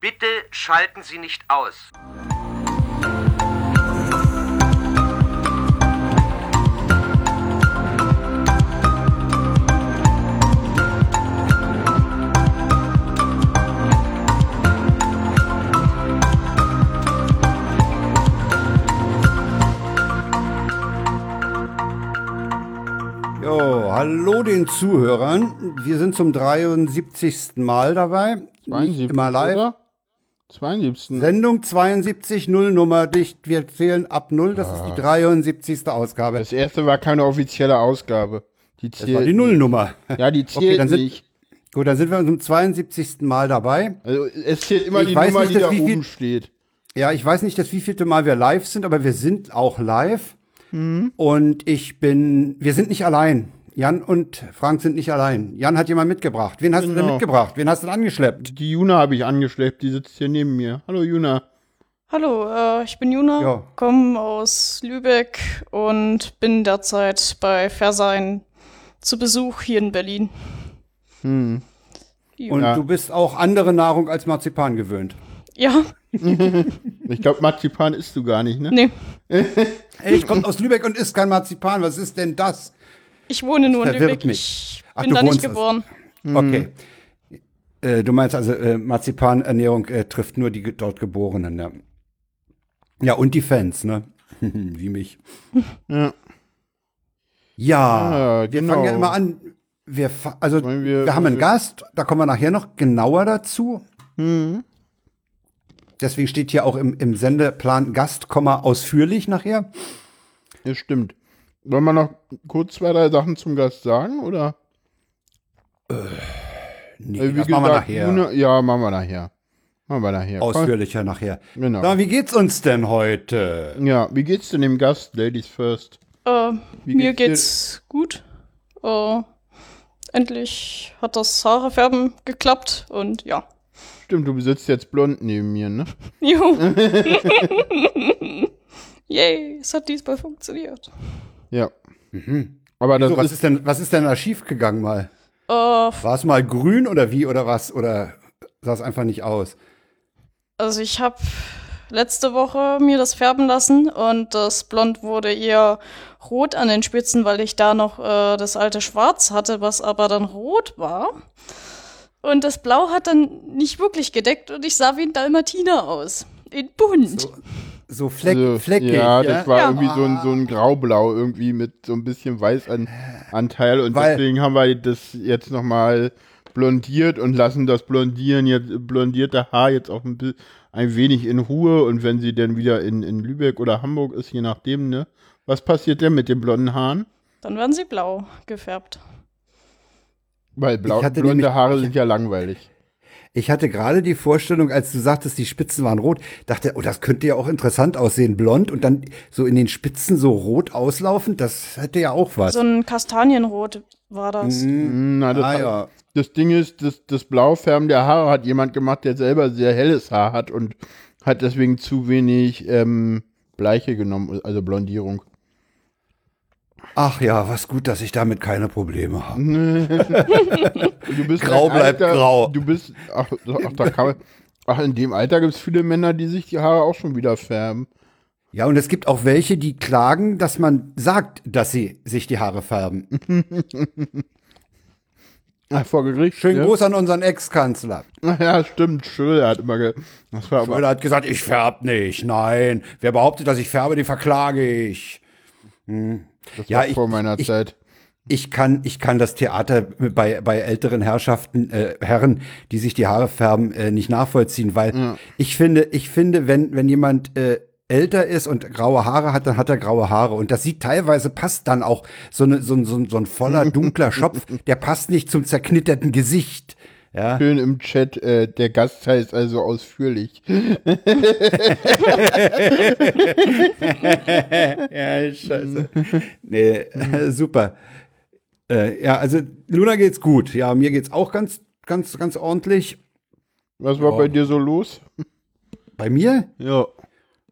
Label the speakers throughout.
Speaker 1: Bitte schalten Sie nicht aus.
Speaker 2: Jo, hallo den Zuhörern. Wir sind zum 73. Mal dabei.
Speaker 3: 72,
Speaker 2: Immer live.
Speaker 3: Oder? 72.
Speaker 2: Sendung 72, Nullnummer dicht. Wir zählen ab Null. Das ist die 73. Ausgabe.
Speaker 3: Das erste war keine offizielle Ausgabe. Die
Speaker 2: Das war die Nullnummer.
Speaker 3: Ja, die zählt
Speaker 2: sind-
Speaker 3: nicht.
Speaker 2: Gut, dann sind wir zum 72. Mal dabei.
Speaker 3: Also es zählt immer
Speaker 2: Ich
Speaker 3: die Nummer,
Speaker 2: nicht,
Speaker 3: die da
Speaker 2: wie viel-
Speaker 3: oben steht.
Speaker 2: Ja, ich weiß nicht, das wievielte Mal wir live sind, aber wir sind auch live. Und ich bin, wir sind nicht allein. Jan und Frank sind nicht allein. Jan hat jemand mitgebracht. Wen hast du denn
Speaker 3: Genau.
Speaker 2: mitgebracht? Wen hast du denn angeschleppt?
Speaker 3: Die Juna habe ich angeschleppt, die sitzt hier neben mir. Hallo Juna.
Speaker 4: Hallo, äh, ich bin Juna,
Speaker 2: Ja.
Speaker 4: komme aus Lübeck und bin derzeit bei Versein zu Besuch hier in Berlin.
Speaker 3: Hm.
Speaker 2: Und du bist auch andere Nahrung als Marzipan gewöhnt.
Speaker 4: Ja,
Speaker 3: Ich glaube, Marzipan isst du gar nicht, ne?
Speaker 4: nee,
Speaker 2: Ey, ich komme aus Lübeck und isst kein Marzipan. Was ist denn das?
Speaker 4: Ich wohne nur in Lübeck.
Speaker 2: mich.
Speaker 4: Ich
Speaker 2: Ach,
Speaker 4: bin da nicht
Speaker 2: es.
Speaker 4: geboren.
Speaker 2: Okay. Äh, du meinst also, äh, Marzipanernährung äh, trifft nur die dort Geborenen, ja. Ja, und die Fans, ne? Wie mich.
Speaker 3: Ja.
Speaker 2: Ja,
Speaker 3: Ah,
Speaker 2: wir
Speaker 3: genau.
Speaker 2: fangen ja immer an. Wir, fa- also, wir,
Speaker 3: wir-
Speaker 2: haben einen
Speaker 3: wir-
Speaker 2: Gast, da kommen wir nachher noch genauer dazu.
Speaker 3: Hm.
Speaker 2: Deswegen steht hier auch im, im Sendeplan Gast, Komma, ausführlich nachher.
Speaker 3: Ja, stimmt. Wollen wir noch kurz zwei, drei Sachen zum Gast sagen, oder?
Speaker 2: Nee,
Speaker 3: Äh,
Speaker 2: das machen wir nachher.
Speaker 3: Juna, ja, machen wir nachher. Machen wir nachher.
Speaker 2: Ausführlicher nachher.
Speaker 3: Genau.
Speaker 2: Na, wie geht's uns denn heute?
Speaker 3: Ja, wie geht's denn dem Gast, Ladies first?
Speaker 4: Äh,
Speaker 3: Wie
Speaker 4: mir
Speaker 3: geht's
Speaker 4: geht's gut. Äh, endlich hat das Haarefärben geklappt und ja.
Speaker 3: Stimmt, du sitzt jetzt blond neben mir, ne?
Speaker 4: Jo. Yay, es hat diesmal funktioniert.
Speaker 3: Ja. Aber das
Speaker 2: Mhm. So, was
Speaker 3: ist,
Speaker 2: ist denn, was ist denn da schief gegangen mal?
Speaker 4: Äh,
Speaker 2: War es mal grün oder wie oder was? Oder sah es einfach nicht aus?
Speaker 4: Also ich habe letzte Woche mir das färben lassen und das Blond wurde eher rot an den Spitzen, weil ich da noch äh, das alte Schwarz hatte, was aber dann rot war. Und das Blau hat dann nicht wirklich gedeckt und ich sah wie ein Dalmatiner aus. In bunt.
Speaker 2: So fleck,
Speaker 3: also,
Speaker 2: fleckig.
Speaker 3: ja, das war
Speaker 4: Ja.
Speaker 3: irgendwie so ein, so ein Graublau irgendwie mit so ein bisschen Weißanteil und
Speaker 2: Weil-
Speaker 3: deswegen haben wir das jetzt nochmal blondiert und lassen das Blondieren jetzt, blondierte Haar jetzt auch ein, ein wenig in Ruhe und wenn sie dann wieder in, in Lübeck oder Hamburg ist, je nachdem, ne? Was passiert denn mit den blonden Haaren?
Speaker 4: Dann werden sie blau gefärbt.
Speaker 3: Weil blau, blonde
Speaker 2: nämlich-
Speaker 3: Haare sind ja langweilig.
Speaker 2: Ich hatte gerade die Vorstellung, als du sagtest, die Spitzen waren rot, dachte, oh, das könnte ja auch interessant aussehen, blond und dann so in den Spitzen so rot auslaufen, das hätte ja auch was.
Speaker 4: So ein Kastanienrot war das.
Speaker 3: Hm, Na, das,
Speaker 2: ah, ja.
Speaker 3: das Ding ist, das, das Blaufärben der Haare hat jemand gemacht, der selber sehr helles Haar hat und hat deswegen zu wenig ähm, Bleiche genommen, also Blondierung.
Speaker 2: Ach ja, was gut, dass ich damit keine Probleme habe.
Speaker 3: Du bist
Speaker 2: Grau bleibt
Speaker 3: Alter,
Speaker 2: grau.
Speaker 3: Du bist, ach, ach, da kann man, ach in dem Alter gibt es viele Männer, die sich die Haare auch schon wieder färben.
Speaker 2: Ja, und es gibt auch welche, die klagen, dass man sagt, dass sie sich die Haare färben.
Speaker 3: Ach, vor Gericht.
Speaker 2: Schönen
Speaker 3: ja?
Speaker 2: Gruß an unseren Ex-Kanzler.
Speaker 3: Ja, stimmt, Schröder hat immer ge
Speaker 2: Schröder hat gesagt, ich färb nicht. Nein, wer behauptet, dass ich färbe, den verklage ich.
Speaker 3: Das
Speaker 2: ja,
Speaker 3: war
Speaker 2: ich-
Speaker 3: vor meiner
Speaker 2: ich-
Speaker 3: Zeit.
Speaker 2: Ich kann, ich kann das Theater bei, bei älteren Herrschaften, äh, Herren, die sich die Haare färben, äh, nicht nachvollziehen, weil ich finde, ich finde, wenn, wenn jemand äh, älter ist und graue Haare hat, dann hat er graue Haare. Und das sieht teilweise, passt dann auch so, eine, so, so, ein- so ein voller, dunkler Schopf, der passt nicht zum zerknitterten Gesicht. Ja.
Speaker 3: Schön im Chat, äh, der Gast heißt also ausführlich.
Speaker 2: ja, scheiße. nee, äh, super. Äh, ja, also Luna geht's gut. Ja, mir geht's auch ganz, ganz, ganz ordentlich.
Speaker 3: Was war
Speaker 2: Ja.
Speaker 3: bei dir so los?
Speaker 2: Bei mir?
Speaker 3: Ja.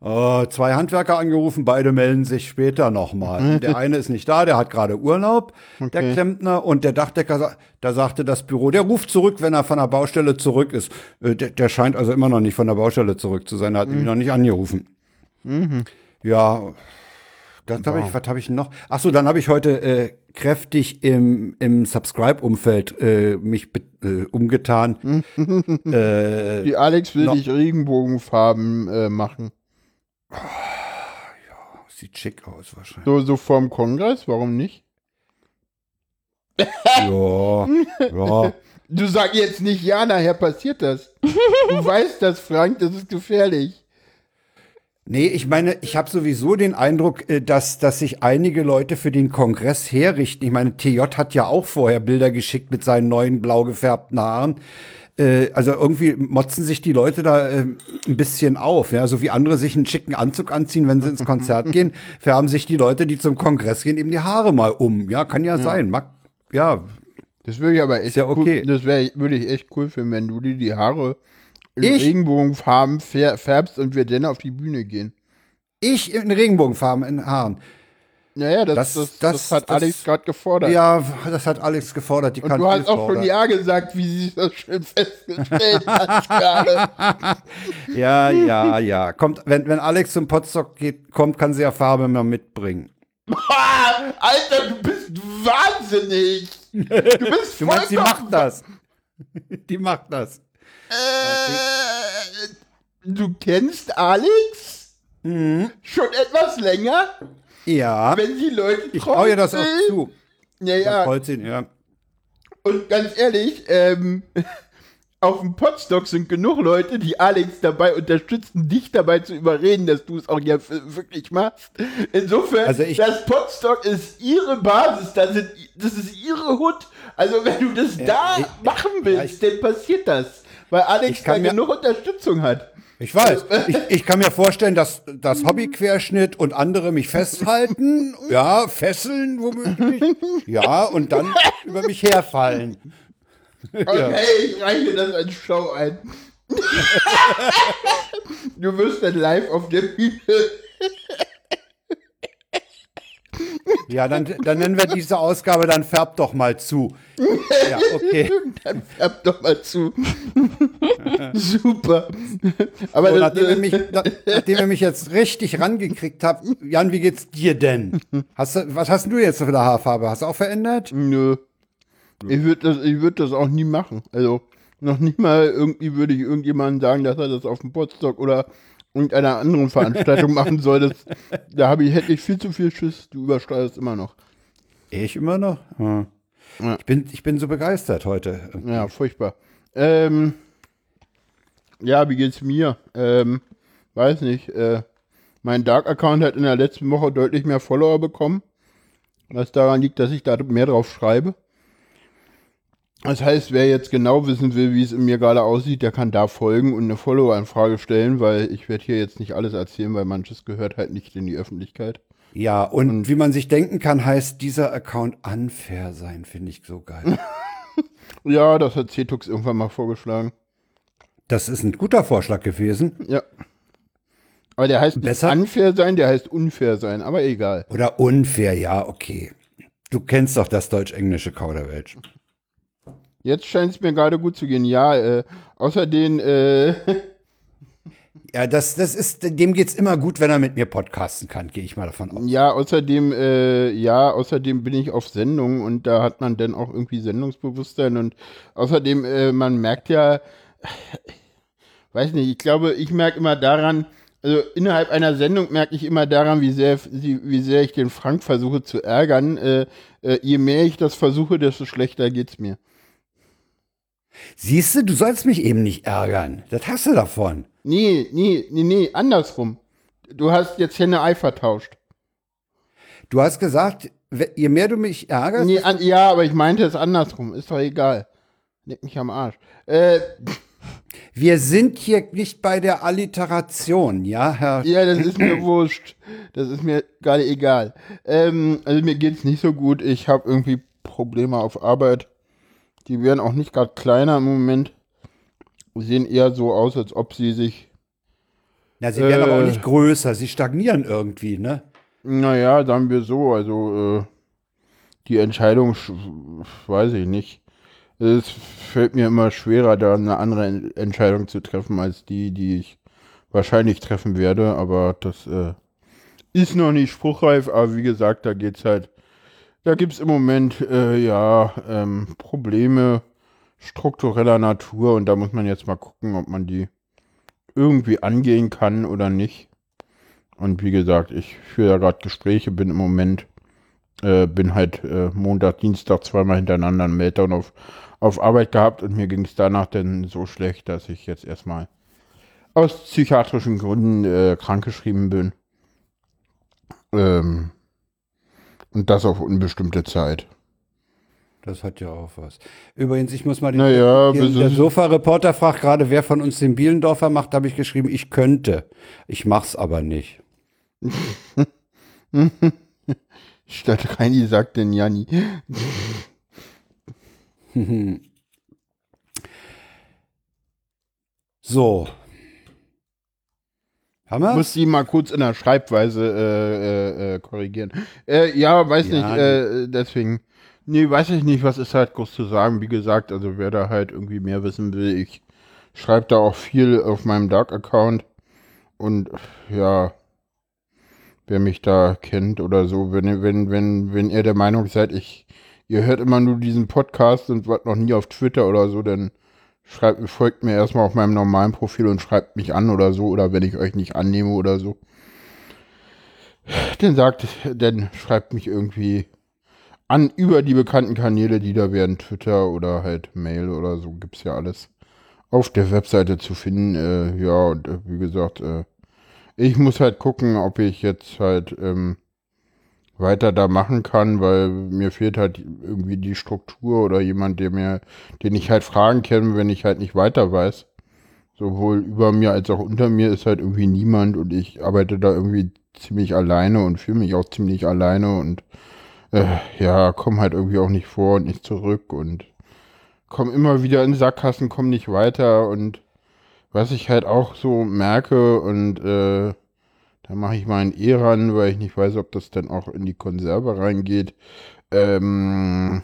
Speaker 2: Äh, zwei Handwerker angerufen, beide melden sich später nochmal. Der eine ist nicht da, der hat gerade Urlaub, der
Speaker 3: Okay.
Speaker 2: Klempner, und der Dachdecker, da sagte das Büro, der ruft zurück, wenn er von der Baustelle zurück ist. Äh, der, der scheint also immer noch nicht von der Baustelle zurück zu sein, er hat mich noch nicht angerufen. Ja, das hab ich, was habe ich noch? Ach so, dann habe ich heute äh, kräftig im, im Subscribe-Umfeld äh, mich äh, umgetan. äh,
Speaker 3: Die Alex will
Speaker 2: noch-
Speaker 3: dich Regenbogenfarben äh, machen.
Speaker 2: Sieht schick aus wahrscheinlich.
Speaker 3: So, so vorm Kongress, warum nicht?
Speaker 2: Ja, ja.
Speaker 3: Du sag jetzt nicht, ja, nachher passiert das. Du weißt das, Frank, das ist gefährlich.
Speaker 2: Nee, ich meine, ich habe sowieso den Eindruck, äh, dass, dass sich einige Leute für den Kongress herrichten. Ich meine, TJ hat ja auch vorher Bilder geschickt mit seinen neuen blau gefärbten Haaren. Äh, Also irgendwie motzen sich die Leute da äh, ein bisschen auf, ja, so wie andere sich einen schicken Anzug anziehen, wenn sie ins Konzert gehen, färben sich die Leute, die zum Kongress gehen, eben die Haare mal um. Ja, kann ja, sein. Mag, ja,
Speaker 3: Das würde ich aber echt
Speaker 2: ja okay.
Speaker 3: cool, das wär, würde ich echt cool finden, wenn du dir die Haare in
Speaker 2: Ich?
Speaker 3: Regenbogenfarben fär, färbst und wir dann auf die Bühne gehen.
Speaker 2: ich in Regenbogenfarben in Haaren.
Speaker 3: Naja, das, das,
Speaker 2: Das-
Speaker 3: das,
Speaker 2: das-
Speaker 3: hat Alex gerade gefordert.
Speaker 2: Ja, das hat Alex gefordert. Die
Speaker 3: und du hast auch schon
Speaker 2: fordern.
Speaker 3: Ja gesagt, wie sie das schön festgestellt hat gerade.
Speaker 2: Ja, ja, ja. Kommt, wenn, wenn Alex zum Potstock geht, kommt, kann sie ja Farbe mal mitbringen.
Speaker 3: Alter, du bist wahnsinnig. Du bist
Speaker 2: Du meinst, sie macht das? Die macht das.
Speaker 3: Äh, du kennst Alex?
Speaker 2: Mhm.
Speaker 3: Schon etwas länger?
Speaker 2: Ja,
Speaker 3: Wenn sie Leute
Speaker 2: ich traue ihr das auch zu.
Speaker 3: Ja,
Speaker 2: Ja.
Speaker 3: ja.
Speaker 2: Sie, ja.
Speaker 3: Und ganz ehrlich, ähm, auf dem Podstock sind genug Leute, die Alex dabei unterstützen, dich dabei zu überreden, dass du es auch ja wirklich machst. Insofern,
Speaker 2: Also ich-
Speaker 3: das Podstock ist ihre Basis, das, sind, das ist ihre Hut. Also wenn du das da
Speaker 2: ich-
Speaker 3: machen willst, dann passiert das. Weil Alex
Speaker 2: Ich
Speaker 3: da
Speaker 2: mir-
Speaker 3: genug Unterstützung hat.
Speaker 2: Ich weiß. Ich, ich kann mir vorstellen, dass das Hobbyquerschnitt und andere mich festhalten, ja, fesseln womöglich, ja, und dann über mich herfallen.
Speaker 3: Okay, ich reiche das als Show ein. du wirst dann live auf der Bühne.
Speaker 2: Ja, dann, dann nennen wir diese Ausgabe dann Färb doch mal zu. Ja, okay.
Speaker 3: Dann färb doch mal zu. Super. Aber
Speaker 2: So, nachdem, ihr mich, na, nachdem ihr mich jetzt richtig rangekriegt habt, Jan, wie geht's dir denn? Hast du, was hast du jetzt für eine Haarfarbe? Hast du auch verändert?
Speaker 3: nö. Ich würde das, ich würd das auch nie machen. Also, noch nicht mal irgendwie würde ich irgendjemandem sagen, dass er das auf dem Potsdok oder irgendeiner anderen Veranstaltung machen soll. Das, da habe ich, hätte ich viel zu viel Schiss. Du übersteuerst immer noch.
Speaker 2: Ich immer noch? Hm.
Speaker 3: Ja.
Speaker 2: Ich, bin, ich bin so begeistert heute.
Speaker 3: Ja, furchtbar. Ähm, ja, wie geht's mir? Ähm, weiß nicht. Äh, mein Dark-Account hat in der letzten Woche deutlich mehr Follower bekommen. Was daran liegt, dass ich da mehr drauf schreibe. Das heißt, wer jetzt genau wissen will, wie es in mir gerade aussieht, der kann da folgen und eine Follower-Anfrage stellen, weil ich werde hier jetzt nicht alles erzählen, weil manches gehört halt nicht in die Öffentlichkeit.
Speaker 2: Ja, und, wie man sich denken kann, heißt dieser Account unfair sein, finde ich so geil.
Speaker 3: Ja, das hat Cetux irgendwann mal vorgeschlagen.
Speaker 2: Das ist ein guter Vorschlag gewesen.
Speaker 3: Ja. Aber der heißt nicht
Speaker 2: Besser?
Speaker 3: unfair sein, der heißt unfair sein, aber egal.
Speaker 2: Oder unfair, ja, okay. Du kennst doch das deutsch-englische Kauderwelsch.
Speaker 3: Jetzt scheint es mir gerade gut zu gehen. Ja, äh, außer den, äh,
Speaker 2: Ja, das, das ist, dem geht's immer gut, wenn er mit mir podcasten kann, gehe ich mal davon aus.
Speaker 3: ja, außerdem, äh, ja, außerdem bin ich auf Sendung und da hat man dann auch irgendwie Sendungsbewusstsein und außerdem, äh, man merkt ja, weiß nicht, ich glaube, ich merke immer daran, also innerhalb einer Sendung merke ich immer daran, wie sehr, wie sehr ich den Frank versuche zu ärgern. Äh, äh, je mehr ich das versuche, desto schlechter geht's mir.
Speaker 2: Siehst du, du sollst mich eben nicht ärgern. Das hast du davon.
Speaker 3: Nee, nee, nee, nee, andersrum. Du hast jetzt Henne Ei vertauscht.
Speaker 2: Du hast gesagt, je mehr du mich ärgerst,
Speaker 3: Nee, an, ja, aber ich meinte es andersrum. Ist doch egal. Leck mich am Arsch. Äh,
Speaker 2: wir sind hier nicht bei der Alliteration, ja, Herr?
Speaker 3: ja, das ist mir wurscht. Das ist mir gerade egal. Ähm, also mir geht's nicht so gut. Ich habe irgendwie Probleme auf Arbeit. Die werden auch nicht gerade kleiner im Moment. Sehen eher so aus, als ob sie sich
Speaker 2: Ja, sie werden aber auch
Speaker 3: Äh.
Speaker 2: nicht größer, sie stagnieren irgendwie, ne?
Speaker 3: Naja, sagen wir so, also äh, die Entscheidung, sch- weiß ich nicht. Es fällt mir immer schwerer, da eine andere En- Entscheidung zu treffen, als die, die ich wahrscheinlich treffen werde, aber das äh, ist noch nicht spruchreif, aber wie gesagt, da geht's halt, da gibt's im Moment, äh, ja, ähm, Probleme struktureller Natur und da muss man jetzt mal gucken, ob man die irgendwie angehen kann oder nicht. Und wie gesagt, ich führe ja gerade Gespräche, bin im Moment, äh, bin halt äh, Montag, Dienstag zweimal hintereinander einen Meltdown auf, auf Arbeit gehabt und mir ging es danach dann so schlecht, dass ich jetzt erstmal aus psychiatrischen Gründen äh, krankgeschrieben bin. Ähm, und das auf unbestimmte Zeit.
Speaker 2: Das hat ja auch was. Übrigens, ich muss mal den
Speaker 3: Naja,
Speaker 2: Hier, der Sofa-Reporter fragt gerade, wer von uns den Bielendorfer macht, habe ich geschrieben, ich könnte. Ich mach's aber nicht.
Speaker 3: Statt Reini sagt denn Janni.
Speaker 2: So. Haben wir?
Speaker 3: Muss sie mal kurz in der Schreibweise äh, äh, äh, korrigieren. Äh, ja, weiß
Speaker 2: Ja,
Speaker 3: nicht, äh, deswegen. Nee, weiß ich nicht, was ist halt groß zu sagen. Wie gesagt, also wer da halt irgendwie mehr wissen will, ich schreibe da auch viel auf meinem Dark-Account. Und ja, wer mich da kennt oder so, wenn, ihr- wenn, wenn, wenn ihr der Meinung seid, ich, ihr hört immer nur diesen Podcast und wart noch nie auf Twitter oder so, dann schreibt, folgt mir erstmal auf meinem normalen Profil und schreibt mich an oder so, oder wenn ich euch nicht annehme oder so. Dann sagt, dann schreibt mich irgendwie an über die bekannten Kanäle, die da wären, Twitter oder halt Mail oder so, gibt's ja alles auf der Webseite zu finden. Äh, ja, und äh, wie gesagt, äh, ich muss halt gucken, ob ich jetzt halt ähm, weiter da machen kann, weil mir fehlt halt irgendwie die Struktur oder jemand, der mir, den ich halt fragen kann, wenn ich halt nicht weiter weiß. Sowohl über mir als auch unter mir ist halt irgendwie niemand und ich arbeite da irgendwie ziemlich alleine und fühle mich auch ziemlich alleine und äh, ja, komme halt irgendwie auch nicht vor und nicht zurück und komme immer wieder in Sackgassen, komme nicht weiter und was ich halt auch so merke und äh, da mache ich mal ein E ran, weil ich nicht weiß, ob das dann auch in die Konserve reingeht. Ähm,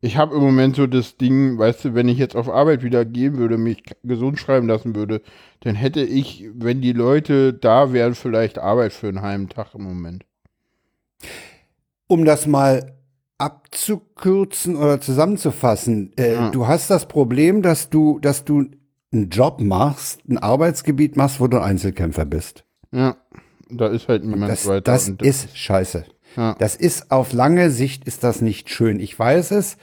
Speaker 3: ich habe im Moment so das Ding, weißt du, wenn ich jetzt auf Arbeit wieder gehen würde, mich gesund schreiben lassen würde, dann hätte ich, wenn die Leute da wären, vielleicht Arbeit für einen halben Tag im Moment.
Speaker 2: Um das mal abzukürzen oder zusammenzufassen, äh,
Speaker 3: Ja.
Speaker 2: du hast das Problem, dass du, dass du einen Job machst, ein Arbeitsgebiet machst, wo du Einzelkämpfer bist.
Speaker 3: Ja, da ist halt niemand
Speaker 2: Das,
Speaker 3: weiter.
Speaker 2: das ist scheiße.
Speaker 3: Ja.
Speaker 2: Das ist auf lange Sicht ist das nicht schön. Ich weiß es.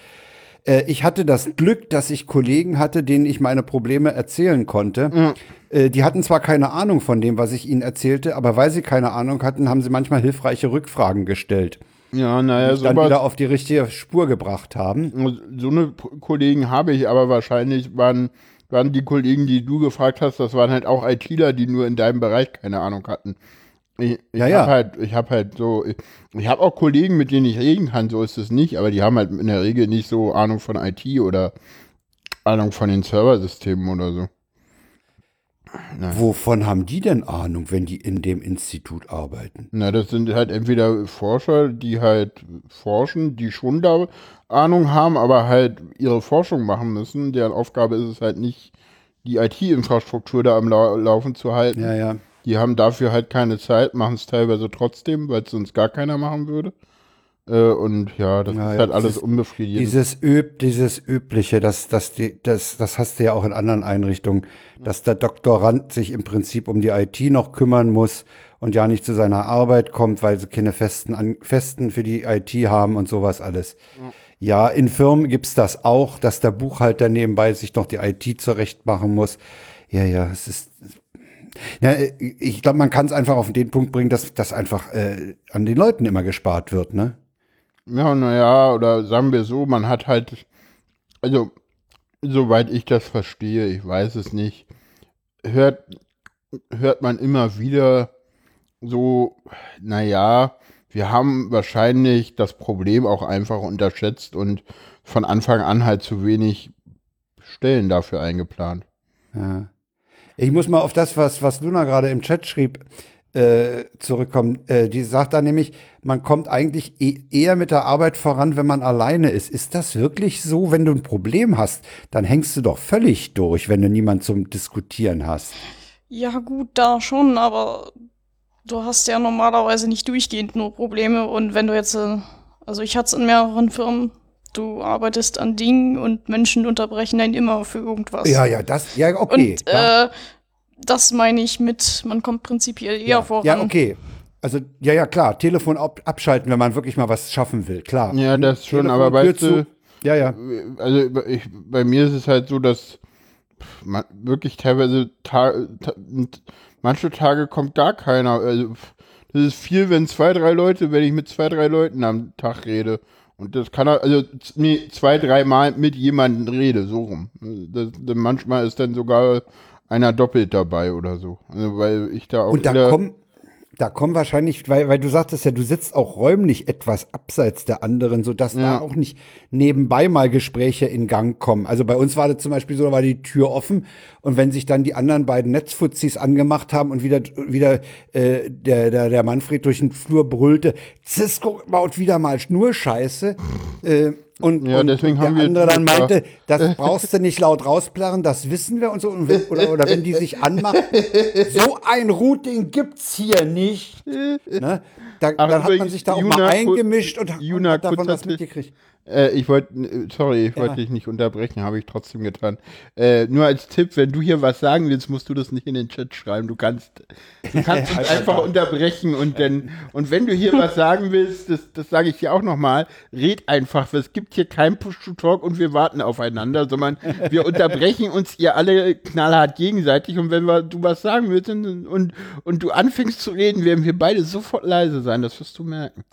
Speaker 2: Äh, Ich hatte das Glück, dass ich Kollegen hatte, denen ich meine Probleme erzählen konnte. Äh, Die hatten zwar keine Ahnung von dem, was ich ihnen erzählte, aber weil sie keine Ahnung hatten, haben sie manchmal hilfreiche Rückfragen gestellt,
Speaker 3: ja, naja,
Speaker 2: die dann wieder auf die richtige Spur gebracht haben.
Speaker 3: so eine Kollegen habe ich, aber wahrscheinlich waren, waren die Kollegen, die du gefragt hast, das waren halt auch ITler, die nur in deinem Bereich keine Ahnung hatten. Ich, ich
Speaker 2: Ja, ja.
Speaker 3: habe halt, ich habe halt so, ich, ich habe auch Kollegen, mit denen ich reden kann, so ist es nicht, aber die haben halt in der Regel nicht so Ahnung von IT oder Ahnung von den Serversystemen oder so.
Speaker 2: Wovon haben die denn Ahnung, wenn die in dem Institut arbeiten?
Speaker 3: Na, das sind halt entweder Forscher, die halt forschen, die schon da Ahnung haben, aber halt ihre Forschung machen müssen. Deren Aufgabe ist es halt nicht, die IT-Infrastruktur da am Lau Laufen zu halten.
Speaker 2: Ja, ja.
Speaker 3: Die haben dafür halt keine Zeit, machen es teilweise trotzdem, weil es sonst gar keiner machen würde. Äh, und ja, das
Speaker 2: Ja,
Speaker 3: ist
Speaker 2: ja,
Speaker 3: halt alles
Speaker 2: dieses-
Speaker 3: unbefriedigend.
Speaker 2: Dieses Üb, dieses übliche, das, das, die, das, das hast du ja auch in anderen Einrichtungen, dass der Doktorand sich im Prinzip um die IT noch kümmern muss und ja nicht zu seiner Arbeit kommt, weil sie keine festen, An festen für die IT haben und sowas alles. Ja, in Firmen gibt's das auch, dass der Buchhalter nebenbei sich noch die IT zurecht machen muss. Ja, ja, es ist. Ja, ich glaube, man kann es einfach auf den Punkt bringen, dass, dass einfach äh, an den Leuten immer gespart wird, ne?
Speaker 3: Ja, naja, oder sagen wir so, man hat halt, also, soweit ich das verstehe, ich weiß es nicht, hört, hört man immer wieder so, naja, wir haben wahrscheinlich das Problem auch einfach unterschätzt und von Anfang an halt zu wenig Stellen dafür eingeplant.
Speaker 2: Ja. Ich muss mal auf das, was, was Luna gerade im Chat schrieb, äh, zurückkommen. Äh, die sagt da nämlich, man kommt eigentlich e eher mit der Arbeit voran, wenn man alleine ist. Ist das wirklich so? Wenn du ein Problem hast, dann hängst du doch völlig durch, wenn du niemand zum Diskutieren hast.
Speaker 4: Ja, gut, da schon, aber du hast ja normalerweise nicht durchgehend nur Probleme und wenn du jetzt, äh, also ich hatte es in mehreren Firmen, du arbeitest an Dingen und Menschen unterbrechen einen immer für irgendwas.
Speaker 2: Ja, ja, das, ja, okay.
Speaker 4: Und äh, das meine ich mit, man kommt prinzipiell eher
Speaker 2: ja,
Speaker 4: voran.
Speaker 2: Ja, okay. Also, ja, ja, klar, Telefon ab abschalten, wenn man wirklich mal was schaffen will, klar.
Speaker 3: Ja, das schon,
Speaker 2: Telefon,
Speaker 3: aber weißt du,
Speaker 2: zu. Ja, ja.
Speaker 3: also ich, bei mir ist es halt so, dass man wirklich teilweise ta ta manche Tage kommt gar keiner. Also das ist viel, wenn zwei, drei Leute, wenn ich mit zwei, drei Leuten am Tag rede. Und das kann er, also nee, zwei, drei Mal mit jemandem rede, so rum. Das, das, manchmal ist dann sogar einer doppelt dabei oder so. Also weil ich da auch.
Speaker 2: Und da kommen, da kommen wahrscheinlich, weil, weil du sagtest ja, du sitzt auch räumlich etwas abseits der anderen, sodass ja. da auch nicht nebenbei mal Gespräche in Gang kommen. Also bei uns war das zum Beispiel so, da war die Tür offen und wenn sich dann die anderen beiden Netzfuzis angemacht haben und wieder, wieder äh, der, der, der Manfred durch den Flur brüllte, Cisco baut wieder mal Schnurscheiße, äh, und,
Speaker 3: ja,
Speaker 2: und
Speaker 3: deswegen
Speaker 2: der
Speaker 3: haben wir
Speaker 2: andere dann meinte, das brauchst du nicht laut rausplärren, das wissen wir und so. Und oder, oder wenn die sich anmachen, so ein Routing gibt's hier nicht. Ne? Da, dann hat man sich da auch Juna, mal eingemischt und,
Speaker 3: Juna,
Speaker 2: und davon was mitgekriegt.
Speaker 3: Äh, ich wollte, sorry, ich wollte dich nicht unterbrechen, habe ich trotzdem getan. Äh, nur als Tipp, wenn du hier was sagen willst, musst du das nicht in den Chat schreiben. Du kannst, du kannst uns einfach unterbrechen und dann, und wenn du hier was sagen willst, das, das sage ich dir auch nochmal, red einfach. Es gibt hier kein Push-to-Talk und wir warten aufeinander, sondern wir unterbrechen uns ihr alle knallhart gegenseitig und wenn wir, du was sagen willst und, und, und du anfängst zu reden, werden wir beide sofort leise sein. Das wirst du merken.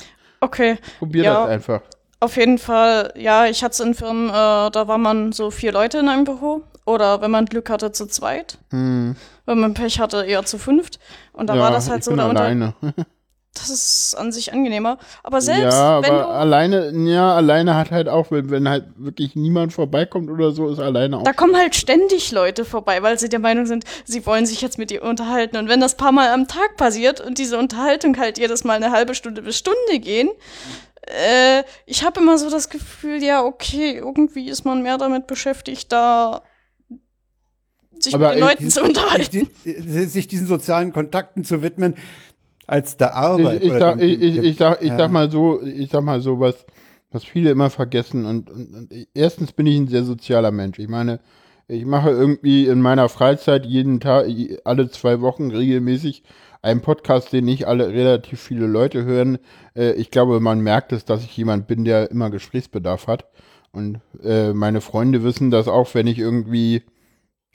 Speaker 4: Okay.
Speaker 3: Probier
Speaker 4: ja.
Speaker 3: das einfach.
Speaker 4: Auf jeden Fall, ja, ich hatte es in Firmen, äh, da war man so vier Leute in einem Büro. Oder wenn man Glück hatte, zu zweit.
Speaker 3: Hm.
Speaker 4: Wenn man Pech hatte, eher zu fünft. Und da
Speaker 3: ja,
Speaker 4: war das halt
Speaker 3: ich
Speaker 4: so
Speaker 3: bin
Speaker 4: da unter.
Speaker 3: alleine.
Speaker 4: Das ist an sich angenehmer. Aber selbst
Speaker 3: ja,
Speaker 4: wenn
Speaker 3: aber
Speaker 4: du.
Speaker 3: alleine, ja, alleine hat halt auch, wenn, wenn halt wirklich niemand vorbeikommt oder so, ist alleine auch.
Speaker 4: Da kommen halt ständig Leute vorbei, weil sie der Meinung sind, sie wollen sich jetzt mit dir unterhalten. Und wenn das paar Mal am Tag passiert und diese Unterhaltung halt jedes Mal eine halbe Stunde bis Stunde gehen, äh, ich habe immer so das Gefühl, ja, okay, irgendwie ist man mehr damit beschäftigt, da sich
Speaker 3: Aber,
Speaker 4: mit den
Speaker 3: äh,
Speaker 4: Leuten zu unterhalten.
Speaker 2: sich diesen sozialen Kontakten zu widmen, als der Arbeit.
Speaker 3: ich, ich,
Speaker 2: oder
Speaker 3: sag, ich, ich, ich, sag, ich
Speaker 2: ja.
Speaker 3: sag mal so, ich sag mal so, was, was viele immer vergessen. Und, und, und erstens bin ich ein sehr sozialer Mensch. Ich meine, ich mache irgendwie in meiner Freizeit jeden Tag, alle zwei Wochen regelmäßig einen Podcast, den nicht alle relativ viele Leute hören. Äh, ich glaube, man merkt es, dass ich jemand bin, der immer Gesprächsbedarf hat. Und äh, meine Freunde wissen das auch, wenn ich irgendwie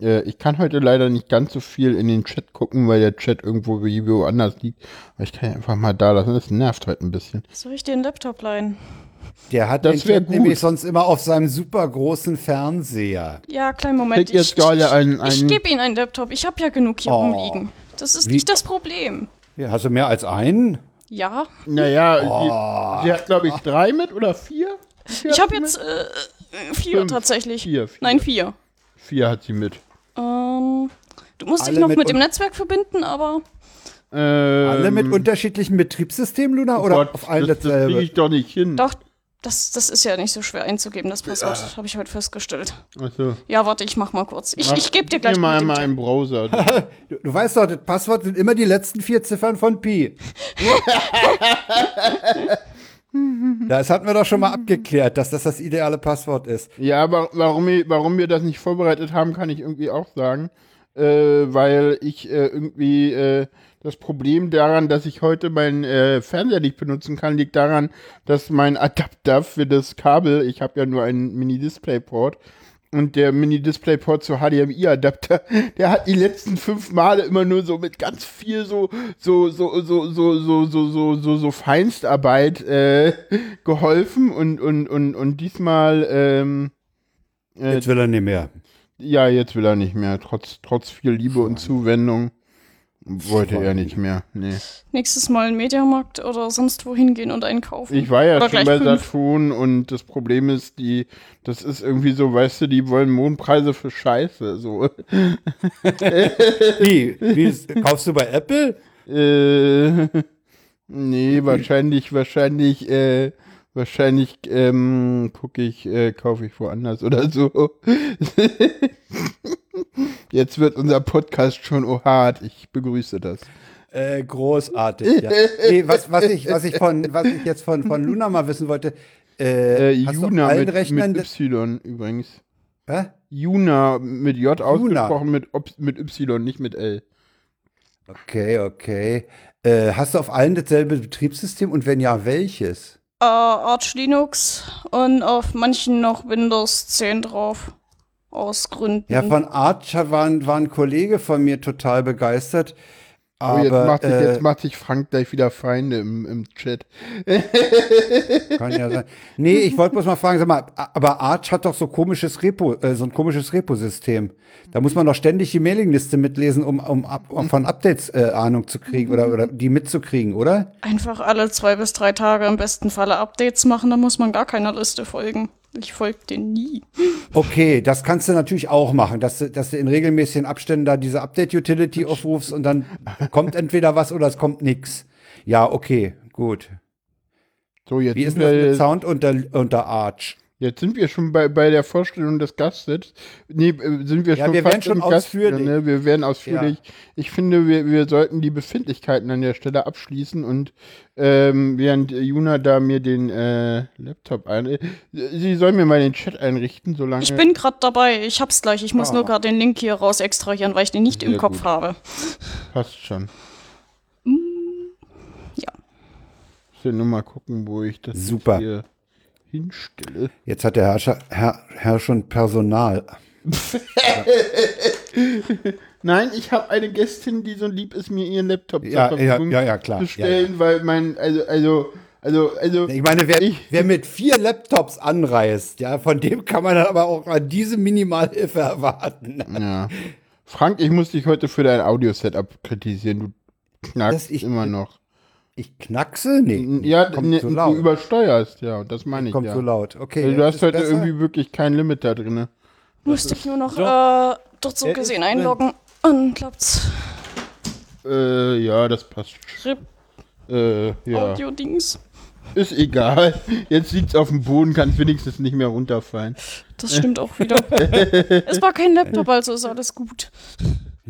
Speaker 3: äh, ich kann heute leider nicht ganz so viel in den Chat gucken, weil der Chat irgendwo wie woanders liegt. Aber ich kann ihn einfach mal da lassen. Das nervt halt ein bisschen.
Speaker 4: Soll ich dir einen Laptop leihen?
Speaker 2: Der hat
Speaker 3: Das
Speaker 2: den nämlich sonst immer auf seinem super großen Fernseher.
Speaker 4: Ja, kleinen Moment.
Speaker 3: Gerade einen,
Speaker 4: ich
Speaker 3: einen
Speaker 4: gebe Ihnen einen Laptop. Ich habe ja genug hier
Speaker 2: Oh.
Speaker 4: rumliegen. Das ist
Speaker 2: Wie-
Speaker 4: nicht das Problem.
Speaker 2: Ja, hast du mehr als einen?
Speaker 4: Ja,
Speaker 3: naja,
Speaker 2: Oh.
Speaker 3: sie, sie hat glaube ich drei mit oder vier? Vier
Speaker 4: ich habe jetzt
Speaker 3: mit?
Speaker 4: äh, vier
Speaker 3: Fünf.
Speaker 4: tatsächlich.
Speaker 3: Vier, vier.
Speaker 4: Nein, vier.
Speaker 3: Vier hat sie mit.
Speaker 4: Ähm, du musst dich
Speaker 2: Alle
Speaker 4: noch
Speaker 2: mit
Speaker 4: mit, dem Netzwerk verbinden, aber
Speaker 3: Ähm,
Speaker 2: Alle mit unterschiedlichen Betriebssystemen, Luna? Oder
Speaker 3: Gott,
Speaker 2: auf allen
Speaker 3: das, das kriege ich doch nicht hin.
Speaker 4: doch, das, das ist ja nicht so schwer einzugeben, das Passwort. Habe ich heute festgestellt.
Speaker 3: Achso.
Speaker 4: Ja, warte, ich mach mal kurz. Ich,
Speaker 3: Mach-
Speaker 4: ich gebe dir
Speaker 3: gib
Speaker 4: gleich
Speaker 3: mal
Speaker 4: mit dem
Speaker 3: einmal einen Browser.
Speaker 2: Du, du weißt doch, das Passwort sind immer die letzten vier Ziffern von Pi. das hatten wir doch schon mal abgeklärt, dass das das ideale Passwort ist.
Speaker 3: Ja, aber warum, wir- warum wir das nicht vorbereitet haben, kann ich irgendwie auch sagen. Äh, weil ich äh, irgendwie äh, das Problem daran, dass ich heute meinen äh, Fernseher nicht benutzen kann, liegt daran, dass mein Adapter für das Kabel, ich habe ja nur einen Mini-Display-Port, und der Mini-Display-Port zu HDMI-Adapter, der hat die letzten fünf Male immer nur so mit ganz viel so, so, so, so, so, so, so, so, so, so Feinstarbeit äh, geholfen und, und, und, und diesmal, ähm, äh,
Speaker 2: Jetzt will er nicht mehr.
Speaker 3: Ja, jetzt will er nicht mehr, trotz, trotz viel Liebe und Zuwendung. Wollte er nicht mehr. Nee.
Speaker 4: Nächstes Mal in Mediamarkt oder sonst wohin gehen und einkaufen.
Speaker 3: Ich war ja
Speaker 4: Oder
Speaker 3: schon bei
Speaker 4: fünf.
Speaker 3: Saturn und das Problem ist, die, das ist irgendwie so, weißt du, die wollen Mondpreise für Scheiße. So.
Speaker 2: Wie? Wie ist, kaufst du bei Apple?
Speaker 3: Äh, nee, wahrscheinlich, wahrscheinlich, äh, wahrscheinlich, ähm, gucke ich, äh, kaufe ich woanders oder so. Jetzt wird unser Podcast schon oh hart. Ich begrüße das.
Speaker 2: Äh, großartig. Ja. Nee, was, was, ich, was, ich von, was ich jetzt von, von Luna mal wissen wollte, äh,
Speaker 3: Äh, Juna mit,
Speaker 2: Rechnern.
Speaker 3: mit Y übrigens.
Speaker 2: Hä?
Speaker 3: Juna mit J ausgesprochen, mit, mit Y, nicht mit L.
Speaker 2: Okay, okay. Äh, hast du auf allen dasselbe Betriebssystem und wenn ja, welches?
Speaker 4: Äh, Arch Linux und auf manchen noch Windows 10 drauf. Aus Gründen.
Speaker 2: Ja, von Arch war, war ein Kollege von mir total begeistert.
Speaker 3: Oh,
Speaker 2: Aber
Speaker 3: jetzt, macht sich,
Speaker 2: äh,
Speaker 3: jetzt macht sich Frank gleich wieder Feinde im, im Chat.
Speaker 2: Kann ja sein. Nee, ich wollte bloß mal fragen, sag mal, aber Arch hat doch so komisches Repo, äh, so ein komisches Repo-System. Da muss man doch ständig die Mailingliste mitlesen, um, um, um von Updates äh, Ahnung zu kriegen oder, oder die mitzukriegen, oder?
Speaker 4: Einfach alle zwei bis drei Tage im besten Falle Updates machen, da muss man gar keiner Liste folgen. Ich folge denen nie.
Speaker 2: Okay, das kannst du natürlich auch machen, dass du, dass du in regelmäßigen Abständen da diese Update-Utility aufrufst und dann kommt entweder was oder es kommt nix. Ja, okay, gut.
Speaker 3: So, jetzt
Speaker 2: Wie ist denn das mit Sound unter, unter Arch?
Speaker 3: Jetzt sind wir schon bei, bei der Vorstellung des Gastes. Nee, äh, sind wir
Speaker 2: Ja,
Speaker 3: schon
Speaker 2: wir
Speaker 3: fast
Speaker 2: werden schon
Speaker 3: im Gast
Speaker 2: ausführlich.
Speaker 3: wieder, Ne? Wir werden ausführlich. Ich finde, wir, wir sollten die Befindlichkeiten an der Stelle abschließen und ähm, während Juna da mir den äh, Laptop ein... Äh, sie soll mir mal den Chat einrichten, solange...
Speaker 4: Ich bin gerade dabei, ich hab's gleich. Ich muss
Speaker 2: Ah.
Speaker 4: nur gerade den Link hier raus extrahieren, weil ich den nicht im
Speaker 3: Sehr
Speaker 4: Kopf
Speaker 3: gut.
Speaker 4: habe.
Speaker 3: Passt schon.
Speaker 4: ja.
Speaker 3: Ich will nur mal gucken, wo ich das
Speaker 2: Super.
Speaker 3: hier hinstelle.
Speaker 2: Jetzt hat der Herrscher, Herr, Herr schon Personal.
Speaker 3: Nein, ich habe eine Gästin, die so lieb ist, mir ihren Laptop
Speaker 2: Ja,
Speaker 3: zur
Speaker 2: ja,
Speaker 3: Verfügung
Speaker 2: ja, ja, klar.
Speaker 3: zu
Speaker 2: Ja,
Speaker 3: stellen, weil mein, also, also, also, also,
Speaker 2: Ich meine, wer,
Speaker 3: Ich-
Speaker 2: wer mit vier Laptops anreist, ja, von dem kann man dann aber auch an diese Minimalhilfe erwarten.
Speaker 3: ja. Frank, ich muss dich heute für dein Audio-Setup kritisieren. Du knackst
Speaker 2: Das ich-
Speaker 3: immer noch.
Speaker 2: Ich knackse? Nee,
Speaker 3: Ja,
Speaker 2: kommt
Speaker 3: ne,
Speaker 2: zu
Speaker 3: du
Speaker 2: laut.
Speaker 3: übersteuert, ja, das meine ich
Speaker 2: kommt
Speaker 3: ja.
Speaker 2: zu laut. Okay.
Speaker 3: Also, du hast heute
Speaker 2: besser.
Speaker 3: irgendwie wirklich kein Limit da drin.
Speaker 4: Musste ich nur noch
Speaker 2: so.
Speaker 4: äh, dort so
Speaker 2: Der
Speaker 4: gesehen
Speaker 2: drin.
Speaker 4: einloggen. Und klappt's.
Speaker 3: Äh, ja, das passt.
Speaker 4: RIP
Speaker 3: Äh, ja.
Speaker 4: Audio-Dings.
Speaker 3: Ist egal. Jetzt liegt's auf dem Boden, kann wenigstens nicht mehr runterfallen.
Speaker 4: Das stimmt auch wieder. es war kein Laptop, also ist alles gut.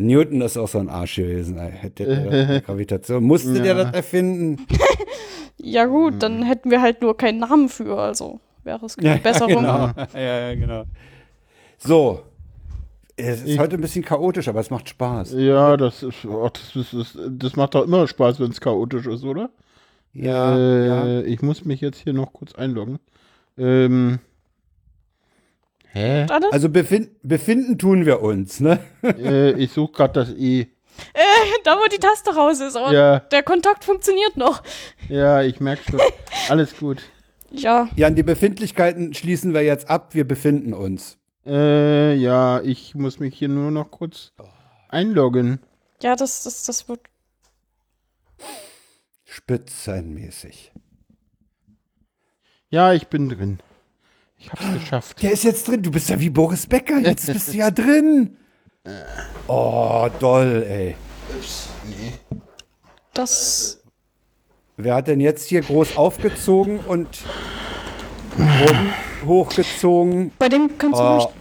Speaker 2: Newton ist auch so ein Arsch gewesen. Hätte der Gravitation. Musste der
Speaker 3: Ja.
Speaker 2: das erfinden?
Speaker 4: Ja gut, dann hätten wir halt nur keinen Namen für, also wäre es besser rum.
Speaker 2: genau. ja, ja, genau. So. Es ist
Speaker 3: Ich-
Speaker 2: heute ein bisschen chaotisch, aber es macht Spaß.
Speaker 3: Ja, das ist, oh, das, ist, das, das macht doch immer Spaß, wenn es chaotisch ist, oder?
Speaker 2: Ja,
Speaker 3: äh,
Speaker 2: ja.
Speaker 3: Ich muss mich jetzt hier noch kurz einloggen. Ähm. Hä?
Speaker 2: Also befin befinden tun wir uns, ne?
Speaker 3: äh, ich suche gerade das E.
Speaker 4: da wo die Taste raus ist, aber
Speaker 3: Ja,
Speaker 4: der Kontakt funktioniert noch.
Speaker 3: ja, ich merke schon. Alles gut.
Speaker 4: Ja,
Speaker 2: Ja, an die Befindlichkeiten schließen wir jetzt ab. Wir befinden uns.
Speaker 3: Äh, ja, ich muss mich hier nur noch kurz einloggen.
Speaker 4: ja, das, das, das wird.
Speaker 2: Spitzenmäßig.
Speaker 3: Ja, ich bin drin. Ich hab's geschafft.
Speaker 2: Der ist jetzt drin. Du bist ja wie Boris Becker. Jetzt bist du ja drin. Oh, doll, ey.
Speaker 4: Das.
Speaker 2: Wer hat denn jetzt hier groß aufgezogen und hochgezogen?
Speaker 4: Bei dem kannst du
Speaker 2: Oh,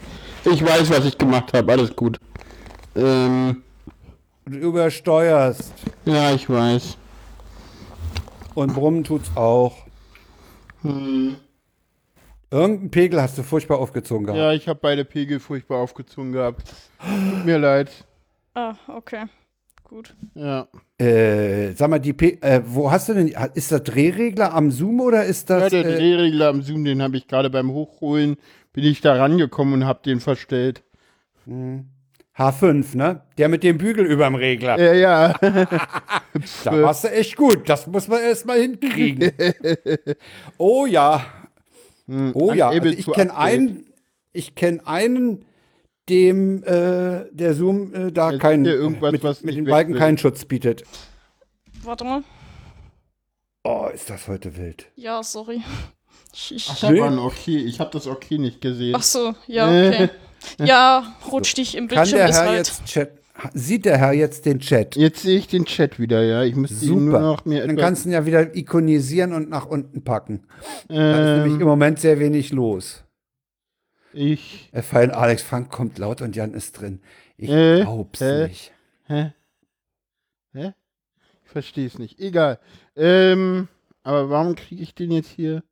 Speaker 4: nicht.
Speaker 3: Ich weiß, was ich gemacht habe. Alles gut. Ähm,
Speaker 2: du übersteuerst.
Speaker 3: ja, ich weiß.
Speaker 2: Und brummen tut's auch. Irgendeinen Pegel hast du furchtbar aufgezogen gehabt.
Speaker 3: Ja, ich habe beide Pegel furchtbar aufgezogen gehabt. Tut mir leid.
Speaker 4: Ah, okay. Gut.
Speaker 3: Ja.
Speaker 2: Äh, sag mal, die Pe äh, wo hast du denn, ist das Drehregler am Zoom oder ist
Speaker 3: Ja,
Speaker 2: das,
Speaker 3: der
Speaker 2: äh,
Speaker 3: Drehregler am Zoom, den habe ich gerade beim Hochholen, bin ich da rangekommen und habe den verstellt.
Speaker 2: H5, ne? Der mit dem Bügel überm Regler.
Speaker 3: Ja, ja.
Speaker 2: Da warst du echt gut. Das muss man erst mal hinkriegen. oh ja. Oh ja. Also ich kenne einen, ich kenne einen, dem äh, der Zoom äh, da
Speaker 3: Jetzt irgendwas,
Speaker 2: mit,
Speaker 3: was
Speaker 2: mit den Balken
Speaker 3: will.
Speaker 2: keinen Schutz bietet.
Speaker 4: Warte mal.
Speaker 2: Oh, ist das heute wild.
Speaker 4: Ja, sorry. Ich, ich,
Speaker 3: Ach, das war ein Okay. Ich habe das Okay nicht gesehen.
Speaker 4: ach so, ja, okay. Ja, rutscht dich im
Speaker 2: Kann
Speaker 4: Bildschirm
Speaker 2: der
Speaker 4: ist
Speaker 2: Herr
Speaker 4: halt.
Speaker 2: jetzt Chat? Sieht der Herr jetzt den Chat?
Speaker 3: Jetzt sehe ich den Chat wieder, ja. Ich müsste ihn nur
Speaker 2: Super.
Speaker 3: noch mir
Speaker 2: Dann
Speaker 3: etwas,
Speaker 2: kannst du ihn ja wieder ikonisieren und nach unten packen. Da ist nämlich im
Speaker 3: ähm,
Speaker 2: Moment sehr wenig los.
Speaker 3: ich,
Speaker 2: Er fallen Alex Frank kommt laut und Jan ist drin. Ich
Speaker 3: Äh,
Speaker 2: glaub's
Speaker 3: äh.
Speaker 2: nicht.
Speaker 3: hä? Hä? Ich verstehe es nicht. Egal. Ähm, aber warum kriege ich den jetzt hier?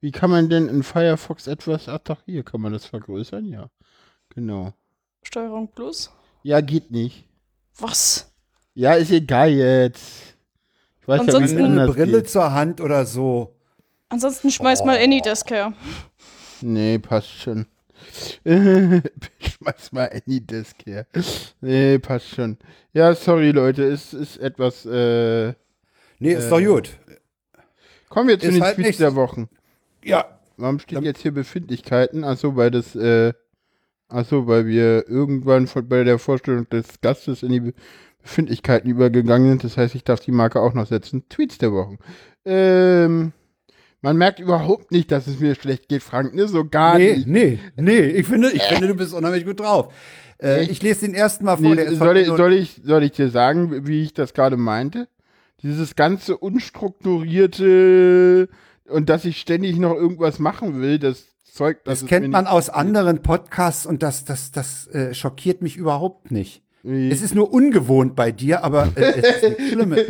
Speaker 3: Wie kann man denn in Firefox etwas, ach doch, hier kann man das vergrößern, ja. Genau.
Speaker 4: Steuerung plus.
Speaker 3: Ja, geht nicht.
Speaker 4: Was?
Speaker 3: Ja, ist egal jetzt. Ich weiß ja,
Speaker 4: Ansonsten-
Speaker 2: Nimm eine Brille
Speaker 3: geht.
Speaker 2: zur Hand oder so.
Speaker 4: Ansonsten schmeiß mal Anydesk her.
Speaker 3: Nee, passt schon. Schmeiß mal Anydesk her. Nee, passt schon. Ja, sorry, Leute, es ist etwas, äh,
Speaker 2: Nee, ist doch
Speaker 3: Äh,
Speaker 2: gut.
Speaker 3: Kommen wir zu
Speaker 2: Ist
Speaker 3: den
Speaker 2: halt
Speaker 3: Tweets der Wochen.
Speaker 2: Ja,
Speaker 3: Warum stehen jetzt hier Befindlichkeiten? Achso, weil das, äh, achso, weil wir irgendwann von, bei der Vorstellung des Gastes in die Be- Befindlichkeiten übergegangen sind. Das heißt, ich darf die Marke auch noch setzen. Tweets der Wochen. Ähm, man merkt überhaupt nicht, dass es mir schlecht geht, Frank, ne? So gar
Speaker 2: nee,
Speaker 3: nicht.
Speaker 2: nee, nee. Ich finde, ich finde, du bist unheimlich gut drauf. Äh, ich lese den ersten Mal vor.
Speaker 3: Nee,
Speaker 2: der
Speaker 3: soll,
Speaker 2: heute
Speaker 3: ich, soll, ich, soll ich dir sagen, wie ich das gerade meinte? Dieses ganze unstrukturierte und dass ich ständig noch irgendwas machen will, das dass
Speaker 2: das
Speaker 3: es
Speaker 2: kennt man aus anderen Podcasts und das, das, das äh, schockiert mich überhaupt nicht. Es ist nur ungewohnt bei dir, aber äh, es ist nichts Schlimmes.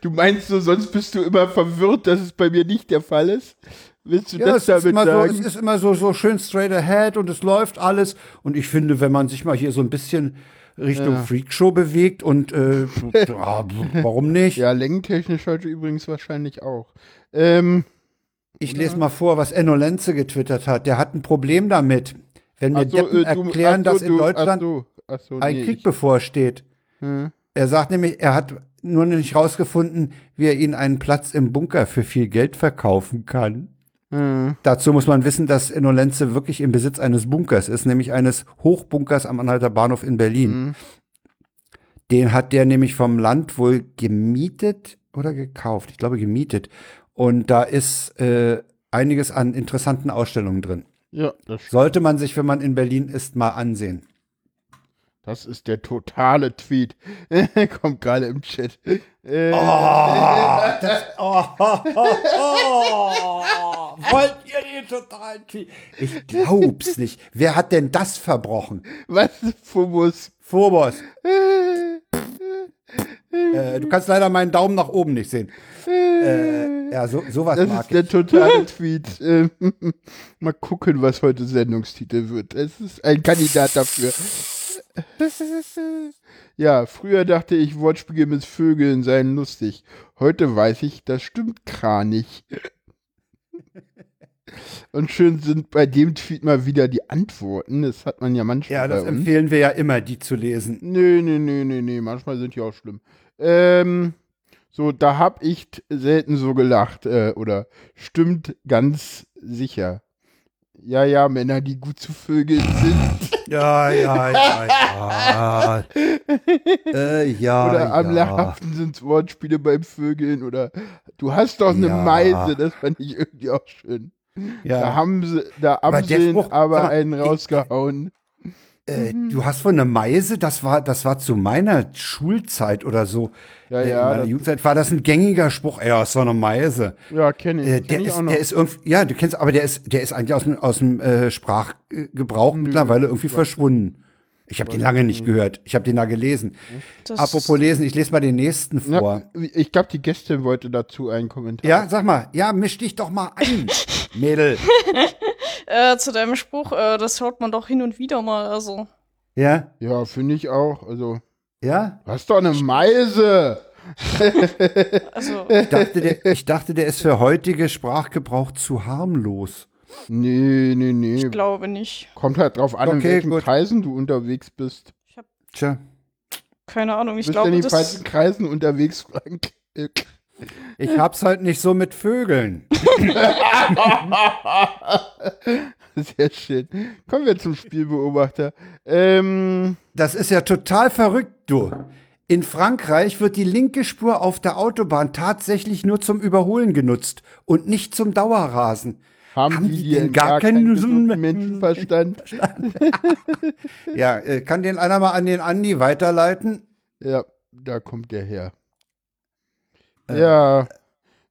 Speaker 3: Du meinst so, sonst bist du immer verwirrt, dass es bei mir nicht der Fall ist? Willst du
Speaker 2: Ja,
Speaker 3: das
Speaker 2: es ist,
Speaker 3: damit
Speaker 2: immer so,
Speaker 3: sagen?
Speaker 2: es ist immer so, so schön straight ahead und es läuft alles. Und ich finde, wenn man sich mal hier so ein bisschen Richtung
Speaker 3: Ja.
Speaker 2: Freakshow bewegt und äh, warum nicht?
Speaker 3: ja, längentechnisch heute übrigens wahrscheinlich auch. Ähm,
Speaker 2: Ich lese mal vor, was Enno Lenze getwittert hat. Der hat ein Problem damit, wenn mir
Speaker 3: ach so,
Speaker 2: Deppen
Speaker 3: äh, du-
Speaker 2: erklären,
Speaker 3: so,
Speaker 2: dass in
Speaker 3: du-
Speaker 2: Deutschland
Speaker 3: ach so, ach
Speaker 2: ein
Speaker 3: nee,
Speaker 2: Krieg
Speaker 3: ich-
Speaker 2: bevorsteht.
Speaker 3: Hm.
Speaker 2: Er sagt nämlich, er hat nur nicht rausgefunden, wie er ihnen einen Platz im Bunker für viel Geld verkaufen kann.
Speaker 3: Hm.
Speaker 2: Dazu muss man wissen, dass Enno Lenze wirklich im Besitz eines Bunkers ist, nämlich eines Hochbunkers am Anhalter Bahnhof in Berlin.
Speaker 3: Mhm.
Speaker 2: Den hat der nämlich vom Land wohl gemietet oder gekauft. Ich glaube gemietet. Und da ist äh, einiges an interessanten Ausstellungen drin.
Speaker 3: Ja, das,
Speaker 2: Sollte man sich, wenn man in Berlin ist, mal ansehen.
Speaker 3: das ist der totale Tweet. Kommt gerade im Chat. Äh,
Speaker 2: Wollt ihr den totalen Tweet? Ich glaub's nicht. Wer hat denn das verbrochen?
Speaker 3: Was? Phobos?
Speaker 2: Phobos. Äh, du kannst leider meinen Daumen nach oben nicht sehen. Äh, ja, so, sowas
Speaker 3: Das
Speaker 2: mag
Speaker 3: ist der
Speaker 2: ich.
Speaker 3: totale Tweet. Ähm, Mal gucken, was heute Sendungstitel wird. Es ist ein Kandidat dafür. Ja, früher dachte ich, Wortspiele mit Vögeln seien lustig. Heute weiß ich, das stimmt kranig. Und schön sind bei dem Tweet mal wieder die Antworten. Das hat man ja manchmal
Speaker 2: Ja, das empfehlen wir ja immer, die zu lesen.
Speaker 3: Nö, nö, nö, nö, nö. Manchmal sind die auch schlimm. Ähm, so, da hab ich selten so gelacht. Äh, oder stimmt ganz sicher. Ja, ja, Männer, die gut zu Vögeln sind.
Speaker 2: Ja, ja, ja, ja. äh, ja,
Speaker 3: oder am
Speaker 2: ja.
Speaker 3: lachhaften sind Wortspiele beim Vögeln. Oder du hast doch eine
Speaker 2: Ja.
Speaker 3: Meise. Das fand ich irgendwie auch schön. Da
Speaker 2: ja.
Speaker 3: haben sie, da
Speaker 2: Aber
Speaker 3: haben sie aber
Speaker 2: mal,
Speaker 3: einen rausgehauen.
Speaker 2: Äh, du hast von einer Meise, das war, das war zu meiner Schulzeit oder so.
Speaker 3: Ja,
Speaker 2: Äh,
Speaker 3: ja,
Speaker 2: In meiner
Speaker 3: das-
Speaker 2: Jugendzeit war das ein gängiger Spruch. Ja, ist so eine Meise.
Speaker 3: Ja, kenne ich.
Speaker 2: Äh,
Speaker 3: kenn
Speaker 2: der,
Speaker 3: ich
Speaker 2: ist,
Speaker 3: auch noch.
Speaker 2: der ist irgendwie, ja, du kennst, aber der ist, der ist eigentlich aus dem, aus dem äh, Sprachgebrauch mittlerweile irgendwie verschwunden. Ich habe den lange nicht gehört. Ich habe den da gelesen.
Speaker 4: Das-
Speaker 2: Apropos lesen, ich lese mal den nächsten vor.
Speaker 3: Na, ich glaube, die Gästin wollte dazu einen Kommentar.
Speaker 2: Ja, sag mal, ja, misch dich doch mal ein, Mädel.
Speaker 4: Äh, zu deinem Spruch, äh, das hört man doch hin und wieder mal. Also,
Speaker 2: Ja,
Speaker 3: Ja, finde ich auch. Also,
Speaker 2: ja.
Speaker 3: du hast doch eine Meise.
Speaker 4: also
Speaker 2: Ich dachte, der, ich dachte, der ist für heutige Sprachgebrauch zu harmlos.
Speaker 3: Nee, nee, nee.
Speaker 4: ich glaube nicht.
Speaker 3: Kommt halt drauf an, in
Speaker 2: Okay,
Speaker 3: welchen
Speaker 2: gut.
Speaker 3: Kreisen du unterwegs bist.
Speaker 2: Tja,
Speaker 4: Keine Ahnung, ich
Speaker 3: bist du in
Speaker 4: glaube,
Speaker 3: den
Speaker 4: das.
Speaker 3: falschen Kreisen unterwegs, Frank?
Speaker 2: Ich hab's halt nicht so mit Vögeln.
Speaker 3: Sehr schön. Kommen wir zum Spielbeobachter. Ähm,
Speaker 2: Das ist ja total verrückt, du. In Frankreich wird die linke Spur auf der Autobahn tatsächlich nur zum Überholen genutzt und nicht zum Dauerrasen.
Speaker 3: Haben,
Speaker 2: Haben
Speaker 3: die
Speaker 2: die denn
Speaker 3: gar,
Speaker 2: gar
Speaker 3: keinen gesunden Menschenverstand?
Speaker 2: Ja, äh, kann den einer mal an den Andi weiterleiten?
Speaker 3: Ja, da kommt der her.
Speaker 2: Äh.
Speaker 3: Ja,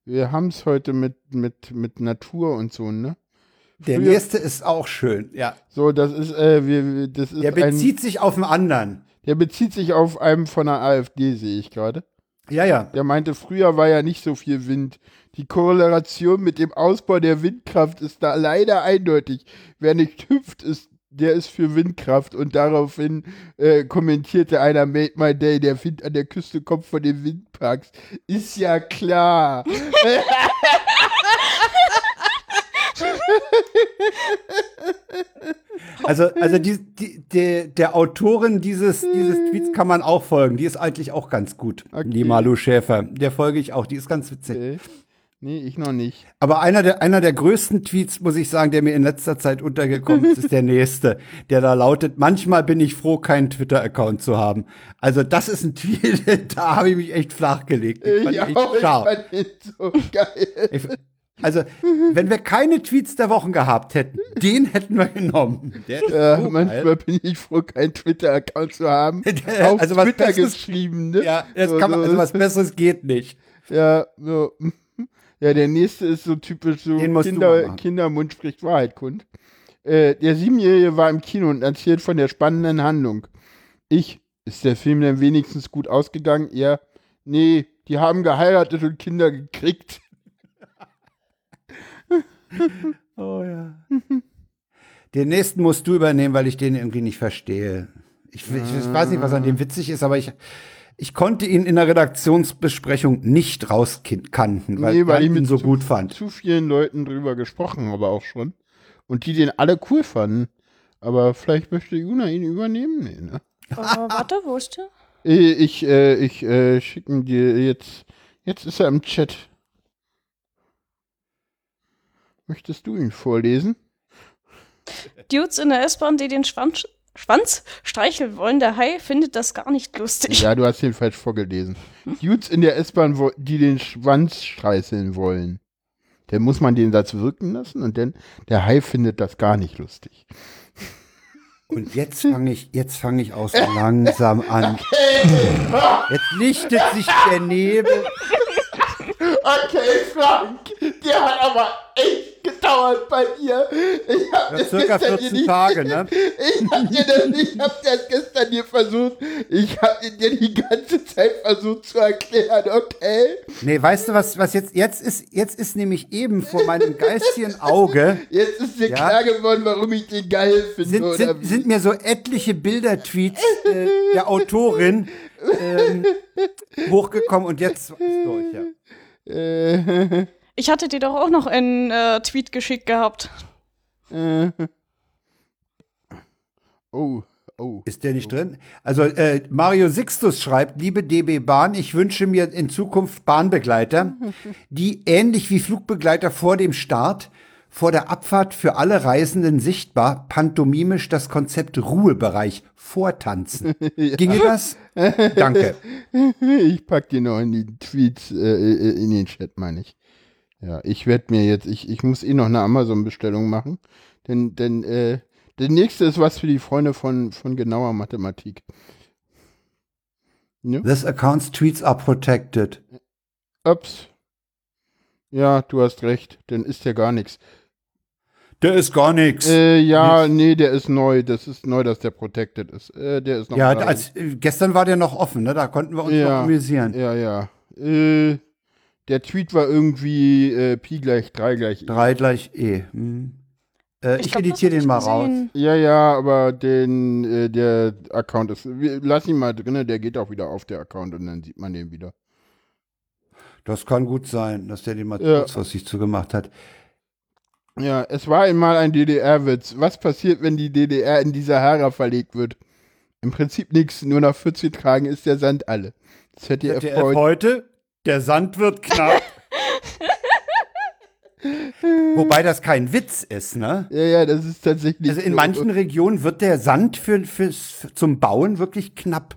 Speaker 3: wir haben es heute mit, mit, mit Natur und so, ne?
Speaker 2: Der
Speaker 3: Früher-
Speaker 2: nächste ist auch schön, ja.
Speaker 3: So, das ist, äh, wir, das ist
Speaker 2: Der
Speaker 3: ein,
Speaker 2: bezieht sich auf den anderen.
Speaker 3: der bezieht sich auf einen von der AfD, sehe ich gerade.
Speaker 2: Ja, ja.
Speaker 3: Der meinte, früher war ja nicht so viel Wind. Die Korrelation mit dem Ausbau der Windkraft ist da leider eindeutig. Wer nicht hüpft, ist, der ist für Windkraft. Und daraufhin äh, kommentierte einer, Made my day, der Wind an der Küste kommt von den Windparks. Ist ja klar.
Speaker 2: Also, also die, die, die, der Autorin dieses, dieses Tweets kann man auch folgen. Die ist eigentlich auch ganz gut.
Speaker 3: Okay.
Speaker 2: Die Malu Schäfer. Der folge ich auch. Die ist ganz witzig.
Speaker 3: Okay. Nee, ich noch nicht.
Speaker 2: Aber einer der, einer der größten Tweets, muss ich sagen, der mir in letzter Zeit untergekommen ist, ist der nächste. Der da lautet, manchmal bin ich froh, keinen Twitter-Account zu haben. Also das ist ein Tweet, da habe ich mich echt flachgelegt. Den fand ich
Speaker 3: Ja,
Speaker 2: echt
Speaker 3: ich
Speaker 2: scharf.
Speaker 3: fand den so geil.
Speaker 2: Ich- Also, wenn wir keine Tweets der Wochen gehabt hätten, den hätten wir genommen. Der ist
Speaker 3: Ja,
Speaker 2: so
Speaker 3: manchmal
Speaker 2: geil.
Speaker 3: bin ich froh, keinen Twitter-Account zu haben. Auf
Speaker 2: Also was
Speaker 3: Twitter
Speaker 2: Besseres-
Speaker 3: geschrieben, ne?
Speaker 2: Ja, das
Speaker 3: So,
Speaker 2: kann man,
Speaker 3: so.
Speaker 2: also was Besseres geht nicht.
Speaker 3: Ja, so. Ja, der nächste ist so typisch so Kinder. Kindermund spricht Wahrheit kund. Äh, der Siebenjährige war im Kino und erzählt von der spannenden Handlung. Ich, ist der Film denn wenigstens gut ausgegangen? Er, nee, die haben geheiratet und Kinder gekriegt.
Speaker 2: Oh ja. Den nächsten musst du übernehmen, weil ich den irgendwie nicht verstehe. Ich, ich weiß nicht, was an dem witzig ist, aber ich, ich konnte ihn in der Redaktionsbesprechung nicht rauskanten, weil,
Speaker 3: Nee, weil
Speaker 2: ich ihn so
Speaker 3: zu-
Speaker 2: gut fand.
Speaker 3: Zu vielen Leuten drüber gesprochen, aber auch schon. Und die den alle cool fanden. Aber vielleicht möchte Juna ihn übernehmen? Nee, ne?
Speaker 4: Äh, warte, wo ist der?
Speaker 3: Äh, Ich, äh, ich äh, schicke ihn dir jetzt. Jetzt ist er im Chat. Möchtest du ihn vorlesen?
Speaker 4: Dudes in der S-Bahn, die den Schwanz, Schwanz streicheln wollen. Der Hai findet das gar nicht lustig.
Speaker 3: Ja, du hast ihn falsch vorgelesen. Dudes in der S-Bahn, wo- die den Schwanz streißeln wollen. Dann muss man den Satz wirken lassen und dann der Hai findet das gar nicht lustig.
Speaker 2: Und jetzt fange ich, jetzt fange ich auch so langsam an. Jetzt lichtet sich der Nebel.
Speaker 3: Okay, Frank, der hat aber echt gedauert bei dir. Ich hab
Speaker 2: Ja, circa 14 Tage, ne?
Speaker 3: Ich hab dir das, ich hab das gestern dir versucht. Ich hab dir die ganze Zeit versucht zu erklären, okay?
Speaker 2: Nee, weißt du, was, was jetzt, jetzt ist, jetzt ist nämlich eben vor meinem geistigen Auge
Speaker 3: Jetzt ist dir
Speaker 2: Ja.
Speaker 3: klar geworden, warum ich den geil finde,
Speaker 2: sind,
Speaker 3: oder
Speaker 2: sind, sind mir so etliche Bildertweets äh, der Autorin ähm, hochgekommen und jetzt ist durch, ja.
Speaker 3: Äh,
Speaker 4: Ich hatte dir doch auch noch einen äh, Tweet geschickt gehabt.
Speaker 3: äh. Oh, oh.
Speaker 2: Ist der nicht drin? Also äh, Mario Sixtus schreibt, liebe DB Bahn, ich wünsche mir in Zukunft Bahnbegleiter, die ähnlich wie Flugbegleiter vor dem Start, vor der Abfahrt für alle Reisenden sichtbar, pantomimisch das Konzept Ruhebereich vortanzen. Ginge das? Danke.
Speaker 3: Ich pack die noch in die Tweets, äh, in den Chat, meine ich. Ja, ich werde mir jetzt, ich, ich muss eh noch eine Amazon-Bestellung machen. Denn, denn, äh, der nächste ist was für die Freunde von, von genauer Mathematik. Ne?
Speaker 2: This account's tweets are protected.
Speaker 3: Ups. Ja, du hast recht, dann ist ja gar nichts.
Speaker 2: Der ist gar nichts.
Speaker 3: Äh, ja, nee, der ist neu. Das ist neu, dass der protected ist. Äh, der ist noch
Speaker 2: ja, als, äh, gestern war der noch offen, ne? Da konnten wir uns
Speaker 3: Ja.
Speaker 2: noch amüsieren.
Speaker 3: Ja, ja. Äh, der Tweet war irgendwie äh, Pi gleich 3 gleich I.
Speaker 2: 3 gleich E. Hm. Äh, ich
Speaker 4: glaub, das
Speaker 2: editiere den
Speaker 4: ich
Speaker 2: mal raus.
Speaker 3: Ja, ja, aber den, äh, der Account ist. Wir, lass ihn mal drinne, der geht auch wieder auf der Account und dann sieht man den wieder.
Speaker 2: Das kann gut sein, dass der den mal
Speaker 3: Ja.
Speaker 2: kurzfristig zugemacht hat.
Speaker 3: Ja, es war einmal ein DDR-Witz. Was passiert, wenn die DDR in die Sahara verlegt wird? Im Prinzip nichts, nur nach 14 Tagen ist der Sand alle. ZDF,
Speaker 2: ZDF
Speaker 3: heute.
Speaker 2: Der Sand wird knapp. Wobei das kein Witz ist, ne?
Speaker 3: Ja, ja, das ist tatsächlich.
Speaker 2: Also in
Speaker 3: so.
Speaker 2: manchen Regionen wird der Sand für, fürs, zum Bauen wirklich knapp.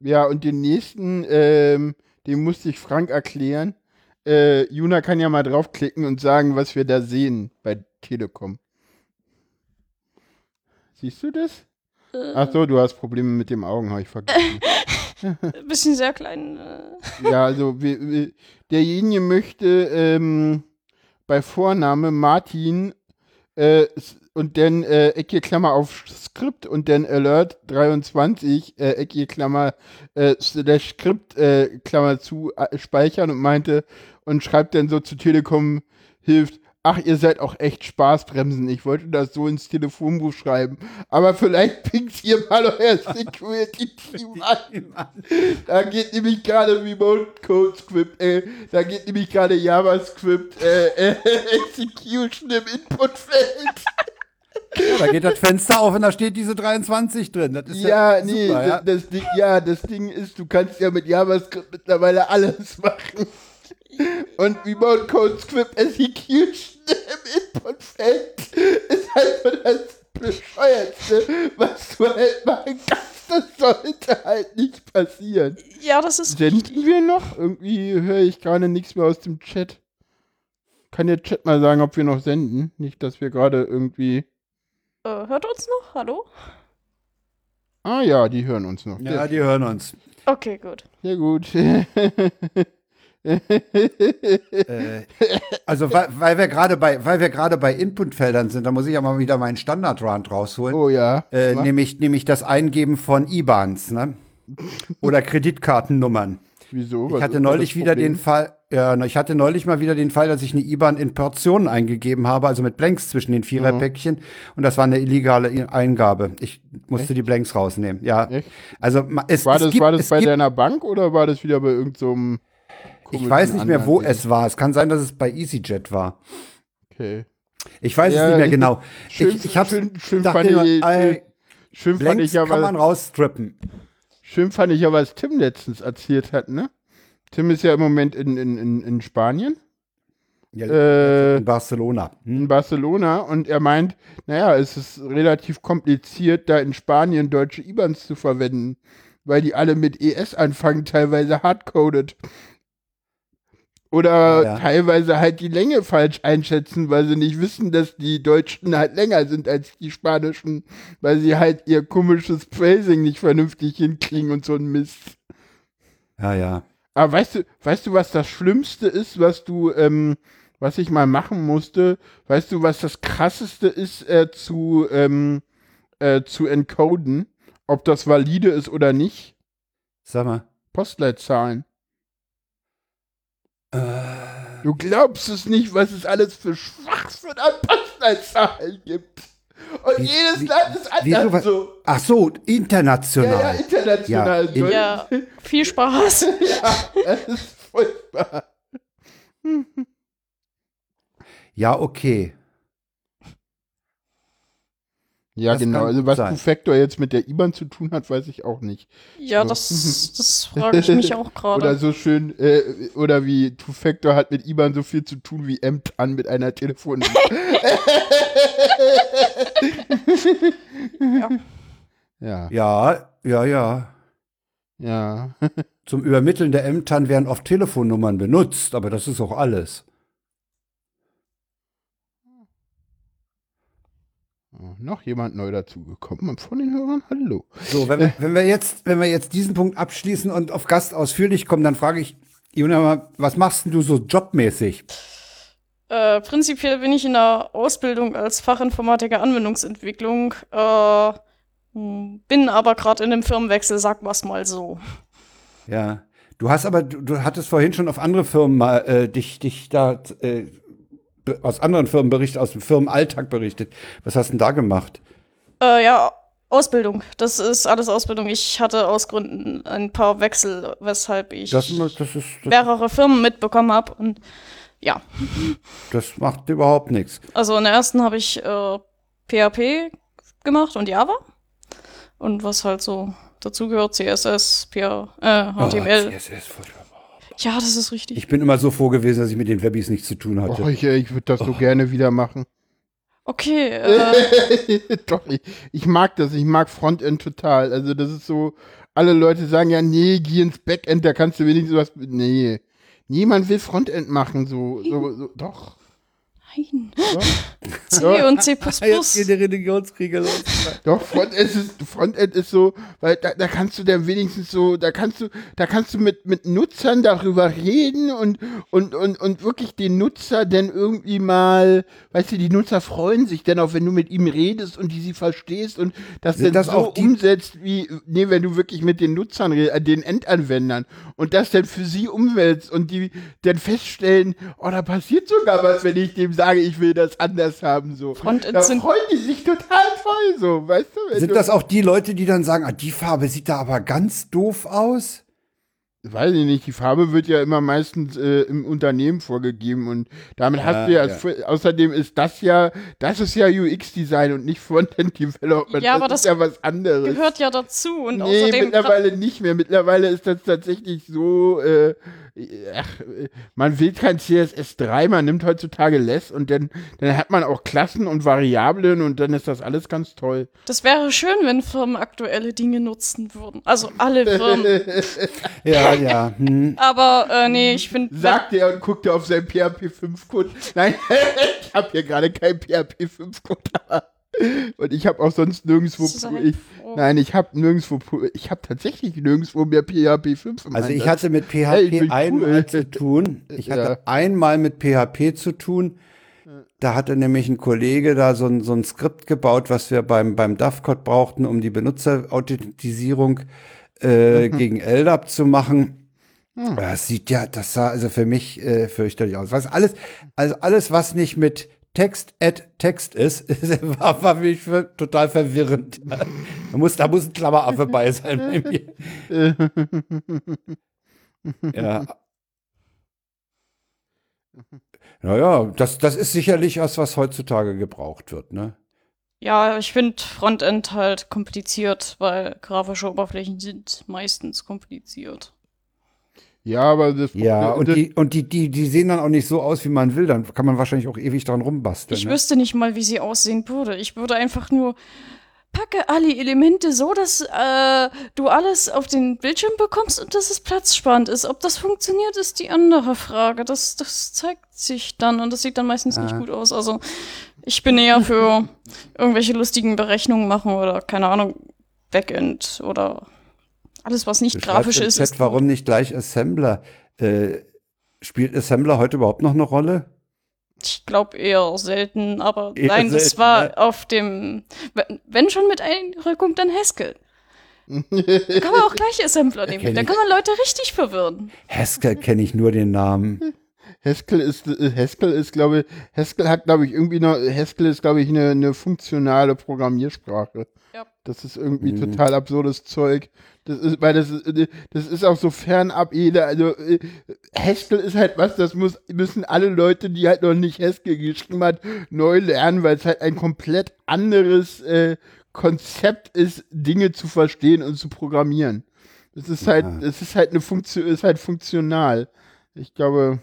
Speaker 3: Ja, und den nächsten, ähm, den musste ich Frank erklären. Äh, Juna kann ja mal draufklicken und sagen, was wir da sehen bei Telekom. Siehst du das? Ach so, du hast Probleme mit dem Augen, habe ich vergessen.
Speaker 4: Bisschen sehr klein. Äh.
Speaker 3: ja, also wir, wir, derjenige möchte ähm, bei Vorname Martin äh, und dann äh, Ecke Klammer auf Skript und dann Alert 23 äh, Ecke Klammer äh, slash Skript äh, Klammer zu äh, speichern und meinte und schreibt dann so zu Telekom hilft Ach, ihr seid auch echt Spaßbremsen. Ich wollte das so ins Telefonbuch schreiben. Aber vielleicht pinkt ihr mal euer Security-Team an. Da geht nämlich gerade Remote Code Script, äh, da geht nämlich gerade JavaScript äh, äh, Execution im Inputfeld.
Speaker 2: Ja, da geht das Fenster auf und da steht diese 23 drin. Das ist
Speaker 3: Ja,
Speaker 2: ja,
Speaker 3: nee,
Speaker 2: super, ja.
Speaker 3: Das, das Ding, ja, das Ding ist, du kannst ja mit JavaScript mittlerweile alles machen. Und Remote Code Script Execution im Inputfeld ist halt so das Bescheuertste, was du halt machen kannst. Das sollte halt nicht passieren.
Speaker 4: Ja, das ist
Speaker 3: Senden wir noch? Irgendwie höre ich gerade nichts mehr aus dem Chat. Kann der Chat mal sagen, ob wir noch senden? Nicht, dass wir gerade irgendwie.
Speaker 4: Äh, hört uns noch? Hallo?
Speaker 3: Ah ja, die hören uns noch.
Speaker 2: Ja,
Speaker 3: Sehr,
Speaker 2: die hören uns.
Speaker 4: Okay, gut.
Speaker 3: sehr gut.
Speaker 2: Äh, also weil, weil wir gerade bei, weil wir gerade bei Inputfeldern sind, da muss ich ja mal wieder meinen Standard-Rand rausholen.
Speaker 3: oh ja.
Speaker 2: Äh, nämlich, nämlich das Eingeben von IBANs, ne? Oder Kreditkartennummern.
Speaker 3: Wieso? Was
Speaker 2: Ich hatte neulich wieder den Fall, ja, ich hatte neulich mal wieder den Fall, dass ich eine IBAN in Portionen eingegeben habe, also mit Blanks zwischen den Viererpäckchen. Und das war eine illegale Eingabe. Ich musste die Blanks rausnehmen. Ja.
Speaker 3: Echt?
Speaker 2: Also es,
Speaker 3: War
Speaker 2: es
Speaker 3: das,
Speaker 2: gibt,
Speaker 3: war das
Speaker 2: es
Speaker 3: bei
Speaker 2: gibt,
Speaker 3: deiner Bank oder war das wieder bei irgendeinem. So
Speaker 2: Ich weiß nicht mehr, wo es war. Es kann sein, dass es bei EasyJet war.
Speaker 3: Okay.
Speaker 2: Ich weiß
Speaker 3: Ja,
Speaker 2: es nicht mehr genau.
Speaker 3: schön-
Speaker 2: ich ich hab's,
Speaker 3: schön- schön
Speaker 2: dachte
Speaker 3: fand ich-
Speaker 2: ey,
Speaker 3: Schön fand, ich ja,
Speaker 2: kann man
Speaker 3: was,
Speaker 2: rausstrippen.
Speaker 3: schön fand ich ja, was Tim letztens erzählt hat, ne? Tim ist ja im Moment in, in, in, in Spanien.
Speaker 2: Ja,
Speaker 3: Äh,
Speaker 2: in Barcelona.
Speaker 3: in
Speaker 2: Hm?
Speaker 3: Barcelona und er meint, naja, es ist relativ kompliziert, da in Spanien deutsche IBANs zu verwenden, weil die alle mit ES anfangen, teilweise hardcoded. Oder
Speaker 2: Ja.
Speaker 3: teilweise halt die Länge falsch einschätzen, weil sie nicht wissen, dass die Deutschen halt länger sind als die Spanischen, weil sie halt ihr komisches Phrasing nicht vernünftig hinkriegen und so ein Mist.
Speaker 2: Ja, ja.
Speaker 3: Aber weißt du, weißt du, was das Schlimmste ist, was du, ähm, was ich mal machen musste? Weißt du, was das krasseste ist, äh, zu, ähm, äh, zu encoden? Ob das valide ist oder nicht?
Speaker 2: Sag mal.
Speaker 3: Postleitzahlen. Du glaubst es nicht, was es alles für Schwachsinn an Postleitzahlen gibt. Und
Speaker 2: Wie-
Speaker 3: jedes
Speaker 2: wie-
Speaker 3: Land ist anders
Speaker 2: was-
Speaker 3: so.
Speaker 2: ach so,
Speaker 3: Ja,
Speaker 2: international.
Speaker 3: ja, international.
Speaker 2: Ja, in-
Speaker 4: Ja, viel Spaß.
Speaker 3: ja, das ist furchtbar.
Speaker 2: Ja, okay.
Speaker 3: Ja,
Speaker 2: Das
Speaker 3: genau. Also was
Speaker 2: sein.
Speaker 3: Jetzt mit der IBAN zu tun hat, weiß ich auch nicht.
Speaker 4: Ja,
Speaker 3: So.
Speaker 4: das, das frage ich mich auch
Speaker 3: Oder
Speaker 4: gerade.
Speaker 3: so schön, äh, oder wie Two-Factor hat mit IBAN so viel zu tun wie M-TAN mit einer Telefonnummer.
Speaker 4: Ja.
Speaker 3: ja,
Speaker 2: Ja, ja, ja.
Speaker 3: ja.
Speaker 2: Zum Übermitteln der MTAN werden oft Telefonnummern benutzt, aber das ist auch alles.
Speaker 3: Noch jemand neu dazugekommen von den Hörern? Hallo.
Speaker 2: So, wenn wir, wenn wir jetzt, wenn wir jetzt diesen Punkt abschließen und auf Gast ausführlich kommen, dann frage ich, Juna, mal, was machst denn du so jobmäßig?
Speaker 4: Äh, prinzipiell bin ich in der Ausbildung als Fachinformatiker Anwendungsentwicklung, äh, hm, bin aber gerade in einem Firmenwechsel, sag was mal so.
Speaker 2: Ja. Du hast aber, du, du hattest vorhin schon auf andere Firmen mal äh, dich, dich da äh, aus anderen Firmen berichtet, aus dem Firmenalltag berichtet. Was hast du denn da gemacht?
Speaker 4: Äh, ja, Ausbildung. Das ist alles Ausbildung. Ich hatte aus Gründen ein paar Wechsel, weshalb ich
Speaker 2: Das, das, ist, das,
Speaker 4: mehrere Firmen mitbekommen habe. Und ja,
Speaker 2: das macht überhaupt nichts.
Speaker 4: also in der ersten habe ich äh, PHP gemacht und Java. Und was halt so dazugehört, CSS, PH, äh, HTML.
Speaker 2: Oh, CSS, furchtbar.
Speaker 4: Ja, das ist richtig.
Speaker 2: Ich bin immer so froh gewesen, dass ich mit den Webbies nichts zu tun hatte.
Speaker 3: Oh, ich ich würde das so gerne wieder machen.
Speaker 4: Okay, äh,
Speaker 3: Doch, ich, ich mag das. Ich mag Frontend total. Also, das ist so, alle Leute sagen ja, nee, geh ins Backend, da kannst du wenigstens was. Nee. Niemand will Frontend machen, so, so, so doch.
Speaker 4: Nein.
Speaker 3: doch.
Speaker 4: C und C++.
Speaker 2: Jetzt geht der Religionskrieg los.
Speaker 3: Doch, Frontend ist, Frontend ist so, weil da, da kannst du dann wenigstens so, da kannst du, da kannst du mit, mit Nutzern darüber reden und, und, und, und wirklich den Nutzer dann irgendwie mal, weißt du, die Nutzer freuen sich dann auch, wenn du mit ihm redest und die sie verstehst und das
Speaker 2: Sind
Speaker 3: dann
Speaker 2: das
Speaker 3: so
Speaker 2: auch
Speaker 3: umsetzt wie, nee, wenn du wirklich mit den Nutzern redest, äh, den Endanwendern und das dann für sie umwälzt und die dann feststellen, oh, da passiert sogar was, wenn ich dem sage, ich will das anders haben, so.
Speaker 4: Frontend
Speaker 3: da
Speaker 4: sind-
Speaker 3: freuen die sich total voll, so, weißt du?
Speaker 2: Sind
Speaker 3: du-
Speaker 2: das auch die Leute, die dann sagen, ah, die Farbe sieht da aber ganz doof aus?
Speaker 3: Weiß ich nicht, die Farbe wird ja immer meistens äh, im Unternehmen vorgegeben und damit
Speaker 2: Ja,
Speaker 3: hast du ja,
Speaker 2: ja.
Speaker 3: außerdem ist das ja, das ist ja UX-Design und nicht Frontend Development.
Speaker 4: Ja, aber
Speaker 3: das
Speaker 4: das
Speaker 3: ist ja was anderes.
Speaker 4: Gehört ja dazu und
Speaker 3: nee,
Speaker 4: außerdem.
Speaker 3: mittlerweile nicht mehr. Mittlerweile ist das tatsächlich so, äh, man will kein CSS3, man nimmt heutzutage Less und dann, dann hat man auch Klassen und Variablen und dann ist das alles ganz toll.
Speaker 4: Das wäre schön, wenn Firmen aktuelle Dinge nutzen würden. Also alle Firmen.
Speaker 2: Ja, ja. Hm.
Speaker 4: Aber äh, nee, ich finde.
Speaker 3: Sagt er und guckt er auf seinen PHP 5-Code. Nein, ich habe hier gerade keinen PHP 5-Code. Und ich habe auch sonst nirgendwo. Ich, nein, ich habe nirgendwo. Ich habe tatsächlich nirgendwo mehr PHP 5 im
Speaker 2: Also ich hatte mit
Speaker 3: Hey,
Speaker 2: PHP
Speaker 3: bin
Speaker 2: einmal
Speaker 3: cool.
Speaker 2: zu tun. Ich hatte
Speaker 3: Ja.
Speaker 2: einmal mit PHP zu tun. Da hatte nämlich ein Kollege da so ein, so ein Skript gebaut, was wir beim, beim DAF-Code brauchten, um die Benutzerauthentisierung äh, gegen LDAP zu machen. Das sieht ja, das sah also für mich äh, fürchterlich aus. Was alles, also alles, was nicht mit Text at Text ist, war, war für mich für, total verwirrend. Da muss, da muss ein Klammeraffe bei sein bei mir. Ja. Naja, das, das ist sicherlich was, was heutzutage gebraucht wird, ne?
Speaker 4: Ja, ich finde Frontend halt kompliziert, weil grafische Oberflächen sind meistens kompliziert.
Speaker 3: Ja, aber das.
Speaker 2: Ja, und
Speaker 3: das,
Speaker 2: die, und die, die, die sehen dann auch nicht so aus, wie man will. Dann kann man wahrscheinlich auch ewig dran rumbasteln.
Speaker 4: Ich
Speaker 2: ne?
Speaker 4: wüsste nicht mal, wie sie aussehen würde. Ich würde einfach nur packe alle Elemente so, dass äh, du alles auf den Bildschirm bekommst und dass es platzsparend ist. Ob das funktioniert, ist die andere Frage. Das, das zeigt sich dann und das sieht dann meistens nicht
Speaker 2: Ah.
Speaker 4: gut aus. Also ich bin eher für irgendwelche lustigen Berechnungen machen oder keine Ahnung, Backend oder alles, was nicht
Speaker 2: Du
Speaker 4: grafisch ist.
Speaker 2: im
Speaker 4: ist
Speaker 2: Chat, warum nicht gleich Assembler? Äh, spielt Assembler heute überhaupt noch eine Rolle?
Speaker 4: Ich glaube eher selten, aber
Speaker 2: Eher
Speaker 4: nein, das
Speaker 2: selten,
Speaker 4: war
Speaker 2: ne?
Speaker 4: auf dem, wenn- schon mit Einrückung, dann Haskell. Da kann man auch gleich Assembler nehmen.
Speaker 2: kenn
Speaker 4: Da kann man Leute richtig verwirren.
Speaker 2: Haskell kenne ich nur den Namen.
Speaker 3: Haskell ist, äh, Haskell ist, glaube ich, Haskell hat, glaube ich, irgendwie noch, Haskell ist, glaube ich, eine, eine funktionale Programmiersprache.
Speaker 4: Ja.
Speaker 3: Das ist irgendwie
Speaker 2: Mhm.
Speaker 3: total absurdes Zeug. Das ist, weil das ist, äh, das ist auch so fernab jeder, also äh, Haskell ist halt was, das muss, müssen alle Leute, die halt noch nicht Haskell geschrieben hat, neu lernen, weil es halt ein komplett anderes äh, Konzept ist, Dinge zu verstehen und zu programmieren. Das ist halt,
Speaker 2: Ja.
Speaker 3: es ist halt eine Funktion, ist halt funktional. Ich glaube,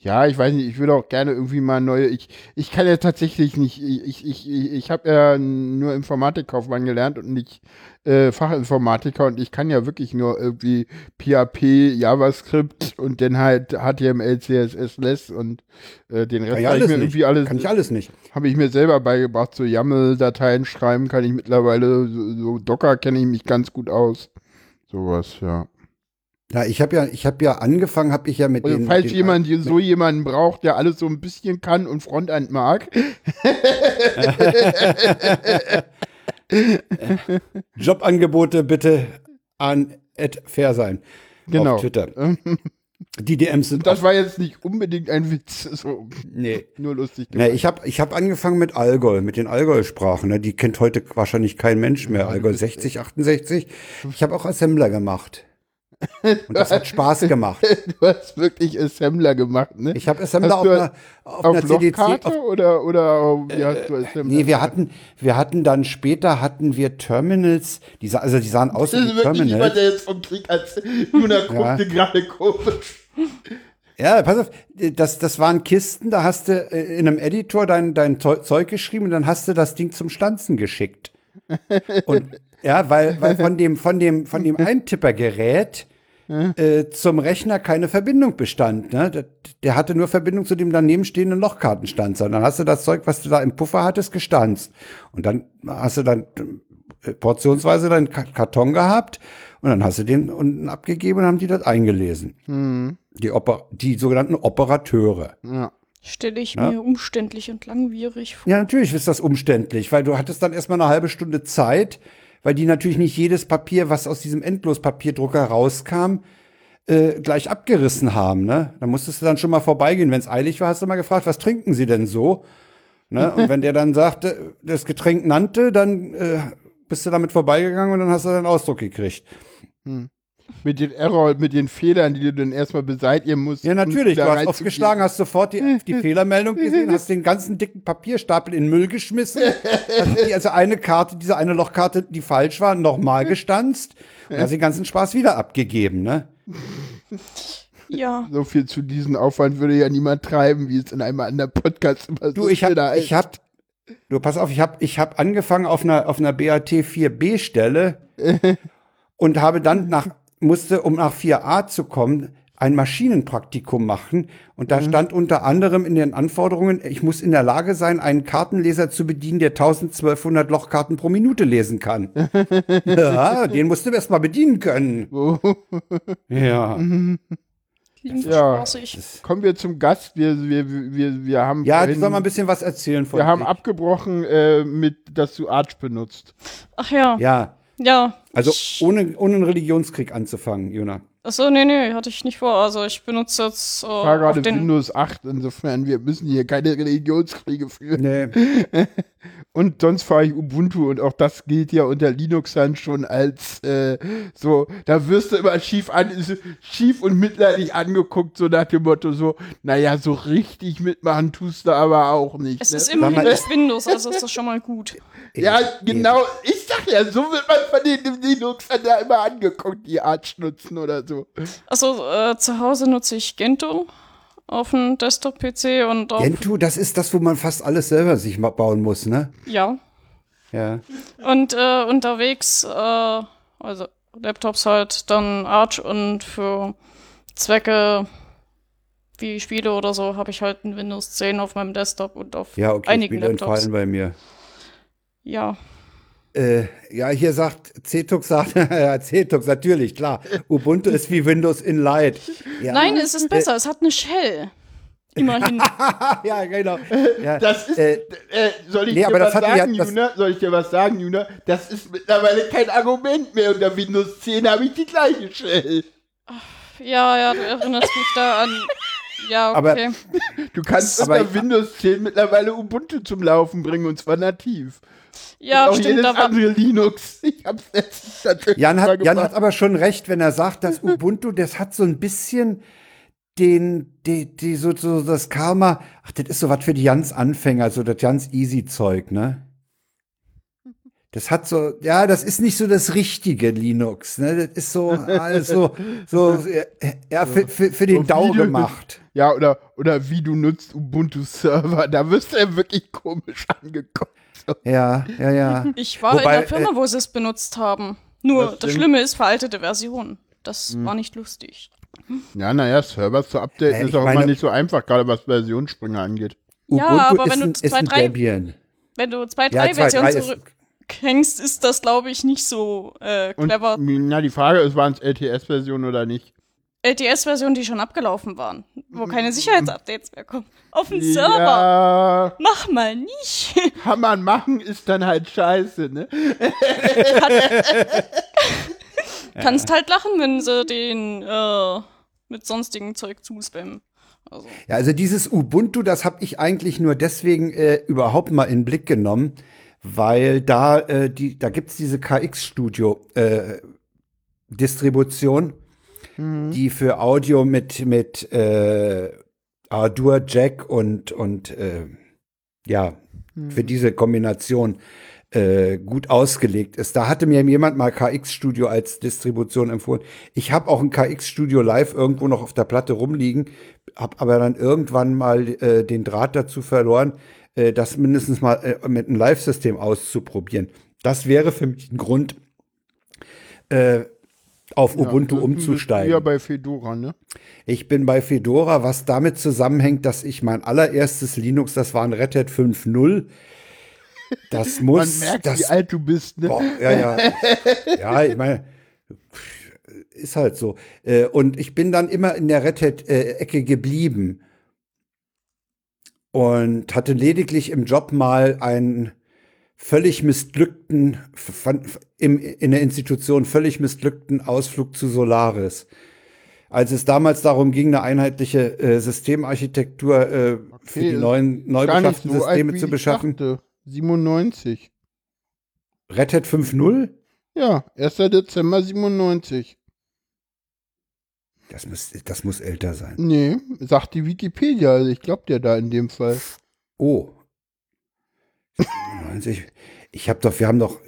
Speaker 3: ja, ich weiß nicht, ich würde auch gerne irgendwie mal neue, ich, ich kann ja tatsächlich nicht, ich, ich, ich, ich habe ja nur Informatikkaufmann gelernt und nicht äh, Fachinformatiker und ich kann ja wirklich nur irgendwie PHP, JavaScript und dann halt HTML, CSS, Less und äh, den Rest
Speaker 2: Kann ich
Speaker 3: ich mir
Speaker 2: nicht.
Speaker 3: irgendwie alles,
Speaker 2: Kann ich alles nicht.
Speaker 3: habe ich mir selber beigebracht, so YAML-Dateien schreiben kann ich mittlerweile, so, so Docker kenne ich mich ganz gut aus. Sowas, ja.
Speaker 2: Ja, ich habe ja, ich habe ja angefangen, habe ich ja mit
Speaker 3: Also
Speaker 2: den,
Speaker 3: falls
Speaker 2: den,
Speaker 3: jemand hier so jemanden braucht, der alles so ein bisschen kann und Frontend mag,
Speaker 2: Jobangebote bitte an fair sein
Speaker 3: genau.
Speaker 2: auf Twitter. Die DMs sind
Speaker 3: Das war jetzt nicht unbedingt ein Witz, so
Speaker 2: nee.
Speaker 3: nur lustig.
Speaker 2: Nee, ich habe ich hab angefangen mit Allgäu, mit den Allgäu-Sprachen. Ne? Die kennt heute wahrscheinlich kein Mensch mehr. Allgäu 60, 68. Ich habe auch Assembler gemacht. Und das hat Spaß gemacht.
Speaker 3: Du hast wirklich Assembler gemacht, ne?
Speaker 2: Ich habe Assembler
Speaker 3: Hast
Speaker 2: auf einer, auf
Speaker 3: auf
Speaker 2: einer CDC. Auf,
Speaker 3: oder, oder wie hast du Assembler
Speaker 2: nee, wir
Speaker 3: gemacht?
Speaker 2: hatten, wir hatten dann später hatten wir Terminals, die, also die sahen aus
Speaker 3: Das
Speaker 2: wie
Speaker 3: ist wirklich jemand,
Speaker 2: Terminals.
Speaker 3: der jetzt vom Krieg als Juna guckte gerade komisch.
Speaker 2: Ja, pass auf, das, das waren Kisten, da hast du äh, in einem Editor dein, dein Zeu- Zeug geschrieben und dann hast du das Ding zum Stanzen geschickt. Und ja, weil, weil von dem, von dem, von dem Eintippergerät äh, zum Rechner keine Verbindung bestand. Ne? Der, der hatte nur Verbindung zu dem daneben stehenden Lochkartenstanzer. Und dann hast du das Zeug, was du da im Puffer hattest, gestanzt. Und dann hast du dann äh, portionsweise deinen Ka- Karton gehabt und dann hast du den unten abgegeben und haben die das eingelesen. Die, Oper die sogenannten Operateure.
Speaker 3: Ja.
Speaker 4: Stelle ich mir umständlich und langwierig vor.
Speaker 2: Ja, natürlich ist das umständlich, weil du hattest dann erstmal eine halbe Stunde Zeit, weil die natürlich nicht jedes Papier, was aus diesem Endlospapierdrucker rauskam, äh, gleich abgerissen haben. Ne? Da musstest du dann schon mal vorbeigehen. Wenn es eilig war, hast du mal gefragt, was trinken sie denn so? Ne? Und wenn der dann sagte, das Getränk nannte, dann äh, bist du damit vorbeigegangen und dann hast du den Ausdruck gekriegt.
Speaker 3: Mit den Error, mit den Fehlern, die du dann erstmal beseitigen musst.
Speaker 2: Ja, natürlich. Du hast aufgeschlagen, hast sofort die, die Fehlermeldung gesehen, hast den ganzen dicken Papierstapel in den Müll geschmissen. hast die, also eine Karte, diese eine Lochkarte, die falsch war, nochmal gestanzt und hast den ganzen Spaß wieder abgegeben, ne?
Speaker 4: Ja.
Speaker 3: So viel zu diesem Aufwand würde ja niemand treiben, wie es in einem anderen Podcast immer
Speaker 2: Du,
Speaker 3: so
Speaker 2: ich hab,
Speaker 3: da ist.
Speaker 2: ich hab, du pass auf, ich hab, ich hab angefangen auf einer, auf einer BAT 4b Stelle und habe dann nach, musste, um nach 4a zu kommen, ein Maschinenpraktikum machen. Und da stand unter anderem in den Anforderungen, ich muss in der Lage sein, einen Kartenleser zu bedienen, der 1200 Lochkarten pro Minute lesen kann. ja, den musst du erst mal bedienen können. Ja.
Speaker 4: Klingt
Speaker 3: Ja.
Speaker 4: spaßig.
Speaker 3: Kommen wir zum Gast. Wir, wir, wir, wir haben
Speaker 2: Ja, die
Speaker 3: vorhin-
Speaker 2: soll mal ein bisschen was erzählen von
Speaker 3: wir haben abgebrochen äh, mit, dass du Arch benutzt.
Speaker 4: Ach ja. Ja.
Speaker 2: Ja, also ohne, ohne einen Religionskrieg anzufangen, Jona.
Speaker 4: Achso, nee, nee, hatte ich nicht vor. Also ich benutze jetzt äh,
Speaker 3: Ich war gerade Windows 8, insofern wir müssen hier keine Religionskriege führen.
Speaker 2: Nee.
Speaker 3: Und sonst fahre ich Ubuntu und auch das gilt ja unter Linux dann schon als äh, so, da wirst du immer schief an, schief und mitleidig angeguckt, so nach dem Motto so, naja, so richtig mitmachen tust du aber auch nicht.
Speaker 4: Es
Speaker 3: ne?
Speaker 4: ist immerhin nicht Windows, also ist das schon mal gut.
Speaker 3: Ja, genau. Ich sag ja, so wird man von den Linuxern da immer angeguckt, die Arch nutzen oder so.
Speaker 4: Also äh, zu Hause nutze ich Gentoo auf dem Desktop-PC und auf,
Speaker 2: Gentoo, das ist das, wo man fast alles selber sich bauen muss, ne?
Speaker 4: ja.
Speaker 2: Ja.
Speaker 4: Und äh, unterwegs, äh, also Laptops halt, dann Arch und für Zwecke wie Spiele oder so habe ich halt ein Windows 10 auf meinem Desktop und auf
Speaker 2: Ja, okay,
Speaker 4: einigen
Speaker 2: Spiele
Speaker 4: Laptops.
Speaker 2: entfallen bei mir.
Speaker 4: Ja.
Speaker 2: Äh, ja, hier sagt, Ctux sagt, ja, Ctux, natürlich, klar. Ubuntu ist wie Windows in Light. Ja.
Speaker 4: Nein, es ist besser, es hat eine Shell. Immerhin.
Speaker 2: ja, genau. Ja,
Speaker 3: Das ist,
Speaker 2: äh,
Speaker 3: äh, soll ich
Speaker 2: nee,
Speaker 3: dir
Speaker 2: aber
Speaker 3: was sagen, Juna? Soll ich dir was sagen, Juna? Das ist mittlerweile kein Argument mehr. Unter Windows 10 habe ich die gleiche Shell.
Speaker 4: ja, ja, du erinnerst mich da an. Ja,
Speaker 2: Aber-
Speaker 4: okay.
Speaker 3: Du kannst
Speaker 2: Aber-
Speaker 3: unter Windows 10 mittlerweile Ubuntu zum Laufen bringen und zwar nativ.
Speaker 4: Ja,
Speaker 3: und auch
Speaker 4: stimmt,
Speaker 3: jedes
Speaker 4: aber
Speaker 3: andere Linux. Ich hab's letztens tatsächlich
Speaker 2: Jan, hat, Jan hat aber schon recht, wenn er sagt, dass Ubuntu, das hat so ein bisschen den, die, die, so, so das Karma, ach, das ist so was für die ganz Anfänger, so das ganz easy Zeug, ne? Das hat so, ja, das ist nicht so das richtige Linux, ne? Das ist so, also, so, äh, ja, für, für, für den
Speaker 3: So
Speaker 2: DAO gemacht.
Speaker 3: Ja, oder, oder wie du nutzt Ubuntu-Server. Da wirst du ja wirklich komisch angeguckt. So.
Speaker 2: Ja, ja, ja.
Speaker 4: ich war
Speaker 2: Wobei,
Speaker 4: in der Firma, wo sie es benutzt haben. Nur, das
Speaker 3: denn?
Speaker 4: Schlimme ist veraltete Version. Das war nicht lustig.
Speaker 3: Ja, naja, Server zu updaten
Speaker 2: Äh,
Speaker 3: ist auch immer
Speaker 2: meine-
Speaker 3: nicht so einfach, gerade was Versionssprünge angeht.
Speaker 4: Ja,
Speaker 2: Ubuntu
Speaker 4: aber
Speaker 2: ist
Speaker 4: wenn du zwei, drei-
Speaker 2: Debian.
Speaker 4: Wenn du zwei,
Speaker 2: Ja,
Speaker 4: drei
Speaker 2: zwei, drei
Speaker 4: Versionen
Speaker 2: ist-
Speaker 4: zurückhängst, ist das, glaube ich, nicht so äh,
Speaker 3: Und
Speaker 4: clever.
Speaker 3: na, die Frage ist, waren es LTS-Versionen oder nicht?
Speaker 4: LTS-Versionen, die schon abgelaufen waren, wo keine Sicherheitsupdates mehr kommen. Auf dem Server.
Speaker 3: Ja,
Speaker 4: Mach mal nicht.
Speaker 3: kann man machen, ist dann halt scheiße, ne?
Speaker 4: Kannst halt lachen, wenn sie den äh, mit sonstigen Zeug zuspammen. Also,
Speaker 2: Ja, also dieses Ubuntu, das habe ich eigentlich nur deswegen äh, überhaupt mal in den Blick genommen, weil da äh, die, da gibt's diese KX Studio äh, Distribution die für Audio mit, mit äh, Ardour Jack und, und äh, ja, für diese Kombination äh, gut ausgelegt ist. Da hatte mir jemand mal KX Studio als Distribution empfohlen. Ich habe auch ein KX Studio Live irgendwo noch auf der Platte rumliegen, habe aber dann irgendwann mal äh, den Draht dazu verloren, äh, das mindestens mal äh, mit einem Live-System auszuprobieren. Das wäre für mich ein Grund, äh, auf Ubuntu
Speaker 3: Ja
Speaker 2: umzusteigen.
Speaker 3: bei Fedora, ne?
Speaker 2: Ich bin bei Fedora, was damit zusammenhängt, dass ich mein allererstes Linux, das war ein Red Hat 5.0. Das
Speaker 3: Man
Speaker 2: muss,
Speaker 3: merkt,
Speaker 2: das,
Speaker 3: wie alt du bist, ne?
Speaker 2: Boah, ja, ja. ja, ich meine, ist halt so. Äh, Und ich bin dann immer in der Red Hat-Ecke geblieben. Und hatte lediglich im Job mal einen völlig missglückten, im, in der Institution völlig missglückten Ausflug zu Solaris. Als es damals darum ging, eine einheitliche äh, Systemarchitektur äh, für die
Speaker 3: Okay,
Speaker 2: neuen neu beschafften
Speaker 3: so
Speaker 2: Systeme zu beschaffen.
Speaker 3: dachte. 97.
Speaker 2: Red Hat 5.0?
Speaker 3: Ja, 1. Dezember 97.
Speaker 2: Das muss, das muss älter sein.
Speaker 3: Nee, sagt die Wikipedia, also ich glaub dir da in dem Fall.
Speaker 2: Oh. 97. Ich habe doch, wir haben doch.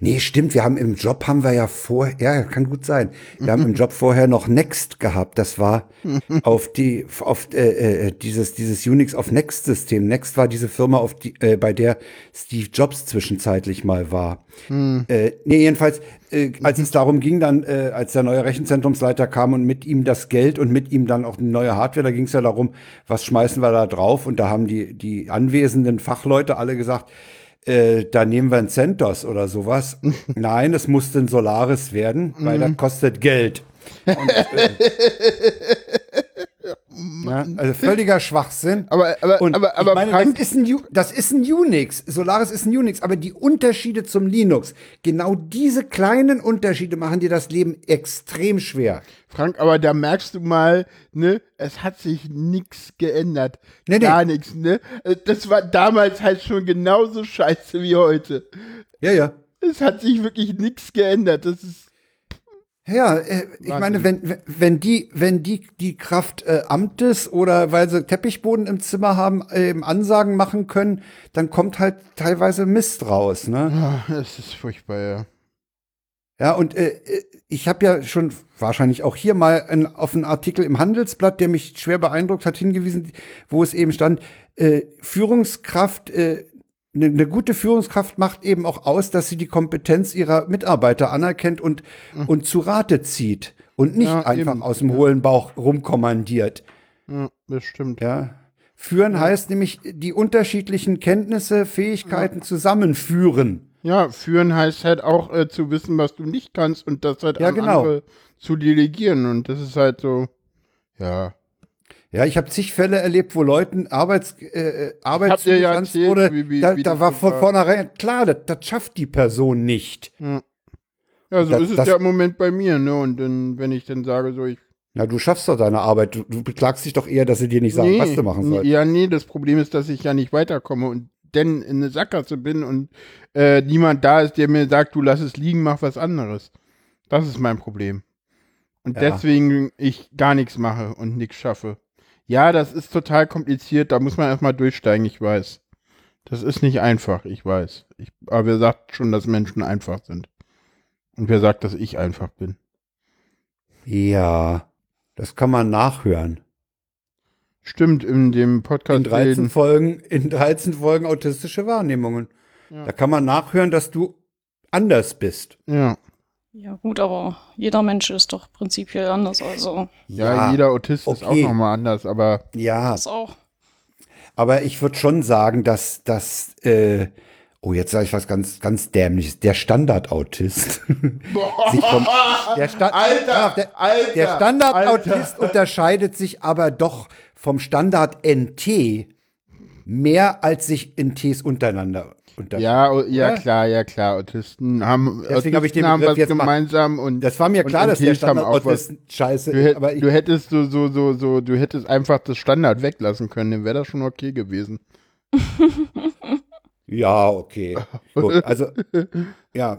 Speaker 2: Nee, stimmt, wir haben im Job haben wir ja vorher, ja, kann gut sein. Wir haben im Job vorher noch Next gehabt. Das war auf die, auf äh, äh, dieses, dieses Unix auf Next-System. Next war diese Firma, auf die, äh, bei der Steve Jobs zwischenzeitlich mal war. Äh, nee, jedenfalls, äh, als es darum ging, dann, äh, als der neue Rechenzentrumsleiter kam und mit ihm das Geld und mit ihm dann auch eine neue Hardware, da ging es ja darum, was schmeißen wir da drauf? Und da haben die, die anwesenden Fachleute alle gesagt, äh, da nehmen wir ein CentOS oder sowas. Nein, es musste ein Solaris werden, weil das kostet Geld. Und, äh, ja, also völliger Schwachsinn.
Speaker 3: Aber, aber,
Speaker 2: Und
Speaker 3: aber, aber
Speaker 2: meine,
Speaker 3: Frank,
Speaker 2: das, ist ein, das ist ein Unix. Solaris ist ein Unix, aber die Unterschiede zum Linux, genau diese kleinen Unterschiede machen dir das Leben extrem schwer.
Speaker 3: Frank, aber da merkst du mal, ne, es hat sich nichts geändert.
Speaker 2: Nee, nee.
Speaker 3: Gar nichts, ne? Äh, Das war damals halt schon genauso scheiße wie heute.
Speaker 2: Ja, ja.
Speaker 3: Es hat sich wirklich nichts geändert. Das ist.
Speaker 2: Ja, äh, ich meine, wenn, wenn- die, wenn die die Kraft äh, Amtes oder weil sie Teppichboden im Zimmer haben, äh, Ansagen machen können, dann kommt halt teilweise Mist raus, ne?
Speaker 3: Ah, Es ist furchtbar, ja.
Speaker 2: Ja, und äh, äh, ich habe ja schon wahrscheinlich auch hier mal ein, auf einen Artikel im Handelsblatt, der mich schwer beeindruckt hat, hingewiesen, wo es eben stand, äh, Führungskraft, äh, eine ne gute Führungskraft macht eben auch aus, dass sie die Kompetenz ihrer Mitarbeiter anerkennt und, und zu Rate zieht und nicht
Speaker 3: Ja,
Speaker 2: einfach
Speaker 3: eben.
Speaker 2: aus dem hohlen Bauch rumkommandiert.
Speaker 3: Ja, das stimmt.
Speaker 2: Ja. Führen heißt nämlich die unterschiedlichen Kenntnisse, Fähigkeiten zusammenführen.
Speaker 3: Ja, führen heißt halt auch äh, zu wissen, was du nicht kannst und das halt
Speaker 2: Ja, genau.
Speaker 3: andere zu delegieren. Und das ist halt so, ja.
Speaker 2: Ja, ich habe zig Fälle erlebt, wo Leuten Arbeits, äh, Arbeit
Speaker 3: Habt ihr ja erzählt,
Speaker 2: wurde.
Speaker 3: wie- wie-
Speaker 2: da
Speaker 3: wie
Speaker 2: da war von vornherein klar, das, das schafft die Person nicht.
Speaker 3: Ja, so
Speaker 2: Das-
Speaker 3: ist es
Speaker 2: das-
Speaker 3: ja im Moment bei mir, ne? Und dann, wenn ich dann sage, so, ich.
Speaker 2: Na, du schaffst doch deine Arbeit. Du, du beklagst dich doch eher, dass sie dir nicht sagen, was du machen
Speaker 3: nee,
Speaker 2: sollst.
Speaker 3: Ja, nee, das Problem ist, dass ich ja nicht weiterkomme und denn in eine Sackgasse bin und äh, niemand da ist, der mir sagt, du lass es liegen, mach was anderes. Das ist mein Problem. Und
Speaker 2: Ja.
Speaker 3: deswegen ich gar nichts mache und nichts schaffe. Ja, das ist total kompliziert, da muss man erstmal durchsteigen, ich weiß. Das ist nicht einfach, ich weiß. Ich, aber wer sagt schon, dass Menschen einfach sind? Und wer sagt, dass ich einfach bin?
Speaker 2: Ja, das kann man nachhören.
Speaker 3: Stimmt, in dem Podcast
Speaker 2: In 13
Speaker 3: reden.
Speaker 2: Folgen, in 13 Folgen autistische Wahrnehmungen.
Speaker 3: Ja.
Speaker 2: Da kann man nachhören, dass du anders bist.
Speaker 3: Ja.
Speaker 4: Ja, gut, aber jeder Mensch ist doch prinzipiell anders, also
Speaker 3: Ja, jeder Autist ist auch
Speaker 2: okay.
Speaker 3: nochmal anders, aber
Speaker 2: Ja,
Speaker 4: das auch.
Speaker 2: aber ich würde schon sagen, dass das, äh, oh, jetzt sage ich was ganz, ganz dämliches. Der Standardautist. der, Sta
Speaker 3: Alter,
Speaker 2: Ja, der,
Speaker 3: Alter,
Speaker 2: der Standardautist unterscheidet sich aber doch vom Standard-NT mehr, als sich NTs untereinander unterscheiden.
Speaker 3: ja, o- ja
Speaker 2: Ja.
Speaker 3: klar, ja klar. Autisten haben,
Speaker 2: Deswegen habe ich den Begriff
Speaker 3: was
Speaker 2: jetzt mal-
Speaker 3: gemeinsam und
Speaker 2: Das war mir
Speaker 3: und
Speaker 2: klar, dass der
Speaker 3: haben auch was.
Speaker 2: Scheiße
Speaker 3: Du, hätt,
Speaker 2: aber ich,
Speaker 3: du hättest so, so, so, so, du hättest einfach das Standard weglassen können, dann wäre das schon okay gewesen.
Speaker 2: ja, okay. Gut, also, ja,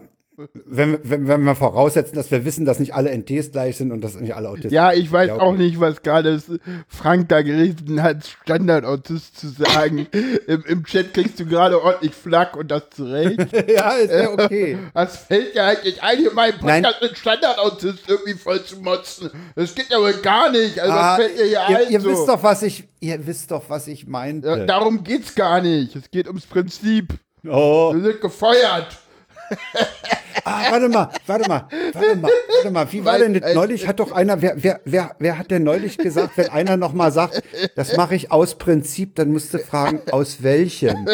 Speaker 2: wenn, wenn, wenn wir voraussetzen, dass wir wissen, dass nicht alle NTs gleich sind und dass nicht alle Autisten
Speaker 3: Ja, ich weiß
Speaker 2: Ja, okay.
Speaker 3: auch nicht, was gerade Frank da gerissen hat, Standardautist zu sagen. Im, Im Chat kriegst du gerade ordentlich Flack und das zurecht.
Speaker 2: ja, ist ja okay.
Speaker 3: Das fällt ja eigentlich ein, hier meinen
Speaker 2: Nein.
Speaker 3: Podcast mit Standardautist irgendwie voll zu motzen. Das geht ja wohl gar nicht. Also,
Speaker 2: Ah,
Speaker 3: was fällt dir hier
Speaker 2: ihr,
Speaker 3: ein?
Speaker 2: ihr
Speaker 3: so?
Speaker 2: wisst doch, was ich, ihr wisst doch, was ich meinte.
Speaker 3: ja, darum geht's gar nicht. Es geht ums Prinzip.
Speaker 2: oh.
Speaker 3: Wir sind gefeuert.
Speaker 2: Ah, warte mal, warte mal, warte mal, warte mal. Wie war denn das? neulich? Hat doch einer, wer, wer, wer, wer hat denn neulich gesagt, wenn einer noch mal sagt, das mache ich aus Prinzip, dann musst du fragen, aus welchem?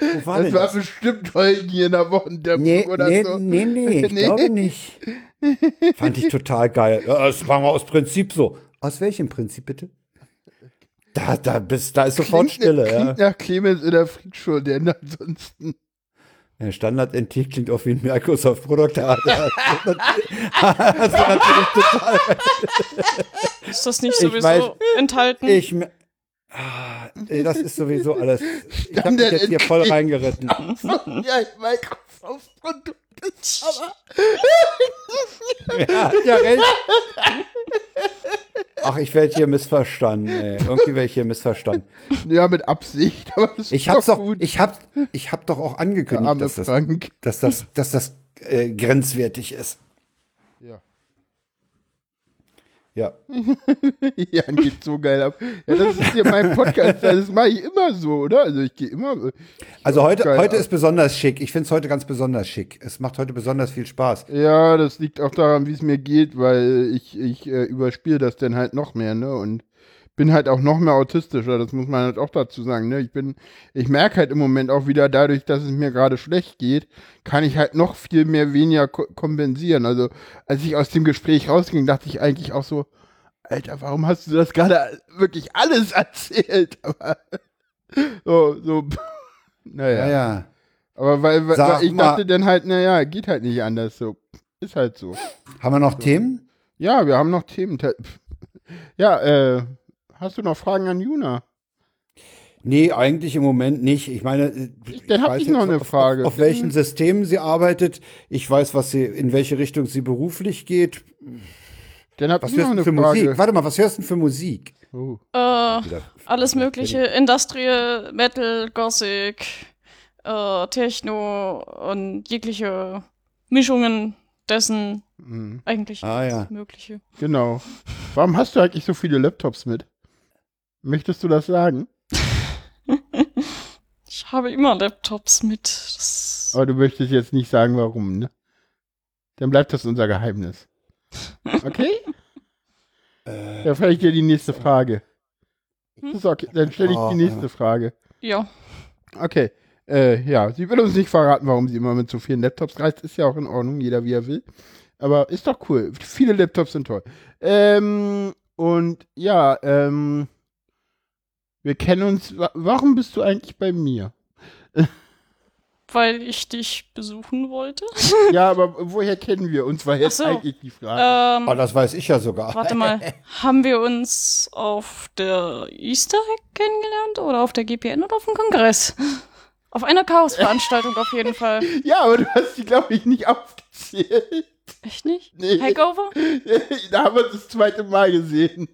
Speaker 2: Wo war
Speaker 3: Das war
Speaker 2: das?
Speaker 3: bestimmt Holgen hier in der Wochendämmerung
Speaker 2: Nee,
Speaker 3: oder
Speaker 2: nee,
Speaker 3: so.
Speaker 2: nee, nee, ich
Speaker 3: Nee.
Speaker 2: glaube nicht. Fand ich total geil. Das machen wir aus Prinzip so. Aus welchem Prinzip bitte? Da, da, bist, da ist sofort
Speaker 3: Klingt,
Speaker 2: Stille.
Speaker 3: klingt
Speaker 2: Ja.
Speaker 3: nach Clemens in der Freakshow, denn ansonsten.
Speaker 2: Ja, Standard NT klingt auch wie ein natürlich total
Speaker 4: Ist das nicht
Speaker 2: Ich
Speaker 4: sowieso
Speaker 2: weiß-
Speaker 4: enthalten?
Speaker 2: Ich. Ah, ey, das ist sowieso alles. Ich habe mich jetzt hier voll reingeritten.
Speaker 3: ja, ein Microsoft-Produkt ist aber.
Speaker 2: Ja, ja, recht. Ach, ich werde hier missverstanden. Ey. Irgendwie werde ich hier missverstanden.
Speaker 3: Ja, mit Absicht, aber das
Speaker 2: Ich
Speaker 3: ist
Speaker 2: hab's
Speaker 3: doch
Speaker 2: doch,
Speaker 3: gut.
Speaker 2: ich hab, ich hab doch auch angekündigt, dass das,
Speaker 3: Frank.
Speaker 2: dass das, dass das äh, grenzwertig ist.
Speaker 3: Ja.
Speaker 2: Ja.
Speaker 3: Jan geht so geil ab. Ja, das ist hier mein Podcast. Das mache ich immer so, oder? Also ich gehe immer.
Speaker 2: Also heute,
Speaker 3: geil
Speaker 2: heute
Speaker 3: ab.
Speaker 2: ist besonders schick. Ich finde es heute ganz besonders schick. Es macht heute besonders viel Spaß.
Speaker 3: Ja, das liegt auch daran, wie es mir geht, weil ich, ich äh, überspiele das dann halt noch mehr, ne? Und bin halt auch noch mehr autistischer, das muss man halt auch dazu sagen, ne? Ich bin, ich merke halt im Moment auch wieder dadurch, dass es mir gerade schlecht geht, kann ich halt noch viel mehr weniger ko kompensieren. Also, als ich aus dem Gespräch rausging, dachte ich eigentlich auch so, Alter, warum hast du das gerade wirklich alles erzählt? Aber so, so, naja.
Speaker 2: Ja, ja.
Speaker 3: Aber weil, weil, weil ich dachte dann halt, naja, geht halt nicht anders so. Ist halt so.
Speaker 2: Haben wir noch Themen?
Speaker 3: Ja, wir haben noch Themen. Ja, äh, hast du noch Fragen an Juna?
Speaker 2: Nee, eigentlich im Moment nicht. Ich meine, äh,
Speaker 3: Dann hab
Speaker 2: weiß
Speaker 3: ich noch
Speaker 2: jetzt,
Speaker 3: eine
Speaker 2: auf,
Speaker 3: Frage.
Speaker 2: Auf, auf welchen Systemen sie arbeitet. Ich weiß, was sie, in welche Richtung sie beruflich geht.
Speaker 3: Dann hab
Speaker 2: Was
Speaker 3: ich noch
Speaker 2: hörst du
Speaker 3: eine
Speaker 2: denn für
Speaker 3: Frage.
Speaker 2: Musik? Warte mal, was hörst du denn für Musik?
Speaker 3: Oh.
Speaker 4: äh, alles mögliche, Industrial, Metal, Gothic, äh, Techno und jegliche Mischungen dessen
Speaker 3: Mhm.
Speaker 4: eigentlich
Speaker 2: Ah,
Speaker 4: alles
Speaker 2: ja.
Speaker 4: mögliche.
Speaker 3: Genau. Warum hast du eigentlich so viele Laptops mit? Möchtest du das sagen?
Speaker 4: Ich habe immer Laptops mit. Das
Speaker 3: Aber du möchtest jetzt nicht sagen, warum, ne? Dann bleibt das unser Geheimnis. Okay?
Speaker 2: Äh,
Speaker 3: Ja, vielleicht dir die nächste Frage. Ist okay, dann stelle ich
Speaker 2: Oh,
Speaker 3: die nächste Frage.
Speaker 4: ja.
Speaker 3: Okay. Äh, ja, sie will uns nicht verraten, warum sie immer mit so vielen Laptops reist. Ist ja auch in Ordnung, jeder wie er will. Aber ist doch cool. Viele Laptops sind toll. Ähm, und ja, ähm, wir kennen uns. wa- Warum bist du eigentlich bei mir?
Speaker 4: Weil ich dich besuchen wollte.
Speaker 3: ja, aber woher kennen wir uns? War jetzt
Speaker 4: so.
Speaker 3: eigentlich die Frage.
Speaker 4: ähm,
Speaker 2: oh, das weiß ich ja sogar.
Speaker 4: warte mal. haben wir uns auf der Easter Egg kennengelernt oder auf der GPN oder auf dem Kongress? Auf einer Chaos-Veranstaltung auf jeden Fall.
Speaker 3: ja, aber du hast die, glaube ich, nicht aufgezählt.
Speaker 4: Echt nicht?
Speaker 3: Nee.
Speaker 4: Hackover?
Speaker 3: da haben wir uns das zweite Mal gesehen.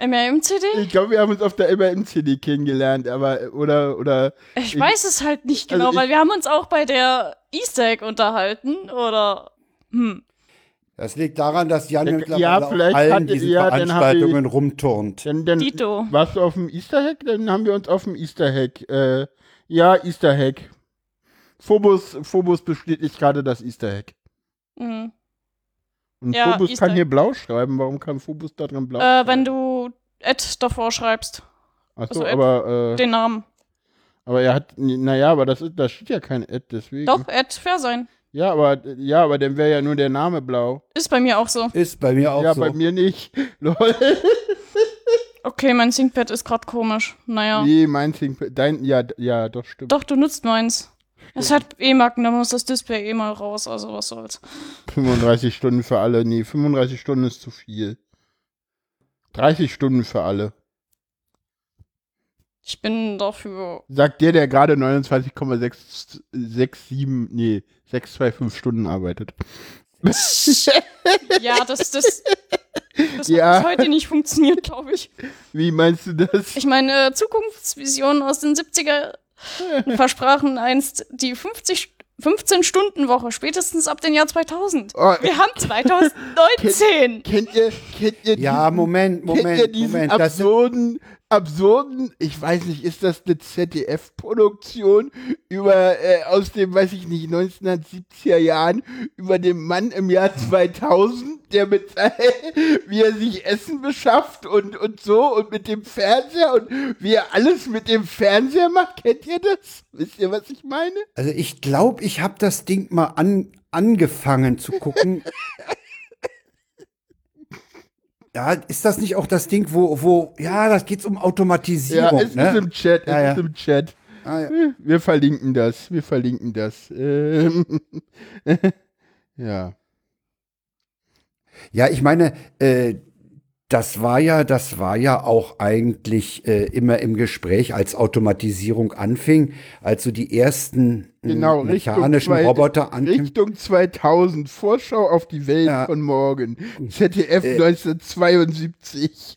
Speaker 4: MRMCD?
Speaker 3: Ich glaube, wir haben uns auf der MRM-CD kennengelernt, aber, oder, oder,
Speaker 4: Ich
Speaker 3: Ich-
Speaker 4: weiß es halt nicht
Speaker 3: also
Speaker 4: genau,
Speaker 3: ich-
Speaker 4: weil wir haben uns auch bei der Easter Egg unterhalten oder hm.
Speaker 2: Das liegt daran, dass Jan
Speaker 3: Ja,
Speaker 2: mittlerweile
Speaker 3: ja,
Speaker 2: auf
Speaker 3: vielleicht
Speaker 2: allen
Speaker 3: hatte-
Speaker 2: diesen
Speaker 3: ja,
Speaker 2: Veranstaltungen rumturnt.
Speaker 3: dann, dann
Speaker 4: Dito.
Speaker 3: warst du auf dem Easter Hack? Dann haben wir uns auf dem Easter Hack, äh, ja, Easter Hack. Phobos, Phobos bestätigt gerade das Easter Hack.
Speaker 4: Hm.
Speaker 3: Und
Speaker 4: Ja,
Speaker 3: Phobos
Speaker 4: Easter
Speaker 3: kann hier blau schreiben. Warum kann Phobos da drin blau
Speaker 4: Äh,
Speaker 3: schreiben?
Speaker 4: wenn du Ed davor schreibst,
Speaker 3: Achso,
Speaker 4: also Ed-
Speaker 3: aber, äh,
Speaker 4: den Namen.
Speaker 3: aber er hat, naja, aber das ist, da steht ja kein Ed, deswegen.
Speaker 4: Doch, Ed, fair sein.
Speaker 3: Ja, aber, ja, aber dann wäre ja nur der Name blau.
Speaker 4: Ist bei mir auch so.
Speaker 2: Ist bei mir auch
Speaker 3: ja,
Speaker 2: so.
Speaker 3: bei mir nicht. Lol.
Speaker 4: Okay, mein ThinkPad ist gerade komisch. Naja.
Speaker 3: Nee, mein Think, dein, ja, ja, doch, stimmt.
Speaker 4: Doch, du nutzt meins. Es hat E-Macken, da muss das Display eh mal raus, also was soll's.
Speaker 3: 35 Stunden für alle. Nee, 35 Stunden ist zu viel. 30 Stunden für alle.
Speaker 4: Ich bin dafür.
Speaker 3: Sagt der, der gerade 29,667, nee, 625 Stunden arbeitet.
Speaker 4: Ja, das, das, das
Speaker 3: Ja.
Speaker 4: hat bis heute nicht funktioniert, glaube ich.
Speaker 3: Wie meinst du das?
Speaker 4: Ich meine, Zukunftsvisionen aus den 70er versprachen einst die 50 15-Stunden-Woche, spätestens ab dem Jahr 2000.
Speaker 3: Oh,
Speaker 4: Wir haben 2019.
Speaker 3: kennt ihr, kennt ihr
Speaker 2: Ja,
Speaker 3: diesen,
Speaker 2: Moment,
Speaker 3: kennt ihr
Speaker 2: Moment,
Speaker 3: diesen
Speaker 2: Moment. Das sind,
Speaker 3: absurden, absurden, ich weiß nicht, ist das eine ZDF-Produktion über, äh, aus dem, weiß ich nicht, 1970er Jahren, über den Mann im Jahr 2000, der mit, wie er sich Essen beschafft und, und so und mit dem Fernseher und wie er alles mit dem Fernseher macht, kennt ihr das? Wisst ihr, was ich meine?
Speaker 2: also ich glaube, ich habe das Ding mal an, angefangen zu gucken. Ja, ist das nicht auch das Ding, wo, wo, ja, das geht's um
Speaker 3: Ja,
Speaker 2: Automatisierung,
Speaker 3: es ist
Speaker 2: ne?
Speaker 3: im Chat, es
Speaker 2: Ja, ja.
Speaker 3: ist im Chat.
Speaker 2: Ah, ja.
Speaker 3: Wir verlinken das, wir verlinken das. Ähm, ja.
Speaker 2: Ja, ich meine, äh, das war ja, das war ja auch eigentlich äh, immer im Gespräch, als Automatisierung anfing, als so die ersten mh,
Speaker 3: Genau, Richtung
Speaker 2: mechanischen
Speaker 3: zwei-
Speaker 2: Roboter anfingen.
Speaker 3: Richtung 2000, Vorschau auf die Welt
Speaker 2: Ja.
Speaker 3: von morgen. ZDF
Speaker 2: Äh.
Speaker 3: 1972.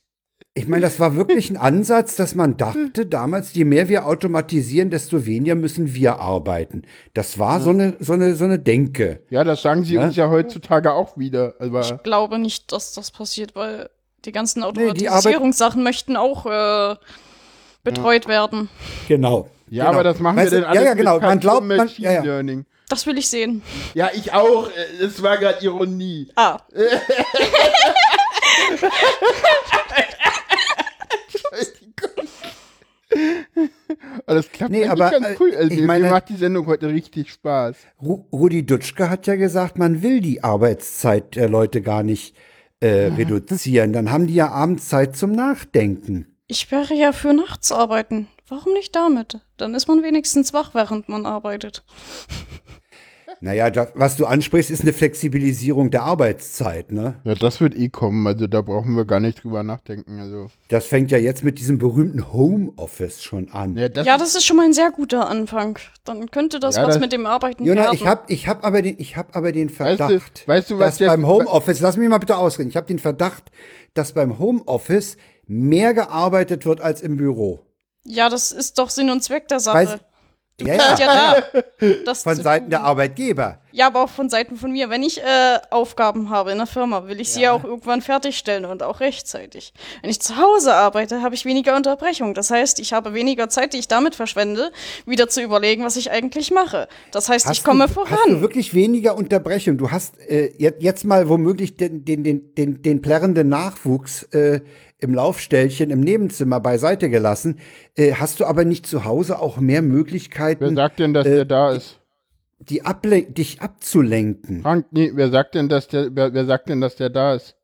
Speaker 2: Ich meine, das war wirklich ein Ansatz, dass man dachte damals, je mehr wir automatisieren, desto weniger müssen wir arbeiten. Das war so eine, so eine, so eine Denke.
Speaker 3: Ja, das sagen sie
Speaker 2: Ja?
Speaker 3: uns ja heutzutage auch wieder. Aber
Speaker 4: Ich glaube nicht, dass das passiert, weil die ganzen Automatisierungssachen möchten auch äh, betreut werden.
Speaker 2: Genau.
Speaker 3: ja,
Speaker 2: genau.
Speaker 3: aber das machen
Speaker 2: Weißt
Speaker 3: wir denn alles
Speaker 2: Ja, ja, genau.
Speaker 3: mit
Speaker 2: Man glaubt, man,
Speaker 3: Machine
Speaker 2: ja, ja.
Speaker 3: Learning.
Speaker 4: Das will ich sehen.
Speaker 3: Ja, ich auch. Äh, Es war gerade Ironie.
Speaker 4: Ah,
Speaker 3: Aber das klappt
Speaker 2: Nee, aber,
Speaker 3: ganz
Speaker 2: äh,
Speaker 3: cool. Also,
Speaker 2: ich
Speaker 3: mir
Speaker 2: meine-
Speaker 3: macht die Sendung heute richtig Spaß.
Speaker 2: Ru Rudi Dutschke hat ja gesagt, man will die Arbeitszeit der Leute gar nicht äh, reduzieren. Dann haben die ja abends Zeit zum Nachdenken.
Speaker 4: ich wäre ja für nachts arbeiten. Warum nicht damit? Dann ist man wenigstens wach, während man arbeitet.
Speaker 2: Naja, da, was du ansprichst, ist eine Flexibilisierung der Arbeitszeit. Ne?
Speaker 3: Ja, das wird eh kommen. Also da brauchen wir gar nicht drüber nachdenken. Also,
Speaker 2: Das fängt ja jetzt mit diesem berühmten Homeoffice schon an.
Speaker 3: ja, das
Speaker 4: ja, das ist schon mal ein sehr guter Anfang. Dann könnte das
Speaker 3: Ja,
Speaker 4: was
Speaker 3: das-
Speaker 4: mit dem Arbeiten
Speaker 2: Jona,
Speaker 4: werden.
Speaker 2: ich habe ich hab aber, den- ich hab aber den
Speaker 3: Weißt
Speaker 2: Verdacht,
Speaker 3: du- weißt du, was
Speaker 2: dass
Speaker 3: der-
Speaker 2: beim Homeoffice, lass mich mal bitte ausreden, ich habe den Verdacht, dass beim Homeoffice mehr gearbeitet wird als im Büro.
Speaker 4: ja, das ist doch Sinn und Zweck der Sache.
Speaker 2: Weiß-
Speaker 4: du
Speaker 2: Ja, ja.
Speaker 4: ja da. Das
Speaker 2: Von Seiten der Arbeitgeber.
Speaker 4: Ja, aber auch von Seiten von mir. Wenn ich äh, Aufgaben habe in der Firma, will ich sie ja auch irgendwann fertigstellen und auch rechtzeitig. Wenn ich zu Hause arbeite, habe ich weniger Unterbrechung. Das heißt, ich habe weniger Zeit, die ich damit verschwende, wieder zu überlegen, was ich eigentlich mache. Das heißt, ich komme
Speaker 2: du,
Speaker 4: voran.
Speaker 2: Hast du wirklich weniger Unterbrechung? Du hast äh, jetzt, jetzt mal womöglich den, den, den, den, den plärrenden Nachwuchs äh, im Laufstellchen im Nebenzimmer beiseite gelassen. Äh, hast du aber nicht zu Hause auch mehr Möglichkeiten,
Speaker 3: wer sagt denn, dass
Speaker 2: äh,
Speaker 3: der da ist?
Speaker 2: die ablen dich abzulenken?
Speaker 3: Frank, nee, wer sagt denn, dass der, wer, wer sagt denn, dass der da ist?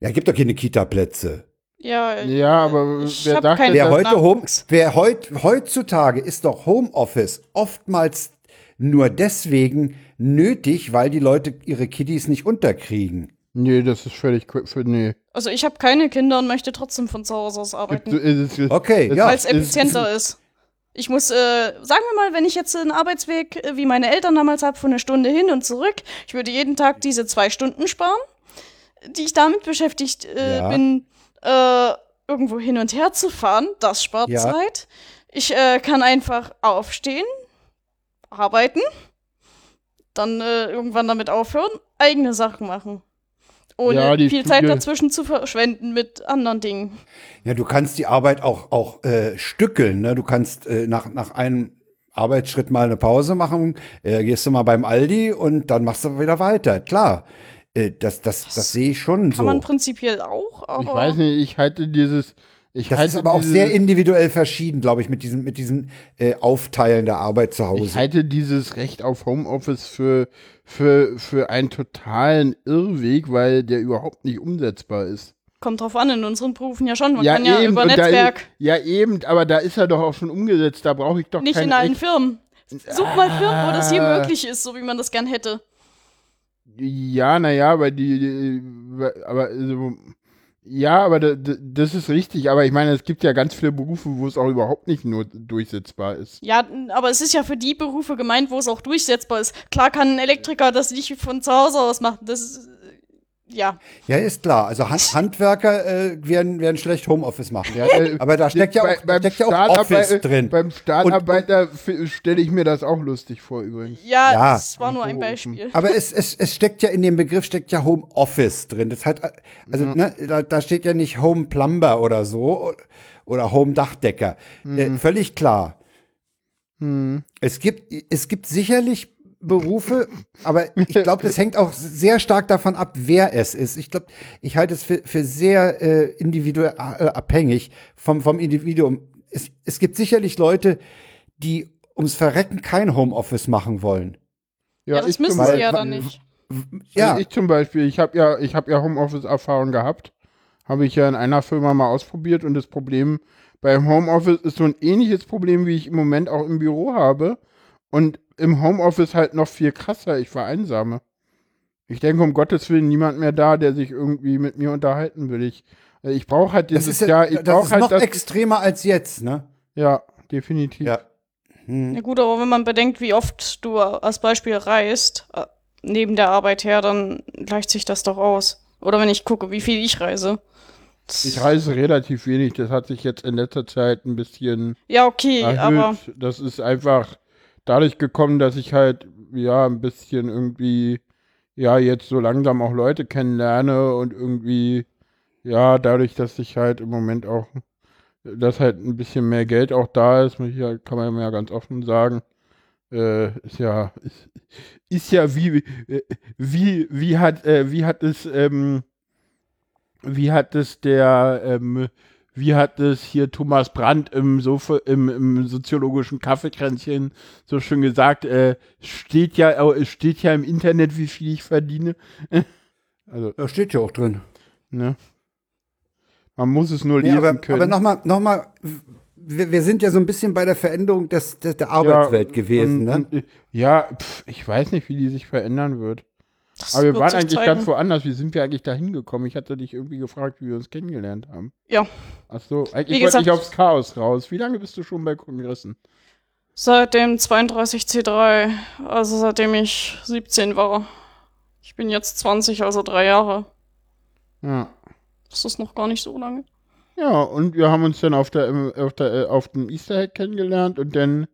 Speaker 2: Ja, gibt doch keine Kita-Plätze.
Speaker 4: ja,
Speaker 3: Ja, aber
Speaker 4: ich
Speaker 3: wer sagt denn,
Speaker 2: Wer heute Home, wer heut, heutzutage ist doch Homeoffice oftmals nur deswegen nötig, weil die Leute ihre Kiddies nicht unterkriegen.
Speaker 3: Nee, das ist völlig, qu- für, nee.
Speaker 4: Also ich habe keine Kinder und möchte trotzdem von zu Hause aus arbeiten.
Speaker 2: Okay, ja.
Speaker 4: weil es effizienter ist. Ich muss, äh, sagen wir mal, wenn ich jetzt einen Arbeitsweg, äh, wie meine Eltern damals habe, von einer Stunde hin und zurück, ich würde jeden Tag diese zwei Stunden sparen, die ich damit beschäftigt äh,
Speaker 2: Ja.
Speaker 4: bin, äh, irgendwo hin und her zu fahren. Das spart
Speaker 2: Ja.
Speaker 4: Zeit. Ich äh, kann einfach aufstehen, arbeiten, dann äh, irgendwann damit aufhören, eigene Sachen machen. Ohne
Speaker 3: Ja, die
Speaker 4: viel Zeit dazwischen zu verschwenden mit anderen Dingen.
Speaker 2: Ja, du kannst die Arbeit auch, auch äh, stückeln. Ne? Du kannst äh, nach, nach einem Arbeitsschritt mal eine Pause machen, äh, gehst du mal beim Aldi und dann machst du wieder weiter. Klar, äh, das, das, das, sehe ich schon
Speaker 4: Kann man
Speaker 2: so.
Speaker 4: prinzipiell auch, aber.
Speaker 3: Ich weiß nicht, ich halte dieses, ich
Speaker 2: Das
Speaker 3: halte
Speaker 2: ist aber auch sehr individuell verschieden, glaube ich, mit diesem, mit diesem äh, Aufteilen der Arbeit zu
Speaker 3: ich
Speaker 2: Hause.
Speaker 3: halte dieses Recht auf Homeoffice für, für, für einen totalen Irrweg, weil der überhaupt nicht umsetzbar ist.
Speaker 4: Kommt drauf an, in unseren Berufen ja schon. Man kann ja über
Speaker 3: und da-
Speaker 4: Netzwerk,
Speaker 3: ja, eben, aber da ist er doch auch schon umgesetzt, da brauche ich doch
Speaker 4: nicht
Speaker 3: kein
Speaker 4: in allen Firmen. Such mal Firmen, wo das hier
Speaker 3: Ah.
Speaker 4: möglich ist, so wie man das gern hätte.
Speaker 3: Ja, naja, aber die, die aber also, Ja, aber da, da, das ist richtig. Aber ich meine, es gibt ja ganz viele Berufe, wo es auch überhaupt nicht nur durchsetzbar ist.
Speaker 4: Ja, aber es ist ja für die Berufe gemeint, wo es auch durchsetzbar ist. Klar kann ein Elektriker das nicht von zu Hause aus machen. Das ja.
Speaker 2: Ja, ist klar. Also Hand Handwerker äh, werden, werden schlecht Homeoffice machen.
Speaker 3: Ja, äh,
Speaker 2: Aber da steckt ja auch,
Speaker 3: bei-
Speaker 2: steckt ja auch Office drin.
Speaker 3: Beim Stahlarbeiter stelle ich mir das auch lustig vor übrigens.
Speaker 4: Ja,
Speaker 2: Ja.
Speaker 4: das war nur ein Beispiel.
Speaker 2: Aber es, es, es steckt ja in dem Begriff steckt ja Homeoffice drin. Das hat also ne, da, da steht ja nicht Home Plumber oder so oder Home Dachdecker. Äh, völlig klar. Es gibt es gibt sicherlich Berufe, aber ich glaube, das hängt auch sehr stark davon ab, wer es ist. Ich glaube, ich halte es für, für sehr äh, individuell äh, abhängig vom, vom Individuum. Es, es gibt sicherlich Leute, die ums Verrecken kein Homeoffice machen wollen.
Speaker 4: Ja, das
Speaker 3: ich
Speaker 4: müssen
Speaker 2: Beispiel-
Speaker 4: sie ja dann nicht.
Speaker 2: Ja,
Speaker 3: Also ich zum Beispiel, ich habe ja, ich habe ja Homeoffice-Erfahrung gehabt. Habe ich ja in einer Firma mal ausprobiert und das Problem beim Homeoffice ist so ein ähnliches Problem, wie ich im Moment auch im Büro habe. Und im Homeoffice halt noch viel krasser, ich vereinsame. Ich denke, um Gottes Willen, niemand mehr da, der sich irgendwie mit mir unterhalten will. Ich, äh, ich brauche halt
Speaker 2: das
Speaker 3: dieses
Speaker 2: ist,
Speaker 3: Jahr,
Speaker 2: ja,
Speaker 3: ich
Speaker 2: das
Speaker 3: brauche
Speaker 2: ist
Speaker 3: halt
Speaker 2: noch
Speaker 3: das.
Speaker 2: extremer als jetzt, ne?
Speaker 3: Ja, definitiv.
Speaker 2: Ja. Hm.
Speaker 4: Ja gut, aber wenn man bedenkt, wie oft du als Beispiel reist, äh, neben der Arbeit her, dann gleicht sich das doch aus. Oder wenn ich gucke, wie viel ich reise. Das-
Speaker 3: Ich reise relativ wenig, das hat sich jetzt in letzter Zeit ein bisschen
Speaker 4: ja, okay,
Speaker 3: erhöht.
Speaker 4: aber
Speaker 3: Das ist einfach dadurch gekommen, dass ich halt, ja, ein bisschen irgendwie, ja, jetzt so langsam auch Leute kennenlerne und irgendwie, ja, dadurch, dass ich halt im Moment auch, dass halt ein bisschen mehr Geld auch da ist, kann man ja ganz offen sagen, äh, ist ja, ist, ist ja wie, äh, wie, wie hat, äh, wie hat es, ähm, wie hat es der, ähm, wie hat es hier Thomas Brandt im, Sofa, im, im soziologischen Kaffeekränzchen so schön gesagt, äh, steht ja, äh, steht ja im Internet, wie viel ich verdiene. also,
Speaker 2: Da steht ja auch drin.
Speaker 3: ne? Man muss es nur
Speaker 2: Nee,
Speaker 3: lesen
Speaker 2: aber
Speaker 3: können.
Speaker 2: aber nochmal, noch mal, wir, wir sind ja so ein bisschen bei der Veränderung des, des, der Arbeitswelt gewesen,
Speaker 3: und,
Speaker 2: ne?
Speaker 3: Und, ja, pf, ich weiß nicht, wie die sich verändern wird.
Speaker 4: Das
Speaker 3: Aber wir waren eigentlich
Speaker 4: zeigen.
Speaker 3: ganz woanders. Wie sind wir eigentlich da hingekommen? Ich hatte dich irgendwie gefragt, wie wir uns kennengelernt haben.
Speaker 4: Ja.
Speaker 3: Ach so, eigentlich wollte ich aufs Chaos raus. Wie lange bist du schon bei Kongressen?
Speaker 4: Seit dem 32C3, also seitdem ich 17 war. Ich bin jetzt 20, also drei Jahre.
Speaker 3: Ja.
Speaker 4: Das ist noch gar nicht so lange.
Speaker 3: Ja, und wir haben uns dann auf der, auf der, äh, auf dem Easter Hack kennengelernt und dann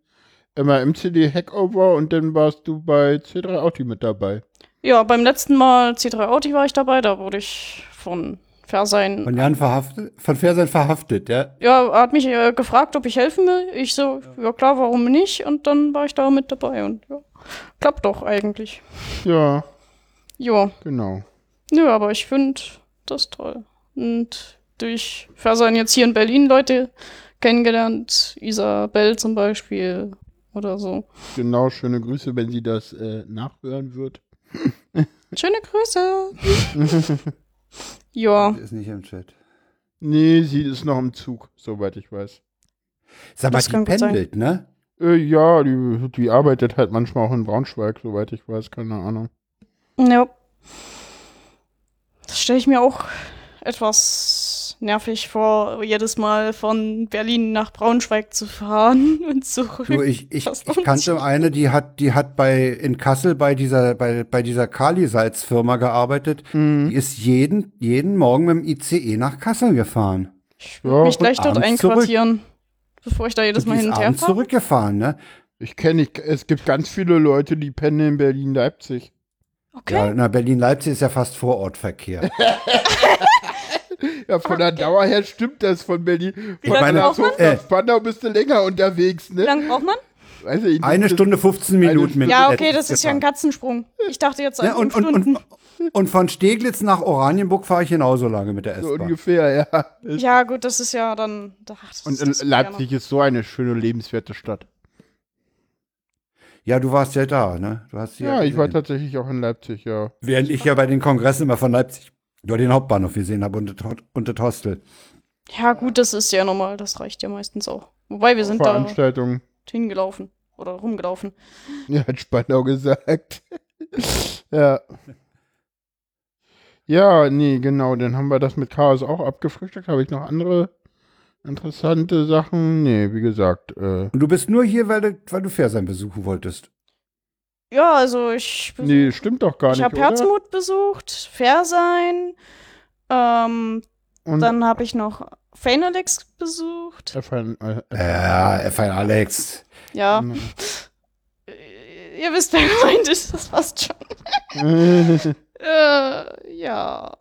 Speaker 3: immer MCD Hackover und dann warst du bei C3 Audi mit dabei.
Speaker 4: Ja, beim letzten Mal C3 Audi war ich dabei, da wurde ich von Versein.
Speaker 2: Von Jan verhaftet, von Fersen verhaftet, ja.
Speaker 4: Ja, er hat mich äh, gefragt, ob ich helfen will. Ich so, ja klar, warum nicht? Und dann war ich da mit dabei und ja, klappt doch eigentlich.
Speaker 3: Ja,
Speaker 4: Ja,
Speaker 3: genau.
Speaker 4: nö, aber ich finde das toll. Und durch Versein jetzt hier in Berlin Leute kennengelernt, Isabel zum Beispiel oder so.
Speaker 3: Genau, schöne Grüße, wenn sie das äh, nachhören wird.
Speaker 4: Schöne Grüße. ja,
Speaker 2: Die ist nicht im Chat.
Speaker 3: Nee, sie ist noch im Zug, soweit ich weiß.
Speaker 2: Sag mal, die pendelt, ne?
Speaker 3: Äh, ja, die, die arbeitet halt manchmal auch in Braunschweig, soweit ich weiß, keine Ahnung.
Speaker 4: ja. Das stelle ich mir auch etwas nervig vor, jedes Mal von Berlin nach Braunschweig zu fahren und zurück.
Speaker 2: Du, ich, ich, ich kannte eine, die hat, die hat bei in Kassel bei dieser, bei, bei dieser Kali-Salz-Firma gearbeitet.
Speaker 3: Mhm.
Speaker 2: Die ist jeden, jeden Morgen mit dem ICE nach Kassel gefahren.
Speaker 4: Ich
Speaker 3: Ja,
Speaker 4: würde mich
Speaker 3: und
Speaker 4: gleich dort
Speaker 2: abends zurück.
Speaker 4: einquartieren, bevor ich da jedes Mal hin und her
Speaker 2: abends
Speaker 4: fahre.
Speaker 2: zurückgefahren, ne?
Speaker 3: Ich kenne, ich, es gibt ganz viele Leute, die pendeln in Berlin-Leipzig.
Speaker 4: Okay.
Speaker 2: Ja, na, Berlin-Leipzig ist ja fast Vorortverkehr.
Speaker 3: Ja, von der Dauer her stimmt das von Berlin. Von
Speaker 4: lange
Speaker 3: meiner
Speaker 4: braucht man?
Speaker 3: Nach Spandau bist du länger unterwegs,
Speaker 4: Wie
Speaker 3: ne?
Speaker 4: lange braucht man?
Speaker 3: Weiß ich,
Speaker 2: Eine Stunde 15 Minuten mit
Speaker 4: Ja, okay, das ist ja ein. Katzensprung. Ich dachte jetzt
Speaker 2: Ja, und,
Speaker 4: fünf
Speaker 2: und,
Speaker 4: Stunden.
Speaker 2: und, und von Steglitz nach Oranienburg fahre ich genauso lange mit der
Speaker 3: So
Speaker 2: S-Bahn.
Speaker 3: ungefähr, ja.
Speaker 4: Ja, gut, das ist ja dann. ach, das
Speaker 3: Und
Speaker 4: das
Speaker 3: Leipzig ist so eine schöne, lebenswerte Stadt.
Speaker 2: Ja, du warst ja da, ne? Du hast sie
Speaker 3: Ja, ich war tatsächlich auch in Leipzig, ja.
Speaker 2: Während ich ja bei den Kongressen immer von Leipzig nur den Hauptbahnhof gesehen habe und, das- und das Hostel.
Speaker 4: Ja, gut, das ist ja normal. Das reicht ja meistens auch. Wobei wir sind da
Speaker 3: Veranstaltung.
Speaker 4: hingelaufen oder rumgelaufen.
Speaker 3: Ja, hat Spandau gesagt. ja. Ja, nee, genau. Dann haben wir das mit Chaos auch abgefrühstückt. Habe ich noch andere interessante Sachen? Nee, wie gesagt. Äh,
Speaker 2: Und du bist nur hier, weil du, weil du Fersein besuchen wolltest.
Speaker 4: Ja, also ich.
Speaker 3: nee, stimmt doch gar
Speaker 4: ich
Speaker 3: nicht.
Speaker 4: habe
Speaker 3: oder?
Speaker 4: Herzmut besucht, Fairsein. Ähm,
Speaker 3: Und
Speaker 4: dann habe ich noch Fanelix besucht.
Speaker 3: F1, äh,
Speaker 2: Ja, F1 Alex.
Speaker 4: Ja.
Speaker 3: Mhm.
Speaker 4: Ihr wisst, wer gemeint ist, das passt schon.
Speaker 3: F1.
Speaker 4: Äh, ja.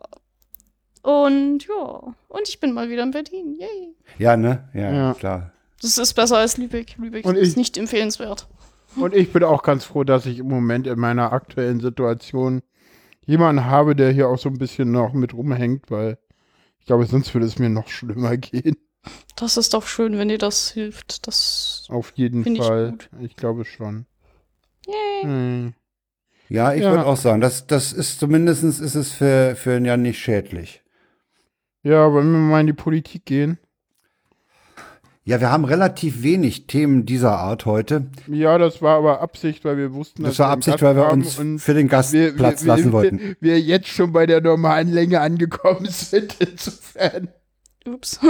Speaker 4: Und ja. Und ich bin mal wieder in Berlin. Yay.
Speaker 2: Ja, ne? Ja,
Speaker 3: Ja.
Speaker 2: klar.
Speaker 4: Das ist besser als Lübeck. Lübeck
Speaker 3: Und
Speaker 4: ist
Speaker 3: ich-
Speaker 4: nicht empfehlenswert.
Speaker 3: Und ich bin auch ganz froh, dass ich im Moment in meiner aktuellen Situation jemanden habe, der hier auch so ein bisschen noch mit rumhängt, weil ich glaube, sonst würde es mir noch schlimmer gehen.
Speaker 4: Das ist doch schön, wenn dir das hilft. Das.
Speaker 3: Auf jeden
Speaker 4: ich
Speaker 3: Fall.
Speaker 4: gut.
Speaker 3: Ich, glaube schon.
Speaker 4: Yay.
Speaker 3: Hm.
Speaker 2: Ja, ich
Speaker 3: Ja.
Speaker 2: würde auch sagen, das, das ist zumindest ist es für, für einen Jan nicht schädlich.
Speaker 3: Ja, wollen wir mal in die Politik gehen?
Speaker 2: Ja, wir haben relativ wenig Themen dieser Art heute.
Speaker 3: Ja, das war aber Absicht, weil wir wussten,
Speaker 2: Das
Speaker 3: dass
Speaker 2: war Absicht,
Speaker 3: Gast
Speaker 2: weil wir uns für den Gast
Speaker 3: wir,
Speaker 2: Platz
Speaker 3: wir,
Speaker 2: lassen
Speaker 3: wir,
Speaker 2: wollten.
Speaker 3: Wir, jetzt schon bei der normalen Länge angekommen sind, insofern.
Speaker 4: Ups.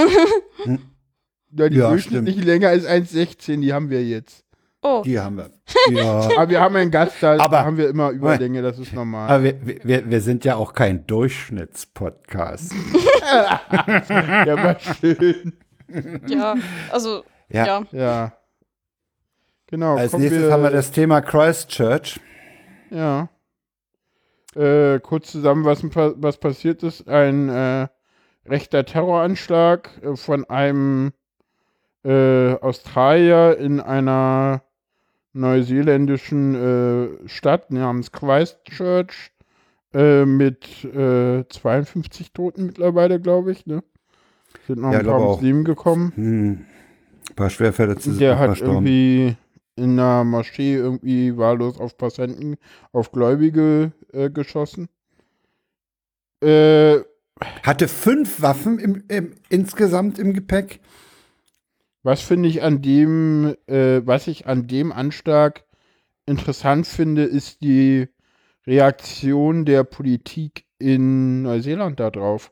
Speaker 3: Ja, die
Speaker 2: Ja,
Speaker 3: durchschnittliche Länge ist 1,16, die haben wir jetzt.
Speaker 4: oh.
Speaker 2: Die haben wir. Ja.
Speaker 3: Aber wir haben einen Gast, da
Speaker 2: Aber-
Speaker 3: haben wir immer Überlänge, das ist normal.
Speaker 2: Aber wir, wir, wir sind ja auch kein Durchschnittspodcast.
Speaker 3: Ja, war schön.
Speaker 4: Ja, also.
Speaker 2: Ja.
Speaker 4: Ja.
Speaker 3: Ja. Genau.
Speaker 2: Als nächstes haben wir das Thema Christchurch.
Speaker 3: Ja. Äh, kurz zusammen, was, was passiert ist. Ein äh, rechter Terroranschlag äh, von einem äh, Australier in einer neuseeländischen äh, Stadt namens Christchurch äh, mit äh, 52 Toten mittlerweile, glaube ich. Ne? Sind noch
Speaker 2: Ja,
Speaker 3: ein paar ums Leben gekommen.
Speaker 2: Hm. Ein paar Schwerverletzte sind
Speaker 3: Der hat
Speaker 2: verstorben.
Speaker 3: irgendwie in einer Moschee irgendwie wahllos auf Passanten, auf Gläubige äh, geschossen. Äh,
Speaker 2: Hatte fünf Waffen im, im, insgesamt im Gepäck.
Speaker 3: was finde ich an dem, äh, was ich an dem Anschlag interessant finde, ist die Reaktion der Politik in Neuseeland darauf.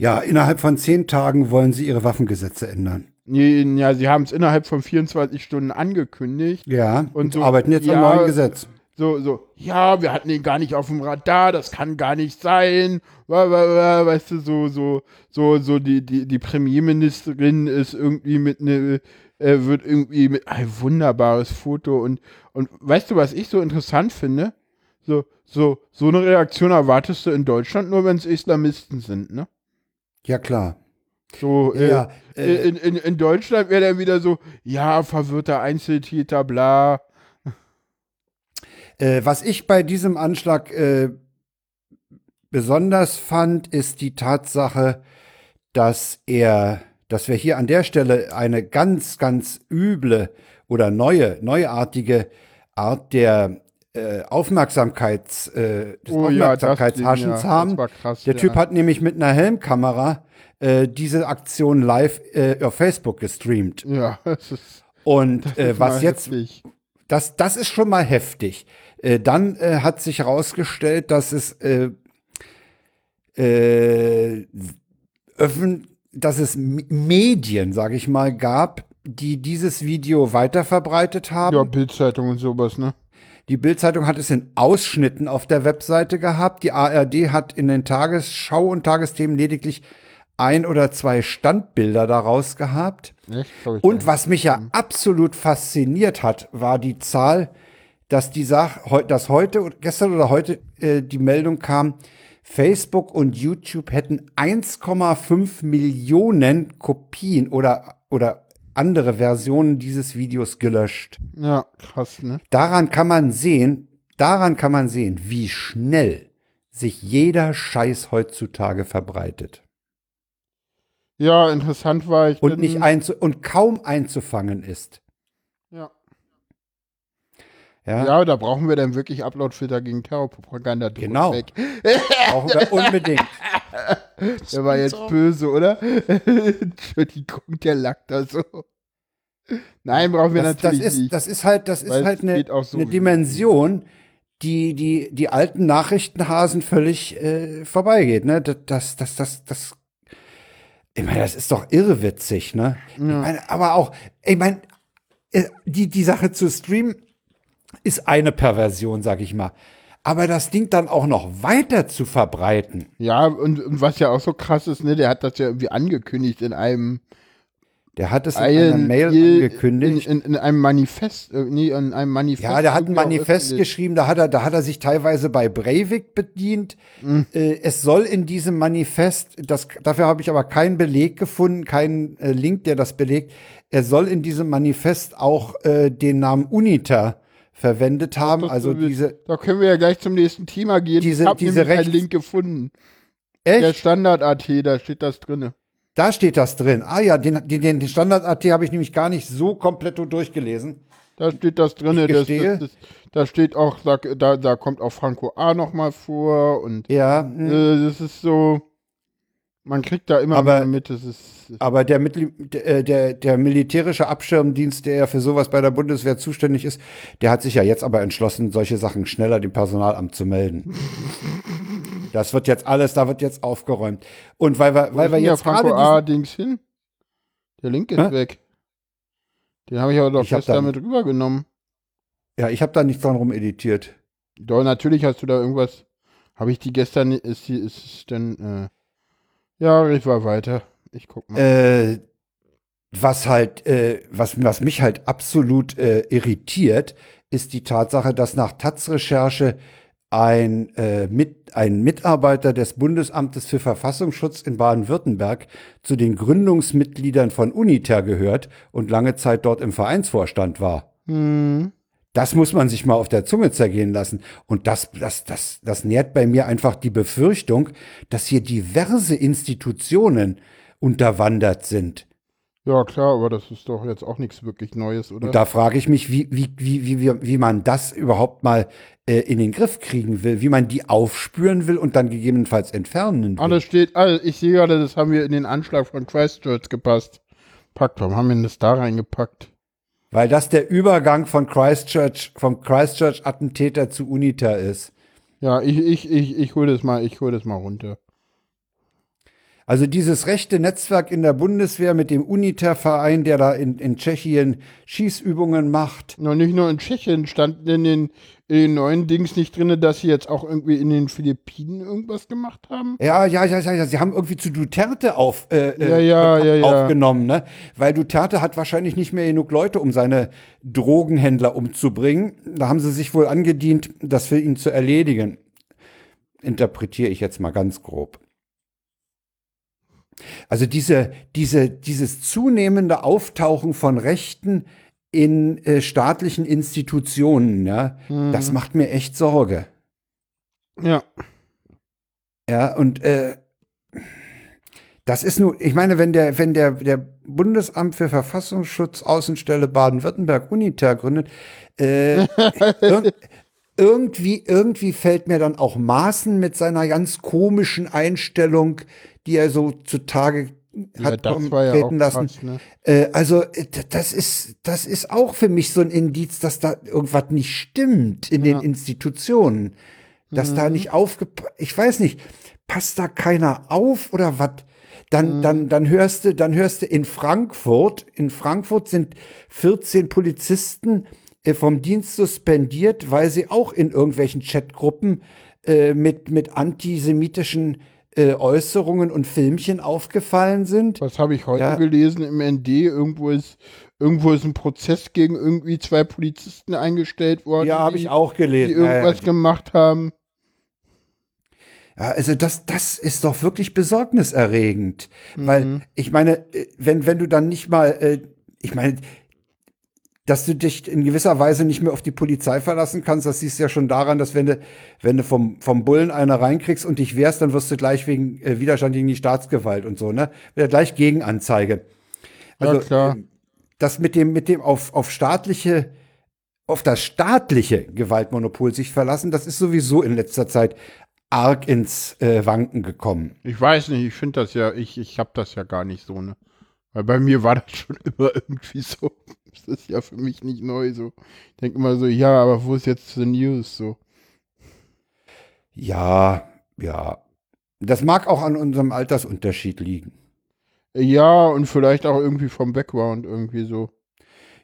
Speaker 2: Ja, innerhalb von zehn Tagen wollen sie ihre Waffengesetze ändern.
Speaker 3: Ja, sie haben es innerhalb von 24 Stunden angekündigt.
Speaker 2: Ja,
Speaker 3: Und so-
Speaker 2: arbeiten jetzt am
Speaker 3: ja,
Speaker 2: neuen Gesetz.
Speaker 3: So, so, ja, wir hatten ihn gar nicht auf dem Radar, das kann gar nicht sein. Weißt du, so, so, so, so, die, die, die Premierministerin ist irgendwie mit ne, äh, wird irgendwie mit ein wunderbares Foto und, und weißt du, was ich so interessant finde? So, so, so eine Reaktion erwartest du in Deutschland nur, wenn es Islamisten sind, ne?
Speaker 2: Ja, klar.
Speaker 3: So, äh,
Speaker 2: Ja, äh,
Speaker 3: in, in, in Deutschland wäre dann wieder so, ja, verwirrter Einzeltäter, bla.
Speaker 2: Äh, was ich bei diesem Anschlag äh, besonders fand, ist die Tatsache, dass er, dass wir hier an der Stelle eine ganz, ganz üble oder neue, neuartige Art der äh, Aufmerksamkeits, äh, des
Speaker 3: Oh
Speaker 2: Aufmerksamkeitshaschens
Speaker 3: ja,
Speaker 2: haben.
Speaker 3: krass,
Speaker 2: der
Speaker 3: ja.
Speaker 2: Typ hat nämlich mit einer Helmkamera äh, diese Aktion live äh, auf Facebook gestreamt.
Speaker 3: Ja, das ist.
Speaker 2: Und
Speaker 3: Das
Speaker 2: äh, was jetzt
Speaker 3: heftig.
Speaker 2: das, das ist schon mal heftig. Äh, dann äh, hat sich herausgestellt, dass es äh, äh, öffn dass es Medien, sage ich mal, gab, die dieses Video weiterverbreitet haben.
Speaker 3: Ja, Bildzeitung und sowas, ne?
Speaker 2: Die Bildzeitung hat es in Ausschnitten auf der Webseite gehabt. Die ARD hat in den Tagesschau und Tagesthemen lediglich ein oder zwei Standbilder daraus gehabt.
Speaker 3: Echt?
Speaker 2: Und was mich ja absolut fasziniert hat, war die Zahl, dass die Sache, dass heute, gestern oder heute äh, die Meldung kam, Facebook und YouTube hätten 1,5 Millionen Kopien oder, oder andere Versionen dieses Videos gelöscht.
Speaker 3: Ja, krass, ne?
Speaker 2: Daran kann man sehen, daran kann man sehen, wie schnell sich jeder Scheiß heutzutage verbreitet.
Speaker 3: Ja, interessant war ich.
Speaker 2: Und nicht einzu und kaum einzufangen ist.
Speaker 3: Ja.
Speaker 2: Ja,
Speaker 3: ja, da brauchen wir dann wirklich Uploadfilter gegen Terrorpropaganda.
Speaker 2: Genau.
Speaker 3: Weg.
Speaker 2: brauchen wir unbedingt.
Speaker 3: Der war jetzt böse, oder? Entschuldigung, der lag da so. Nein, brauchen wir
Speaker 2: Das, das,
Speaker 3: natürlich
Speaker 2: ist,
Speaker 3: nicht.
Speaker 2: das ist halt, das ist halt eine,
Speaker 3: so
Speaker 2: eine Dimension, die, die, die alten Nachrichtenhasen völlig äh, vorbeigeht, ne? Das, das, das, das, ich meine, das ist doch irrewitzig, ne? Ich meine, aber auch, ich meine, äh, die, die Sache zu streamen ist eine Perversion, sag ich mal. Aber das Ding dann auch noch weiter zu verbreiten.
Speaker 3: Ja, und, und was ja auch so krass ist, ne, der hat das ja irgendwie angekündigt in einem
Speaker 2: Der hat es in einer Mail angekündigt.
Speaker 3: In, in, in einem Manifest, äh, nee, in einem Manifest.
Speaker 2: Ja, der hat ein Manifest geschrieben, da hat er, da hat er sich teilweise bei Breivik bedient.
Speaker 3: Mhm.
Speaker 2: Äh, es soll in diesem Manifest, das, dafür habe ich aber keinen Beleg gefunden, keinen äh, Link, der das belegt. Er soll in diesem Manifest auch äh, den Namen UNITA verwendet haben.
Speaker 3: Das-
Speaker 2: Also diese,
Speaker 3: Da können wir ja gleich zum nächsten Thema gehen.
Speaker 2: Diese-
Speaker 3: ich habe
Speaker 2: diese
Speaker 3: nämlich einen
Speaker 2: Rechts-
Speaker 3: Link gefunden. Der
Speaker 2: echt,
Speaker 3: Standard-AT, da steht das drinne.
Speaker 2: da steht das drin. Ah ja, den, den, den Standard-AT habe ich nämlich gar nicht so komplett durchgelesen.
Speaker 3: Da steht das drinne. Das, das, das, da steht auch, da, da, kommt auch Franco A. nochmal vor und
Speaker 2: Ja, hm.
Speaker 3: äh, das ist so, man kriegt da immer
Speaker 2: Aber-
Speaker 3: mit. Das ist,
Speaker 2: Aber der, Mittel- der, der, militärische Abschirmdienst, der ja für sowas bei der Bundeswehr zuständig ist, der hat sich ja jetzt aber entschlossen, solche Sachen schneller dem Personalamt zu melden. Das wird jetzt alles, da wird jetzt aufgeräumt. Und weil wir, weil wir
Speaker 3: ja
Speaker 2: jetzt
Speaker 3: Franco
Speaker 2: gerade
Speaker 3: A. Dings hin. Der Link ist
Speaker 2: Hä?
Speaker 3: weg. Den habe ich aber doch
Speaker 2: Ich
Speaker 3: fest damit rübergenommen.
Speaker 2: ja, ich habe da nichts dran rumeditiert.
Speaker 3: Doch, natürlich hast du da irgendwas. Habe ich die gestern, ist die, ist es denn, äh, ja, ich war weiter. Ich guck mal.
Speaker 2: Äh, was halt, äh, was, was mich halt absolut äh, irritiert, ist die Tatsache, dass nach Taz-Recherche ein, äh, mit, ein Mitarbeiter des Bundesamtes für Verfassungsschutz in Baden-Württemberg zu den Gründungsmitgliedern von UNITER gehört und lange Zeit dort im Vereinsvorstand war.
Speaker 3: Hm.
Speaker 2: Das muss man sich mal auf der Zunge zergehen lassen. Und das, das, das, das nährt bei mir einfach die Befürchtung, dass hier diverse Institutionen unterwandert sind.
Speaker 3: Ja, klar, aber das ist doch jetzt auch nichts wirklich Neues, oder?
Speaker 2: Und da frage ich mich, wie, wie, wie, wie, wie, man das überhaupt mal äh, in den Griff kriegen will, wie man die aufspüren will und dann gegebenenfalls entfernen will.
Speaker 3: Alles steht, all, ich sehe gerade, das haben wir in den Anschlag von Christchurch gepasst. Packt, warum haben wir das da reingepackt?
Speaker 2: Weil das der Übergang von Christchurch, vom Christchurch-Attentäter zu UNITA ist.
Speaker 3: Ja, ich, ich, ich, ich hole das mal, ich hole das mal runter.
Speaker 2: Also dieses rechte Netzwerk in der Bundeswehr mit dem UNITA-Verein, der da in, in Tschechien Schießübungen macht.
Speaker 3: Noch nicht nur in Tschechien stand in den, in den neuen Dings nicht drin, dass sie jetzt auch irgendwie in den Philippinen irgendwas gemacht haben.
Speaker 2: Ja, ja, ja, ja, ja. Sie haben irgendwie zu Duterte auf, äh,
Speaker 3: Ja,
Speaker 2: äh,
Speaker 3: ja, ja, ja.
Speaker 2: aufgenommen, ne? Weil Duterte hat wahrscheinlich nicht mehr genug Leute, um seine Drogenhändler umzubringen. Da haben sie sich wohl angedient, das für ihn zu erledigen. Interpretiere ich jetzt mal ganz grob. Also diese, diese, dieses zunehmende Auftauchen von Rechten in äh, staatlichen Institutionen, ja, das macht mir echt Sorge.
Speaker 3: Ja.
Speaker 2: Ja, und äh, das ist nur, ich meine, wenn der, wenn der, der Bundesamt für Verfassungsschutz Außenstelle Baden-Württemberg UNITER gründet, äh, irg irgendwie, irgendwie fällt mir dann auch Maaßen mit seiner ganz komischen Einstellung, die er so zutage
Speaker 3: ja,
Speaker 2: hat
Speaker 3: ja
Speaker 2: treten lassen.
Speaker 3: krass, ne?
Speaker 2: Äh, also äh, das ist, das ist auch für mich so ein Indiz, dass da irgendwas nicht stimmt in
Speaker 3: Ja.
Speaker 2: den Institutionen. Dass da nicht aufgepasst, ich weiß nicht, passt da keiner auf oder was? Dann, dann, dann hörst du, dann hörst du in Frankfurt, in Frankfurt sind 14 Polizisten äh, vom Dienst suspendiert, weil sie auch in irgendwelchen Chatgruppen äh, mit, mit antisemitischen äh, Äußerungen und Filmchen aufgefallen sind.
Speaker 3: Was habe ich heute
Speaker 2: Ja.
Speaker 3: gelesen im ND? Irgendwo ist, irgendwo ist ein Prozess gegen irgendwie zwei Polizisten eingestellt worden.
Speaker 2: Ja, habe
Speaker 3: die-
Speaker 2: ich auch
Speaker 3: Die
Speaker 2: gelesen.
Speaker 3: irgendwas
Speaker 2: Ja,
Speaker 3: gemacht haben.
Speaker 2: ja, also das, das ist doch wirklich besorgniserregend.
Speaker 3: Mhm.
Speaker 2: Weil, ich meine, äh, wenn, wenn du dann nicht mal, äh, ich meine, dass du dich in gewisser Weise nicht mehr auf die Polizei verlassen kannst, das siehst du ja schon daran, dass wenn du, wenn du vom, vom Bullen eine reinkriegst und dich wehrst, dann wirst du gleich wegen äh, Widerstand gegen die Staatsgewalt und so, ne? Wieder gleich Gegenanzeige.
Speaker 3: Ja, klar.
Speaker 2: ähm, das mit dem, mit dem auf, auf staatliche, auf das staatliche Gewaltmonopol sich verlassen, das ist sowieso in letzter Zeit arg ins äh, Wanken gekommen.
Speaker 3: Ich weiß nicht, ich finde das ja, ich, ich habe das ja gar nicht so, ne? Weil bei mir war das schon immer irgendwie so. Das ist ja für mich nicht neu so. Ich denke immer so, ja, aber wo ist jetzt the news so?
Speaker 2: Ja, ja. Das mag auch an unserem Altersunterschied liegen.
Speaker 3: Ja, und vielleicht auch irgendwie vom Background irgendwie so.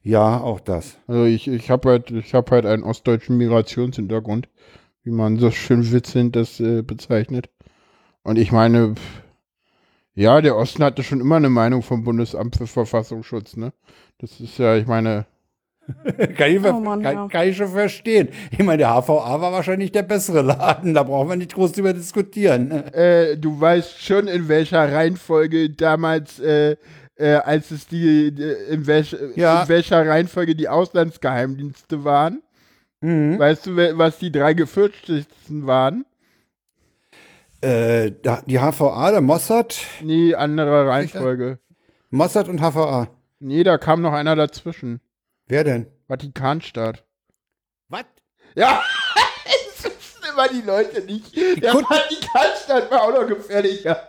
Speaker 2: Ja, auch das.
Speaker 3: Also ich, ich habe halt, ich habe halt einen ostdeutschen Migrationshintergrund, wie man so schön witzend das äh, bezeichnet. Und ich meine, pff, ja, der Osten hatte schon immer eine Meinung vom Bundesamt für Verfassungsschutz, ne? Das ist ja, ich meine,
Speaker 2: kann, ich, ver-
Speaker 4: Oh Mann,
Speaker 2: kann,
Speaker 4: ja.
Speaker 2: kann ich schon verstehen. Ich meine, der HVA war wahrscheinlich der bessere Laden. Da brauchen wir nicht groß drüber diskutieren. ne?
Speaker 3: äh, du weißt schon, in welcher Reihenfolge damals, äh, äh, als es die, äh, in, welch,
Speaker 2: Ja.
Speaker 3: in welcher Reihenfolge die Auslandsgeheimdienste waren.
Speaker 2: Mhm.
Speaker 3: Weißt du, was die drei gefürchtetsten waren?
Speaker 2: Äh, die HVA, der Mossad,
Speaker 3: Nee, andere Reihenfolge.
Speaker 2: Mossad und HVA.
Speaker 3: Nee, da kam noch einer dazwischen.
Speaker 2: Wer denn?
Speaker 3: Vatikanstaat.
Speaker 2: Was?
Speaker 3: Ja, es wissen immer die Leute nicht. Der
Speaker 2: Gut.
Speaker 3: Vatikanstaat war auch noch gefährlicher.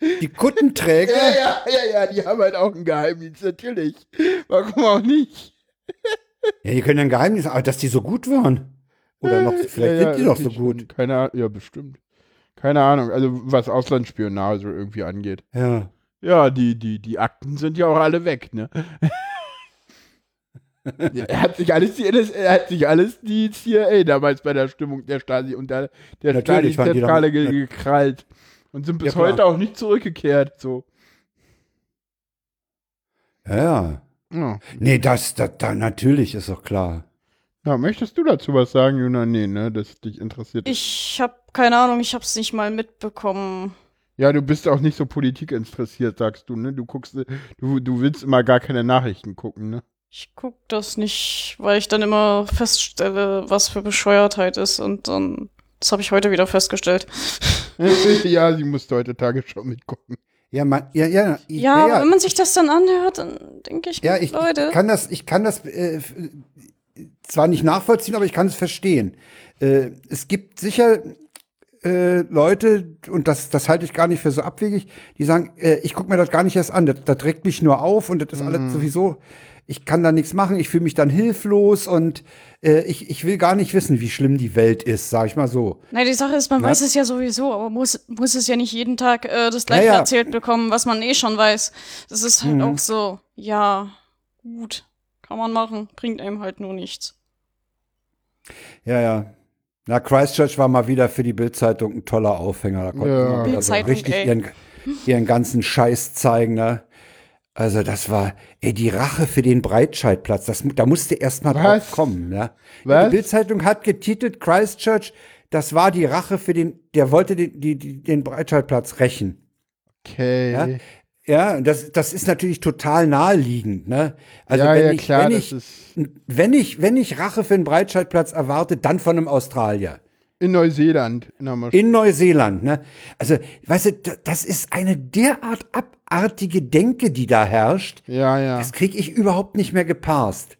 Speaker 2: Die Kuttenträger?
Speaker 3: Ja, ja, ja, ja, die haben halt auch einen Geheimdienst, natürlich. Warum auch nicht?
Speaker 2: Ja, die können ja ein Geheimnis, aber dass die so gut waren. Oder noch, vielleicht
Speaker 3: ja,
Speaker 2: sind die noch so gut.
Speaker 3: Keine Ahnung, ja, bestimmt. Keine Ahnung, also was Auslandsspionage irgendwie angeht.
Speaker 2: Ja.
Speaker 3: Ja, die, die, die Akten sind ja auch alle weg, ne? Er hat sich alles, die, NS er hat sich alles die CIA damals bei der Stimmung der Stasi und der, der
Speaker 2: Natürlich doch-
Speaker 3: Stasi-Zentrale ge gekrallt. Und sind bis
Speaker 2: Ja,
Speaker 3: heute auch nicht zurückgekehrt. So.
Speaker 2: Ja, ja.
Speaker 3: Ja.
Speaker 2: Nee, das, das, da, natürlich, ist doch klar.
Speaker 3: Ja, möchtest du dazu was sagen, Juna? Nee, ne, das dich interessiert.
Speaker 4: Ich habe keine Ahnung, ich habe es nicht mal mitbekommen.
Speaker 3: Ja, du bist auch nicht so Politik interessiert, sagst du, ne? Du guckst, du, du willst immer gar keine Nachrichten gucken, ne?
Speaker 4: Ich guck das nicht, weil ich dann immer feststelle, was für Bescheuertheit ist und dann, das habe ich heute wieder festgestellt.
Speaker 3: ja, sie musste heute Tagesschau mitgucken.
Speaker 2: Ja, man, ja, ja. ich-
Speaker 4: Ja, aber wenn man sich das dann anhört, dann denke ich,
Speaker 2: Ja, ich,
Speaker 4: Leute.
Speaker 2: ich kann das, ich kann das äh, zwar nicht nachvollziehen, aber ich kann es verstehen. Äh, es gibt sicher äh, Leute, und das, das halte ich gar nicht für so abwegig, die sagen, äh, ich gucke mir das gar nicht erst an, das, das regt mich nur auf und das ist alles sowieso, ich kann da nichts machen, ich fühle mich dann hilflos und äh, ich, ich will gar nicht wissen, wie schlimm die Welt ist, sag ich mal so.
Speaker 4: Nein, die Sache ist, man
Speaker 2: Ja.
Speaker 4: weiß es ja sowieso, aber muss, muss es ja nicht jeden Tag äh, das gleiche
Speaker 2: Ja, ja.
Speaker 4: erzählt bekommen, was man eh schon weiß. Das ist halt
Speaker 2: Mhm.
Speaker 4: auch so, ja, gut, kann man machen, bringt einem halt nur nichts.
Speaker 2: Ja, ja. Na, Christchurch war mal wieder für die Bildzeitung ein toller Aufhänger. Da konnten
Speaker 3: Ja.
Speaker 2: sie mal wieder so
Speaker 4: Bild-Zeitung,
Speaker 2: richtig
Speaker 4: ey.
Speaker 2: ihren, ihren ganzen Scheiß zeigen, ne? Also das war, ey, die Rache für den Breitscheidplatz, das, da musste erst mal
Speaker 3: Was?
Speaker 2: drauf kommen, ne?
Speaker 3: Was?
Speaker 2: Die Bildzeitung hat getitelt, Christchurch, das war die Rache für den, der wollte den, die, die, den Breitscheidplatz rächen.
Speaker 3: Okay.
Speaker 2: Ja? Ja, das, das ist natürlich total naheliegend, ne? Also
Speaker 3: Ja,
Speaker 2: wenn
Speaker 3: ja,
Speaker 2: ich,
Speaker 3: klar,
Speaker 2: wenn ich, wenn ich, wenn ich Rache für den Breitscheidplatz erwarte, dann von einem Australier.
Speaker 3: In Neuseeland. In
Speaker 2: Neuseeland, ne? Also, weißt du, das ist eine derart abartige Denke, die da herrscht.
Speaker 3: ja, ja.
Speaker 2: Das krieg ich überhaupt nicht mehr geparst.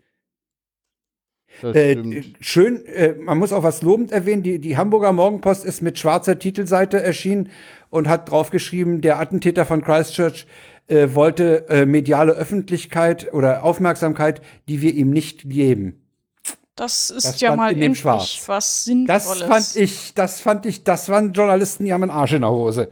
Speaker 3: Das
Speaker 2: Äh, schön, äh, man muss auch was lobend erwähnen, die, die Hamburger Morgenpost ist mit schwarzer Titelseite erschienen und hat draufgeschrieben, der Attentäter von Christchurch äh, wollte äh, mediale Öffentlichkeit oder Aufmerksamkeit, die wir ihm nicht geben.
Speaker 4: Das ist
Speaker 2: Das
Speaker 4: ja mal
Speaker 2: in dem
Speaker 4: endlich
Speaker 2: Schwarz.
Speaker 4: was
Speaker 2: Das
Speaker 4: Sinnvolles.
Speaker 2: fand ich, das fand ich, das waren Journalisten, die haben einen Arsch in der Hose.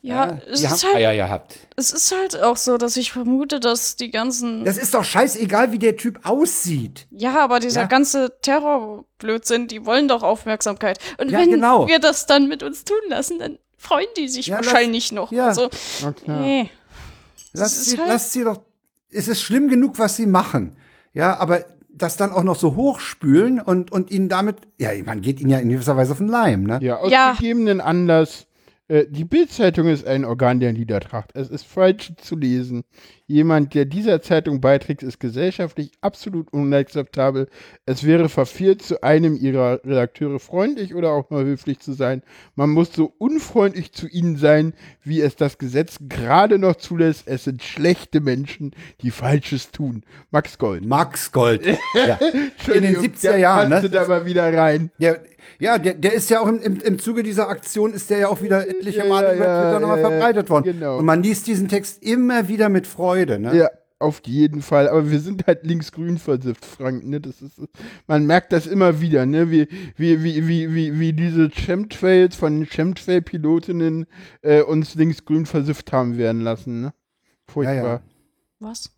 Speaker 4: Ja, es,
Speaker 2: die
Speaker 4: ist halt,
Speaker 2: Eier gehabt.
Speaker 4: es ist halt auch so, dass ich vermute, dass die ganzen.
Speaker 2: Das ist doch scheißegal, wie der Typ aussieht.
Speaker 4: ja, aber dieser
Speaker 2: Ja.
Speaker 4: ganze Terrorblödsinn, die wollen doch Aufmerksamkeit. Und
Speaker 2: Ja,
Speaker 4: wenn
Speaker 2: genau.
Speaker 4: wir das dann mit uns tun lassen, dann freuen die sich
Speaker 2: Ja, lass-
Speaker 4: wahrscheinlich noch.
Speaker 2: ja.
Speaker 4: Also, nee.
Speaker 2: Lass sie,
Speaker 4: halt-
Speaker 2: lass sie doch. Es ist schlimm genug, was sie machen. Ja, aber das dann auch noch so hochspülen und, und ihnen damit, ja, man geht ihnen ja in gewisser Weise auf den Leim, ne?
Speaker 3: Ja, aus
Speaker 4: Ja.
Speaker 3: gegebenen Anlass. Äh, die Bildzeitung ist ein Organ der Niedertracht. Es ist falsch zu lesen. Jemand, der dieser Zeitung beiträgt, ist gesellschaftlich absolut unakzeptabel. Es wäre verfehlt, zu einem ihrer Redakteure freundlich oder auch nur höflich zu sein. Man muss so unfreundlich zu ihnen sein, wie es das Gesetz gerade noch zulässt. Es sind schlechte Menschen, die Falsches tun. Max Gold.
Speaker 2: Max Gold. ja. In den
Speaker 3: Entschuldigung,
Speaker 2: 70er
Speaker 3: der
Speaker 2: Jahren, ne?
Speaker 3: da mal wieder rein.
Speaker 2: Der, ja, der, der ist ja auch im, im, im Zuge dieser Aktion ist der ja auch wieder etliche
Speaker 3: Ja,
Speaker 2: Male
Speaker 3: ja,
Speaker 2: über
Speaker 3: ja,
Speaker 2: Twitter nochmal
Speaker 3: ja,
Speaker 2: verbreitet worden.
Speaker 3: genau.
Speaker 2: Und man liest diesen Text immer wieder mit Freude, ne?
Speaker 3: Ja, auf jeden Fall. Aber wir sind halt linksgrün versifft, Frank. Ne? Das ist, man merkt das immer wieder, ne? Wie, wie, wie, wie, wie, wie diese Chemtrails von Chemtrail-Pilotinnen äh, uns linksgrün versifft haben werden lassen. Ne? Furchtbar.
Speaker 2: Ja, ja.
Speaker 4: Was?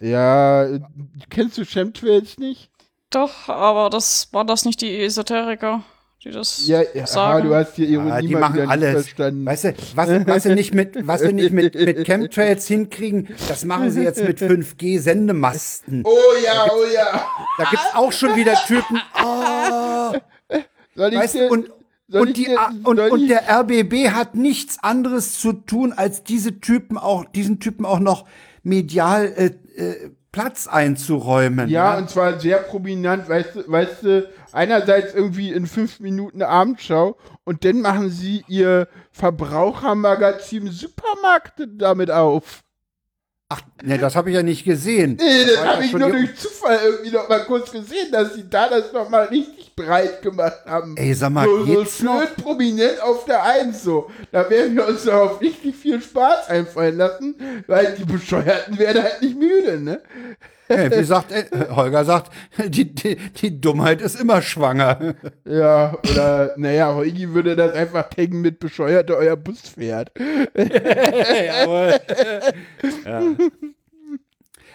Speaker 3: Ja, äh, kennst du Chemtrails nicht?
Speaker 4: Doch, aber das waren das nicht die Esoteriker, die das
Speaker 3: Ja, ja
Speaker 4: sagen.
Speaker 3: du hast die Ironie
Speaker 2: Ah, die
Speaker 3: mal
Speaker 2: machen alles.
Speaker 3: verstanden.
Speaker 2: Weißt du, was, was sie nicht mit, was sie nicht mit, mit Chemtrails hinkriegen, das machen sie jetzt mit 5G-Sendemasten.
Speaker 3: oh ja, oh ja.
Speaker 2: Da gibt's auch schon wieder Typen. Oh,
Speaker 3: Soll ich
Speaker 2: weißt du, und,
Speaker 3: soll
Speaker 2: und, die, und, und der RBB hat nichts anderes zu tun, als diese Typen auch, diesen Typen auch noch medial äh, äh, Platz einzuräumen.
Speaker 3: Ja, und zwar sehr prominent, weißt du, weißt du, einerseits irgendwie in fünf Minuten Abendschau und dann machen sie ihr Verbrauchermagazin Supermarkt damit auf.
Speaker 2: Ach, ne, das habe ich ja nicht gesehen.
Speaker 3: Nee, das
Speaker 2: war
Speaker 3: habe ich nur durch Zufall irgendwie noch mal kurz gesehen, dass sie da das noch mal richtig breit gemacht haben.
Speaker 2: Ey, sag mal,
Speaker 3: so, so
Speaker 2: geht's
Speaker 3: schön
Speaker 2: noch?
Speaker 3: prominent auf der Eins so. Da werden wir uns darauf richtig viel Spaß einfallen lassen, weil die Bescheuerten werden halt nicht müde, ne?
Speaker 2: Wie sagt, Holger sagt, die, die, die Dummheit ist immer schwanger.
Speaker 3: Ja, oder, naja, Heugi würde das einfach taggen mit Bescheuerte, euer Bus fährt.
Speaker 2: Jawohl. ja.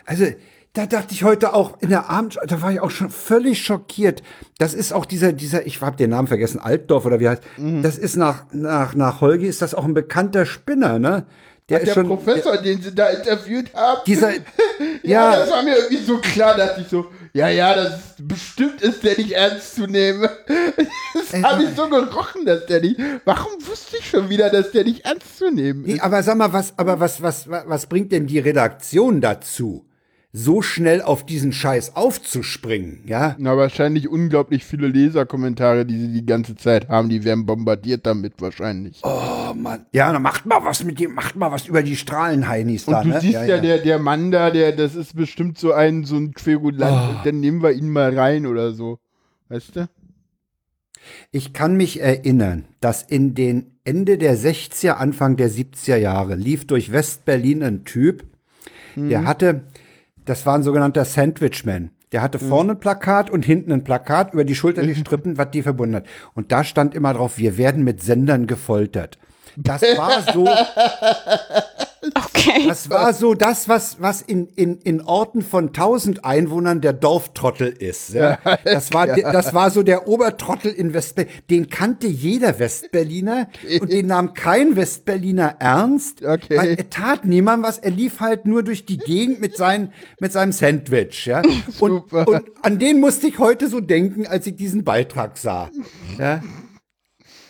Speaker 2: Also, da dachte ich heute auch in der Abend, da war ich auch schon völlig schockiert. Das ist auch dieser, dieser, ich habe den Namen vergessen, Altdorf oder wie heißt.
Speaker 3: Mhm.
Speaker 2: Das ist nach, nach, nach Holgi ist das auch ein bekannter Spinner, ne? Der
Speaker 3: Der
Speaker 2: schon.
Speaker 3: Professor, den sie da interviewt haben.
Speaker 2: Dieser,
Speaker 3: ja,
Speaker 2: ja,
Speaker 3: das war mir irgendwie so klar, dachte ich so, ja, ja, das ist, bestimmt ist der nicht ernst zu nehmen. Das habe ich so gerochen, dass der nicht. Warum wusste ich schon wieder, dass der nicht ernst zu nehmen
Speaker 2: Nee,
Speaker 3: ist?
Speaker 2: aber sag mal, was, aber was, was, was, was bringt denn die Redaktion dazu, so schnell auf diesen Scheiß aufzuspringen, ja?
Speaker 3: Na, wahrscheinlich unglaublich viele Leserkommentare, die sie die ganze Zeit haben, die werden bombardiert damit wahrscheinlich.
Speaker 2: Oh Mann. Ja, dann macht mal was mit dem, macht mal was über die Strahlenheinis da,
Speaker 3: Und du
Speaker 2: ne?
Speaker 3: siehst ja, Der, der Mann da, der, das ist bestimmt so ein, so ein Querulant, und dann nehmen wir ihn mal rein oder so. Weißt du?
Speaker 2: Ich kann mich erinnern, dass in den Ende der 60er, Anfang der 70er Jahre lief durch Westberlin ein Typ, der hatte, das war ein sogenannter Sandwichman. Der hatte vorne ein Plakat und hinten ein Plakat über die Schulter gestritten, was die verbunden hat. Und da stand immer drauf, wir werden mit Sendern gefoltert. Das war so,
Speaker 4: Okay.
Speaker 2: das war so das, was, was in, in, in Orten von 1000 Einwohnern der Dorftrottel ist. Ja. Das, war, das war so der Obertrottel in Westberlin. Den kannte jeder Westberliner und den nahm kein Westberliner ernst,
Speaker 3: Okay.
Speaker 2: weil er tat niemand was. Er lief halt nur durch die Gegend mit, sein, mit seinem Sandwich. Ja. Und,
Speaker 3: Super.
Speaker 2: und an den musste ich heute so denken, als ich diesen Beitrag sah. Ja.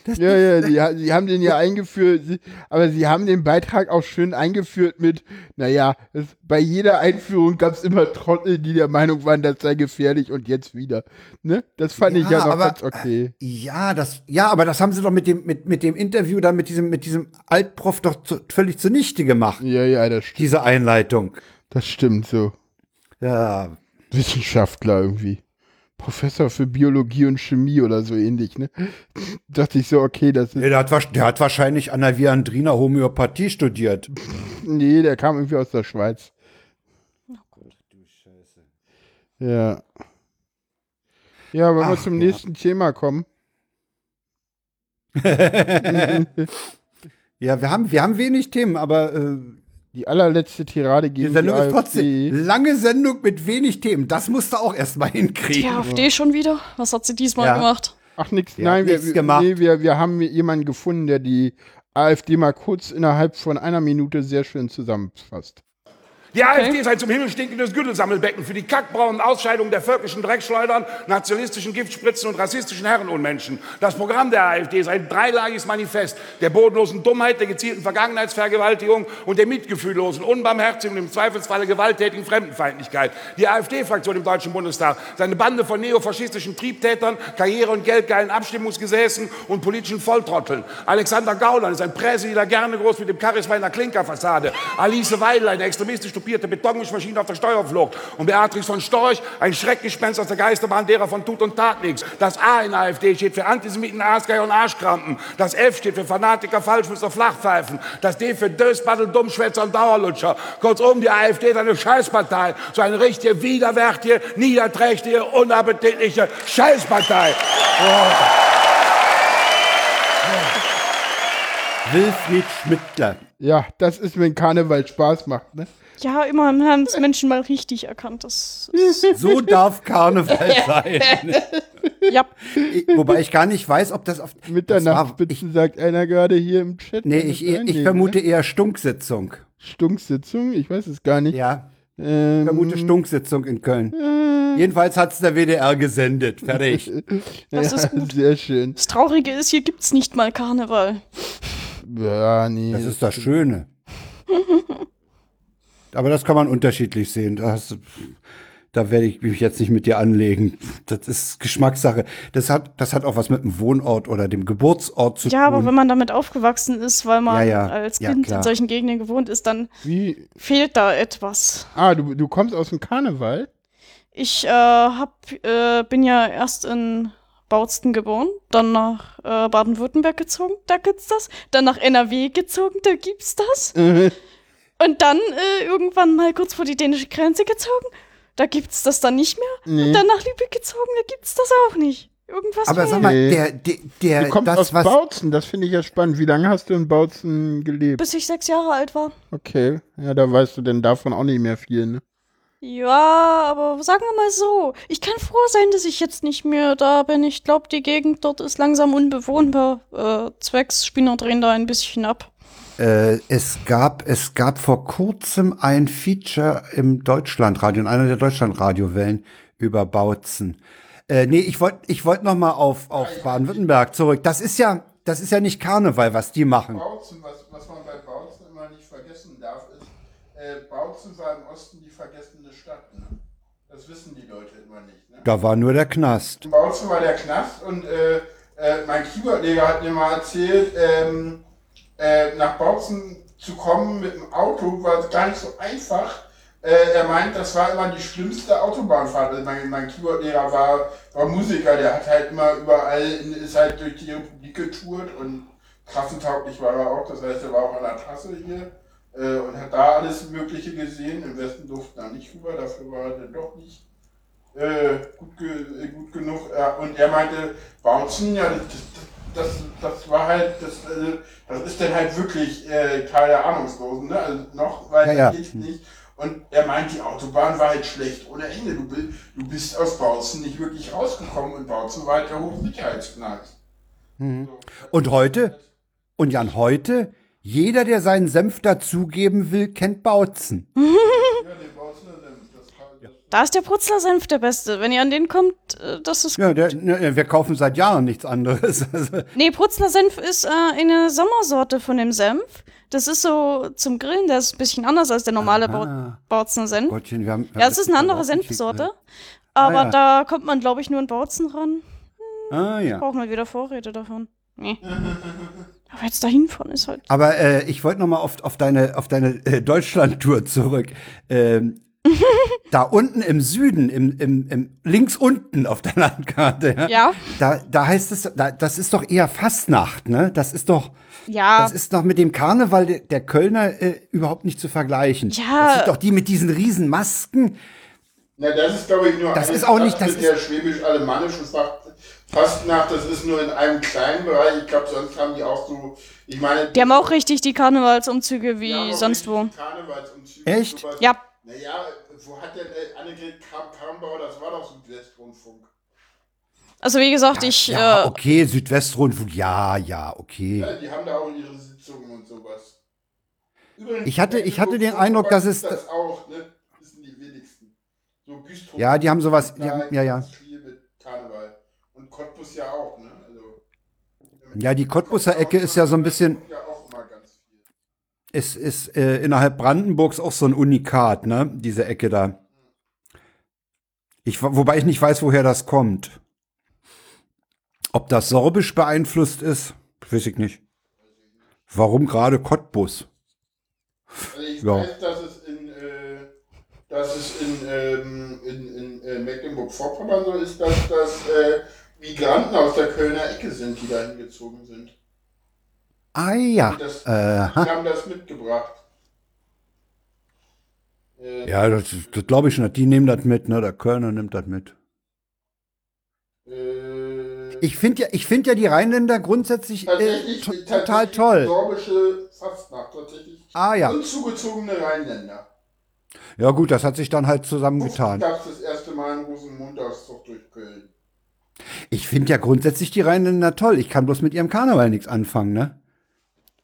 Speaker 3: Ja, ja, die, ha- die haben den ja eingeführt, sie- aber sie haben den Beitrag auch schön eingeführt mit, naja, es, bei jeder Einführung gab es immer Trottel, die der Meinung waren, das sei gefährlich und jetzt wieder. Ne? Das fand ich ja noch
Speaker 2: aber-
Speaker 3: ganz okay.
Speaker 2: Ja, das, ja, aber das haben sie doch mit dem, mit, mit dem Interview da mit diesem, mit diesem Altprof doch zu, völlig zunichte gemacht,
Speaker 3: Ja, ja, das, st-
Speaker 2: diese Einleitung.
Speaker 3: das stimmt so.
Speaker 2: Ja,
Speaker 3: Wissenschaftler irgendwie. Professor für Biologie und Chemie oder so ähnlich, ne? Dachte ich so, okay, das ist.
Speaker 2: der hat, der hat wahrscheinlich an der Viandrina Homöopathie studiert.
Speaker 3: Nee, der kam irgendwie aus der Schweiz. Ja. Ja, wollen wir
Speaker 2: Ach,
Speaker 3: zum
Speaker 2: ja.
Speaker 3: nächsten Thema kommen?
Speaker 2: Ja, wir haben, wir haben wenig Themen, aber äh,
Speaker 3: Die allerletzte Tirade
Speaker 2: die
Speaker 3: gegen die,
Speaker 2: Sendung ist
Speaker 3: AfD.
Speaker 2: trotzdem lange Sendung mit wenig Themen. Das musst du auch erstmal
Speaker 4: Die
Speaker 2: hinkriegen.
Speaker 4: AfD schon wieder? Was hat sie diesmal
Speaker 2: Ja.
Speaker 4: gemacht?
Speaker 3: Ach, nix,
Speaker 2: Die
Speaker 3: nein, wir,
Speaker 2: gemacht.
Speaker 3: nee, wir, wir haben jemanden gefunden, der die AfD mal kurz innerhalb von einer Minute sehr schön zusammenfasst.
Speaker 5: Die AfD ist ein zum Himmel stinkendes Güttelsammelbecken für die kackbraunen Ausscheidungen der völkischen Dreckschleudern, nationalistischen Giftspritzen und rassistischen Herrenunmenschen. Das Programm der AfD ist ein dreilagiges Manifest der bodenlosen Dummheit, der gezielten Vergangenheitsvergewaltigung und der mitgefühllosen, unbarmherzigen und im Zweifelsfalle gewalttätigen Fremdenfeindlichkeit. Die AfD-Fraktion im Deutschen Bundestag ist eine Bande von neofaschistischen Triebtätern, Karriere- und geldgeilen Abstimmungsgesäßen und politischen Volltrotteln. Alexander Gauland ist ein Präsediler gerne groß mit dem Charisma einer Klinkerfassade. Alice Weidel, eine extremistische konzipierte Betonmischmaschine auf der Steuerflucht. Und Beatrix von Storch, ein Schreckgespenst aus der Geisterbahn derer von Tut und Tat nichts. Das A in AfD steht für Antisemiten, Aasgeier und Arschkrampen. Das F steht für Fanatiker, Falschmützer, Flachpfeifen. Das D für Dösbattel, Dummschwätzer und Dauerlutscher. Kurzum, die AfD ist eine Scheißpartei. So eine richtige, widerwärtige, niederträchtige, unappetitliche Scheißpartei.
Speaker 2: Wilfried Schmidtler.
Speaker 3: Ja, das ist, wenn Karneval Spaß macht, ne?
Speaker 4: Ja, immerhin haben es Menschen mal richtig erkannt. Das
Speaker 2: So darf Karneval sein.
Speaker 4: ja,
Speaker 2: Ich- Wobei ich gar nicht weiß, ob das auf. das
Speaker 3: Mitternachtsspitzen sagt einer gerade hier im Chat.
Speaker 2: Nee, ich,
Speaker 3: das
Speaker 2: ich
Speaker 3: Nee,
Speaker 2: vermute
Speaker 3: ne?
Speaker 2: eher Stunksitzung.
Speaker 3: Stunksitzung, ich weiß es gar nicht.
Speaker 2: Ja,
Speaker 3: Ähm,
Speaker 2: ich vermute Stunksitzung in Köln. Jedenfalls hat es der WDR gesendet. Fertig.
Speaker 4: das
Speaker 3: ja,
Speaker 4: ist gut.
Speaker 3: Sehr schön.
Speaker 4: Das Traurige ist, hier gibt's nicht mal Karneval.
Speaker 3: Ja, nee.
Speaker 2: Das ist das Schöne. Aber das kann man unterschiedlich sehen. Da, hast du, da werde ich mich jetzt nicht mit dir anlegen. Das ist Geschmackssache. Das hat, das hat auch was mit dem Wohnort oder dem Geburtsort zu
Speaker 4: Ja,
Speaker 2: tun.
Speaker 4: aber wenn man damit aufgewachsen ist, weil man
Speaker 2: Ja, ja.
Speaker 4: als
Speaker 2: Ja,
Speaker 4: Kind in solchen Gegenden gewohnt ist, dann
Speaker 3: Wie?
Speaker 4: fehlt da etwas.
Speaker 3: Ah, du, du kommst aus dem Karneval?
Speaker 4: Ich äh, hab, äh, bin ja erst in Bautzen geboren, dann nach äh, Baden-Württemberg gezogen, da gibt's das. Dann nach NRW gezogen, da gibt's das. Und dann äh, irgendwann mal kurz vor die dänische Grenze gezogen, da gibt's das dann nicht mehr.
Speaker 3: Nee.
Speaker 4: Und dann nach Lübeck gezogen, da gibt's das auch nicht. Irgendwas
Speaker 2: aber sag mal,
Speaker 3: Nee.
Speaker 2: der, der, der
Speaker 3: Du kommst
Speaker 2: das,
Speaker 3: aus
Speaker 2: was.
Speaker 3: Bautzen, das finde ich ja spannend. Wie lange hast du in Bautzen gelebt?
Speaker 4: Bis ich sechs Jahre alt war.
Speaker 3: Okay, ja, da weißt du denn davon auch nicht mehr viel, ne?
Speaker 4: Ja, aber sagen wir mal so, ich kann froh sein, dass ich jetzt nicht mehr da bin. Ich glaube, die Gegend dort ist langsam unbewohnbar. Äh, zwecks Spinner drehen da ein bisschen ab.
Speaker 2: Äh, es gab, es gab vor kurzem ein Feature im Deutschlandradio, in einer der Deutschlandradiowellen über Bautzen. Äh, nee, ich wollte, ich wollte noch mal auf, auf Baden-Württemberg zurück. Das ist ja, das ist ja nicht Karneval, was die machen.
Speaker 3: Bautzen, was, was man bei Bautzen immer nicht vergessen darf, ist, äh, Bautzen war im Osten die vergessene Stadt. Ne? Das wissen die Leute immer nicht. Ne?
Speaker 2: Da war nur der Knast.
Speaker 3: In Bautzen war der Knast und äh, äh, mein Keyboardleger hat mir mal erzählt, ähm, äh, nach Bautzen zu kommen mit dem Auto war gar nicht so einfach. Äh, er meint, das war immer die schlimmste Autobahnfahrt. Also mein, mein Keyboardlehrer war, war Musiker, der hat halt immer überall, ist halt durch die Republik getourt und trassentauglich war er auch. Das heißt, er war auch an der Trasse hier äh, und hat da alles Mögliche gesehen. Im Westen durften er nicht rüber, dafür war er dann doch nicht äh, gut, ge gut genug. Und er meinte, Bautzen, ja, das, das, das war halt, das, äh, das ist dann halt wirklich äh, Teil der Ahnungslosen, ne? Also noch, weil
Speaker 2: Ja, ja.
Speaker 3: das geht nicht. Und er meint, die Autobahn war halt schlecht ohne Ende. Du, du bist aus Bautzen nicht wirklich rausgekommen und Bautzen war halt der Hochsicherheitsknast.
Speaker 2: Und heute? Und Jan, heute? Jeder, der seinen Senf dazugeben will, kennt Bautzen.
Speaker 3: Ja, den Bautzener Senf, das, das,
Speaker 4: Da ist der Putzler-Senf der beste. Wenn ihr an den kommt, äh, das ist
Speaker 2: Ja, der, ne, wir kaufen seit Jahren nichts anderes.
Speaker 4: Nee, Putzler Senf ist äh, eine Sommersorte von dem Senf. Das ist so zum Grillen, der ist ein bisschen anders als der normale
Speaker 2: Aha.
Speaker 4: Bau Bautzen Senf.
Speaker 2: Gottchen, wir haben, wir
Speaker 4: Ja, es ist eine andere Senfsorte. Aber
Speaker 2: Ah, ja.
Speaker 4: da kommt man, glaube ich, nur in Bautzen ran.
Speaker 2: Ah, ja.
Speaker 4: Braucht man wieder Vorräte davon. Nee. Aber jetzt dahin fahren ist halt.
Speaker 2: Aber äh, ich wollte noch mal auf, auf deine, auf deine äh, Deutschland-Tour zurück. Ähm, da unten im Süden, im, im, im links unten auf der Landkarte, ja,
Speaker 4: Ja.
Speaker 2: Da, da heißt es, da, das ist doch eher Fastnacht, ne? Das ist doch,
Speaker 4: Ja.
Speaker 2: das ist doch mit dem Karneval der, der Kölner äh, überhaupt nicht zu vergleichen.
Speaker 4: Ja.
Speaker 2: Das sind doch die mit diesen riesen Masken.
Speaker 3: Na, das ist, glaube ich, nur
Speaker 2: Das
Speaker 3: eine
Speaker 2: ist auch nicht- das
Speaker 3: mit der schwäbisch-alemannischen Fast- Fastnacht. Das ist nur in einem kleinen Bereich. Ich glaube, sonst haben die auch so, ich meine...
Speaker 4: Die haben auch richtig die Karnevalsumzüge wie sonst wo.
Speaker 2: Echt?
Speaker 4: Ja.
Speaker 3: Naja, wo hat denn äh, Annegret Kramp-Karrenbauer, das war doch Südwestrundfunk.
Speaker 4: Also wie gesagt, ich,
Speaker 2: Ja,
Speaker 4: äh,
Speaker 2: okay, Südwestrundfunk, ja, ja, okay.
Speaker 3: Ja, die haben da auch ihre Sitzungen und sowas. Übrigens,
Speaker 2: Ich hatte- ich hatte den Eindruck, dass es-
Speaker 3: Das auch, ne? Wissen die wenigsten. So Güstrow-
Speaker 2: Ja, die haben sowas- die haben- ja, ja.
Speaker 3: Viel mit Karneval. Und Cottbus ja auch, ne? Also,
Speaker 2: Ja, die Cottbuser Ecke ist ja so ein bisschen,
Speaker 3: Ja, auch immer ganz viel.
Speaker 2: Ist, ist äh, innerhalb Brandenburgs auch so ein Unikat, ne? Diese Ecke da. Ich, wobei ich nicht weiß, woher das kommt. Ob das sorbisch beeinflusst ist, weiß ich nicht. Warum gerade Cottbus?
Speaker 3: Also ich
Speaker 2: Ja.
Speaker 3: weiß, dass es in, äh, dass es in, ähm, in, in äh, Mecklenburg-Vorpommern so ist, dass das äh, Migranten aus der Kölner Ecke sind, die da hingezogen sind.
Speaker 2: Ah ja.
Speaker 3: Die, das, die haben das mitgebracht. Äh,
Speaker 2: ja, das, das glaube ich schon. Die nehmen das mit, ne? Der Kölner nimmt das mit.
Speaker 3: äh,
Speaker 2: Ich finde ja, ich finde ja die Rheinländer grundsätzlich äh, total toll.
Speaker 3: Sorbische Fastnacht, tatsächlich.
Speaker 2: Ah ja.
Speaker 3: Unzugezogene Rheinländer.
Speaker 2: Ja gut, das hat sich dann halt zusammengetan.
Speaker 3: es das erste Mal einen Rosenmontagszug durch Köln.
Speaker 2: Ich finde ja grundsätzlich die Rheinländer toll. Ich kann bloß mit ihrem Karneval nichts anfangen, ne?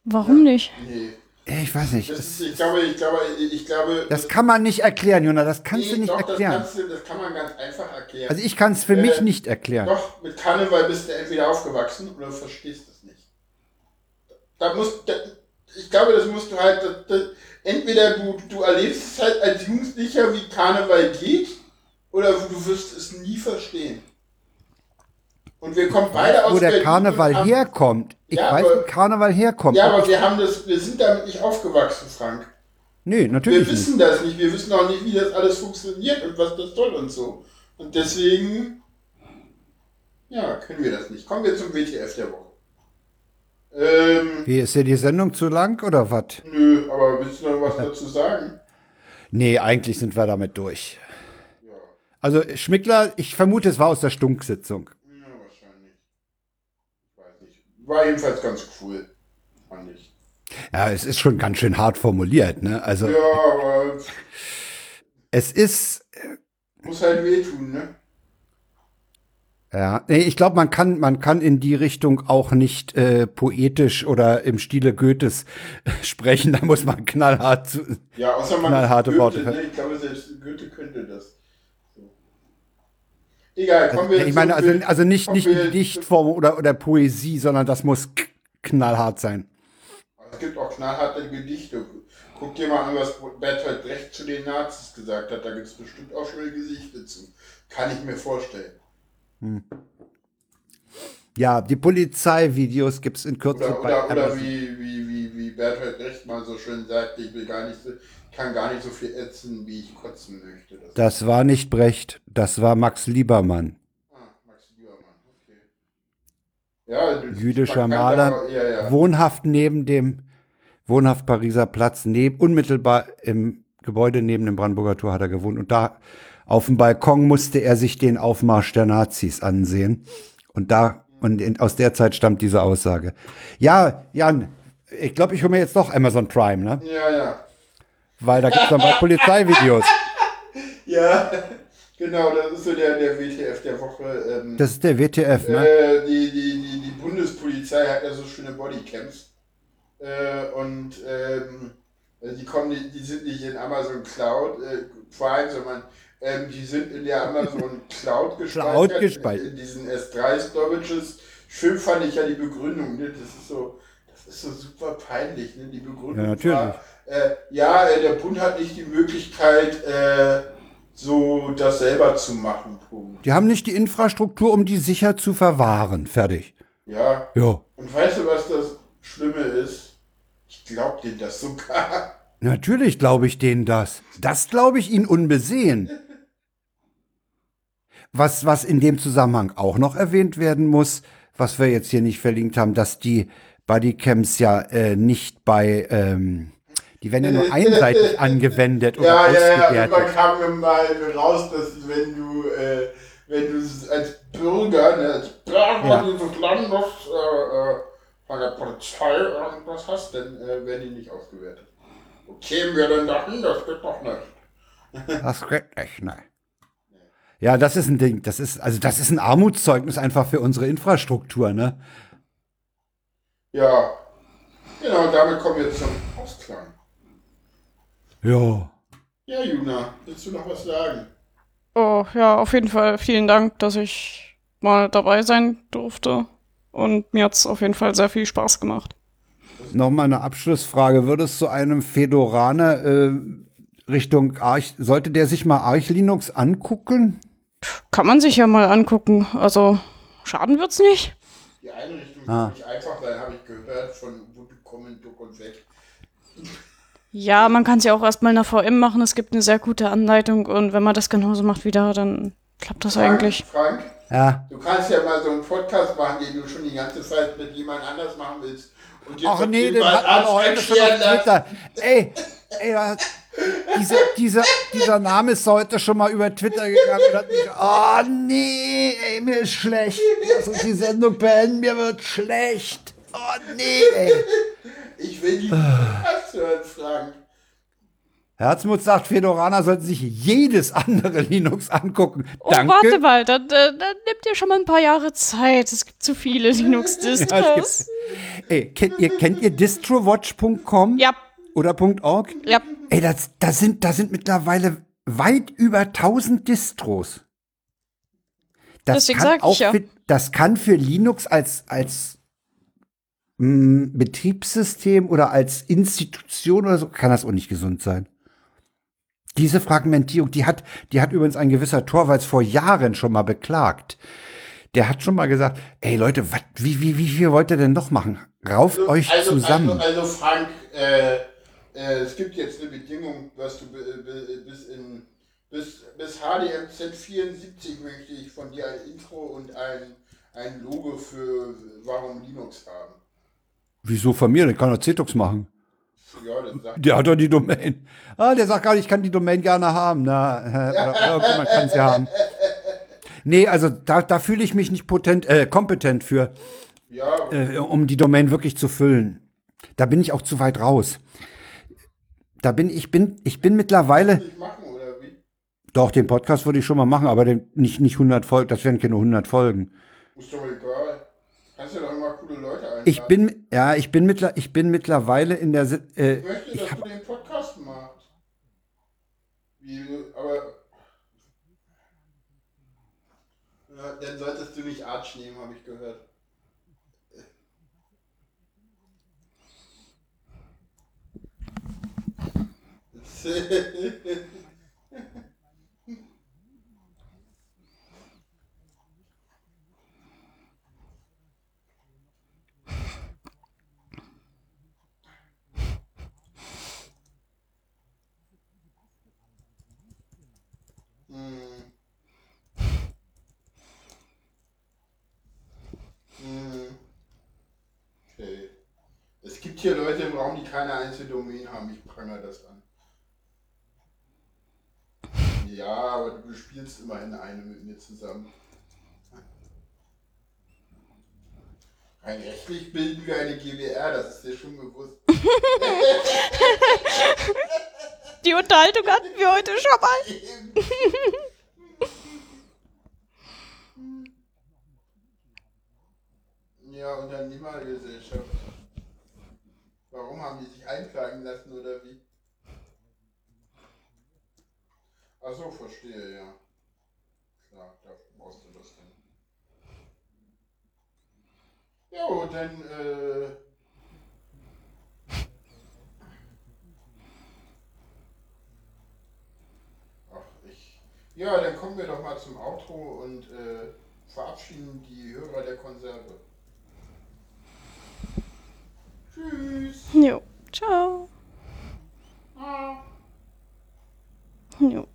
Speaker 4: Warum nicht?
Speaker 3: Nee.
Speaker 2: Ich weiß nicht.
Speaker 3: Das ist, ich glaube, ich glaube, ich glaube.
Speaker 2: das kann man nicht erklären, Jona. Das kannst
Speaker 3: nee,
Speaker 2: du nicht
Speaker 3: doch,
Speaker 2: erklären.
Speaker 3: Das, du, das kann man ganz einfach erklären.
Speaker 2: Also ich kann es für
Speaker 3: Äh,
Speaker 2: mich nicht erklären.
Speaker 3: Doch, mit Karneval bist du entweder aufgewachsen oder du verstehst es nicht. Da musst, da, ich glaube, das musst du halt, das, das, entweder du, du erlebst es halt als Jugendlicher, wie Karneval geht, oder du wirst es nie verstehen. Und wir kommen beide aus
Speaker 2: Wo der
Speaker 3: Berlin
Speaker 2: Karneval
Speaker 3: haben-
Speaker 2: herkommt. Ich
Speaker 3: Ja,
Speaker 2: weiß,
Speaker 3: aber-
Speaker 2: wo Karneval herkommt.
Speaker 3: Ja,
Speaker 2: aber
Speaker 3: wir haben das, wir sind damit nicht aufgewachsen, Frank.
Speaker 2: nee,
Speaker 3: Wir
Speaker 2: natürlich nicht.
Speaker 3: wissen das nicht, wir wissen auch nicht, wie das alles funktioniert und was das soll und so. Und deswegen, ja, können wir das nicht. Kommen wir zum WTF der Woche. Ähm,
Speaker 2: Wie, ist dir die Sendung zu lang oder was?
Speaker 3: nö, aber willst du noch was dazu sagen?
Speaker 2: Nee, eigentlich sind wir damit durch.
Speaker 3: Ja,
Speaker 2: Also Schmickler, ich vermute, es war aus der Stunksitzung.
Speaker 3: ja, wahrscheinlich. Ich weiß nicht. War jedenfalls ganz cool, fand ich.
Speaker 2: Ja, es ist schon ganz schön hart formuliert, ne? Also
Speaker 3: Ja, aber
Speaker 2: es ist,
Speaker 3: muss halt wehtun, ne?
Speaker 2: ja, nee, ich glaube, man kann, man kann in die Richtung auch nicht äh, poetisch oder im Stile Goethes sprechen. Da muss man knallhart zu.
Speaker 3: Ja, außer man
Speaker 2: Knallharte
Speaker 3: Goethe,
Speaker 2: Worte.
Speaker 3: Ne? Ich glaube, selbst Goethe könnte das. Egal, kommen wir
Speaker 2: Also, ich meine, also, also nicht, nicht in Dichtform oder, oder Poesie, sondern das muss knallhart sein.
Speaker 3: Es gibt auch knallharte Gedichte. Guck dir mal an, was Bertolt Brecht zu den Nazis gesagt hat. Da gibt es bestimmt auch schon Gesichter zu. Kann ich mir vorstellen.
Speaker 2: Ja, die Polizeivideos gibt's in Kürze
Speaker 3: Oder,
Speaker 2: bei
Speaker 3: oder, oder wie, wie, wie, wie Bertolt Brecht mal so schön sagt, ich will gar nicht kann gar nicht so viel ätzen, wie ich kotzen möchte. Das,
Speaker 2: Das war nicht Brecht, das war Max Liebermann.
Speaker 3: ah, Max Liebermann, okay. Ja,
Speaker 2: Jüdischer Maler,
Speaker 3: aber- Ja, ja.
Speaker 2: wohnhaft neben dem, wohnhaft Pariser Platz, neben, unmittelbar im Gebäude neben dem Brandenburger Tor hat er gewohnt. Und da auf dem Balkon musste er sich den Aufmarsch der Nazis ansehen. Und da, und in, aus der Zeit stammt diese Aussage. Ja, Jan, ich glaube, ich hole mir jetzt doch Amazon Prime, ne?
Speaker 3: ja, ja.
Speaker 2: Weil da gibt's dann bald Polizeivideos.
Speaker 3: Ja, genau, das ist so der, der WTF der Woche. Ähm,
Speaker 2: Das ist der WTF, ne?
Speaker 3: Äh, die, die, die, die Bundespolizei hat ja so schöne Bodycams. Äh, und ähm, also die kommen, nicht- die sind nicht in Amazon Cloud äh, Prime, sondern ähm, die sind in der Amazon Cloud gespeichert.
Speaker 2: Cloud gespeichert.
Speaker 3: In diesen S3-Storages. Schön fand ich ja die Begründung. Ne? Das ist so, das ist so super peinlich. Ne? Die Begründung
Speaker 2: Ja, natürlich.
Speaker 3: war, äh, ja, äh, der Bund hat nicht die Möglichkeit, äh, so das selber zu machen. Punkt.
Speaker 2: Die haben nicht die Infrastruktur, um die sicher zu verwahren. Fertig.
Speaker 3: Ja,
Speaker 2: Ja.
Speaker 3: Und weißt du, was das Schlimme ist? Ich glaub denen das sogar.
Speaker 2: Natürlich glaube ich denen das. Das glaube ich ihnen unbesehen. Was, was in dem Zusammenhang auch noch erwähnt werden muss, was wir jetzt hier nicht verlinkt haben, dass die Bodycams ja äh, nicht bei, ähm, die werden ja nur einseitig angewendet oder
Speaker 3: Ja, ja, ja. Und
Speaker 2: ausgewertet.
Speaker 3: man kam mal raus, dass wenn du, äh, wenn du als Bürger, ne, als Bürger
Speaker 2: Ja.
Speaker 3: dieses Landes äh, äh, von der Polizei irgendwas hast, dann äh, werden die nicht ausgewertet. Wo kämen wir denn dahin? Das geht doch nicht.
Speaker 2: Das geht nicht, ne? Ja, das ist ein Ding. Das ist, also das ist ein Armutszeugnis einfach für unsere Infrastruktur, ne?
Speaker 3: Ja. Genau, damit kommen wir zum Ausklang.
Speaker 2: Ja.
Speaker 3: Ja, Juna, willst du noch was sagen?
Speaker 4: Oh, ja, auf jeden Fall vielen Dank, dass ich mal dabei sein durfte. Und mir hat's auf jeden Fall sehr viel Spaß gemacht.
Speaker 2: Nochmal eine Abschlussfrage. Würdest du einem Fedoraner äh, Richtung Arch, sollte der sich mal Arch Linux angucken?
Speaker 4: Kann man sich ja mal angucken. Also, schaden wird's nicht.
Speaker 3: Die Einrichtung
Speaker 2: Ah.
Speaker 3: soll nicht einfach sein, habe ich gehört, von Ubuntu Common Duck und weg.
Speaker 4: Ja, man kann es ja auch erstmal in der VM machen. Es gibt eine sehr gute Anleitung und wenn man das genauso macht wie da, dann klappt das
Speaker 3: Frank,
Speaker 4: eigentlich.
Speaker 3: Frank,
Speaker 2: Ja.
Speaker 3: du kannst ja mal so einen Podcast machen, den du schon die ganze Zeit mit jemand anders machen willst. Und jetzt
Speaker 2: Ach nee, den hat man heute schon auf. Twitter. Ey, ey, dieser, dieser, dieser Name ist heute schon mal über Twitter gegangen und hat mich, oh nee, ey, mir ist schlecht. Lass uns die Sendung beenden, mir wird schlecht. Oh nee, ey.
Speaker 3: Ich will die Podcast hören, Frank.
Speaker 2: Herzmut sagt, Fedorana sollten sich jedes andere Linux angucken.
Speaker 4: Oh,
Speaker 2: Danke.
Speaker 4: warte mal, dann, dann, dann nimmt ihr schon mal ein paar Jahre Zeit. Es gibt zu viele
Speaker 2: Ja,
Speaker 4: Linux-Distros.
Speaker 2: gibt- Ey, kennt ihr, kennt ihr distrowatch.com?
Speaker 4: Ja,
Speaker 2: Oder .org?
Speaker 4: ja.
Speaker 2: Ey, das, da, sind, da sind mittlerweile weit über 1000 Distros. Das
Speaker 4: Deswegen
Speaker 2: kann
Speaker 4: sag ich
Speaker 2: auch
Speaker 4: ja.
Speaker 2: Für, das kann für Linux als, als mh, Betriebssystem oder als Institution oder so, kann das auch nicht gesund sein. Diese Fragmentierung, die hat, die hat übrigens ein gewisser Torvalds vor Jahren schon mal beklagt. Der hat schon mal gesagt, ey Leute, wat, wie, wie, wie viel wollt ihr denn noch machen? Rauft euch
Speaker 3: also,
Speaker 2: zusammen.
Speaker 3: Also, also Frank, äh, äh, es gibt jetzt eine Bedingung, was du bi- bi- bis in bis, bis HDMZ 74 möchte ich von dir ein Intro und ein, ein Logo für Warum Linux haben.
Speaker 2: Wieso von mir? Der kann doch Cetux machen.
Speaker 3: Ja,
Speaker 2: Der hat doch die Domain. Ah, der sagt nicht, ich kann die Domain gerne haben. Na, äh, oder irgendjemand kann sie haben. Nee, also da, da fühle ich mich nicht potent, äh, kompetent für,
Speaker 3: ja,
Speaker 2: äh, um die Domain wirklich zu füllen. Da bin ich auch zu weit raus. Da bin ich bin ich bin mittlerweile
Speaker 3: nicht machen oder wie?
Speaker 2: doch den Podcast würde ich schon mal machen, aber den, nicht nicht 100 Folgen, das wären keine 100 Folgen.
Speaker 3: Ist doch egal. Kannst ja doch immer coole Leute einladen.
Speaker 2: Ich bin ja, ich bin mittler, ich bin mittlerweile in der äh,
Speaker 3: Ich möchte, dass du den Podcast machst. Wie, aber. Ja, dann solltest du nicht Arch nehmen, habe ich gehört. Okay. Es gibt hier Leute im Raum, die keine einzige Domain haben. Ich prangere das an. Ja, aber du spielst immerhin eine mit mir zusammen. Rein rechtlich bilden wir eine GWR, das ist dir schon bewusst.
Speaker 4: Die Unterhaltung hatten wir heute schon mal.
Speaker 3: Ja, Unternehmergesellschaft. Warum haben die sich einklagen lassen oder wie? Ach so, verstehe, ja. Klar, da brauchst du das dann. Jo, dann, äh. Ach, ich. Ja, dann kommen wir doch mal zum Outro und äh, verabschieden die Hörer der Konserve. Tschüss.
Speaker 4: Jo. Ciao.
Speaker 3: Ah.
Speaker 4: Jo.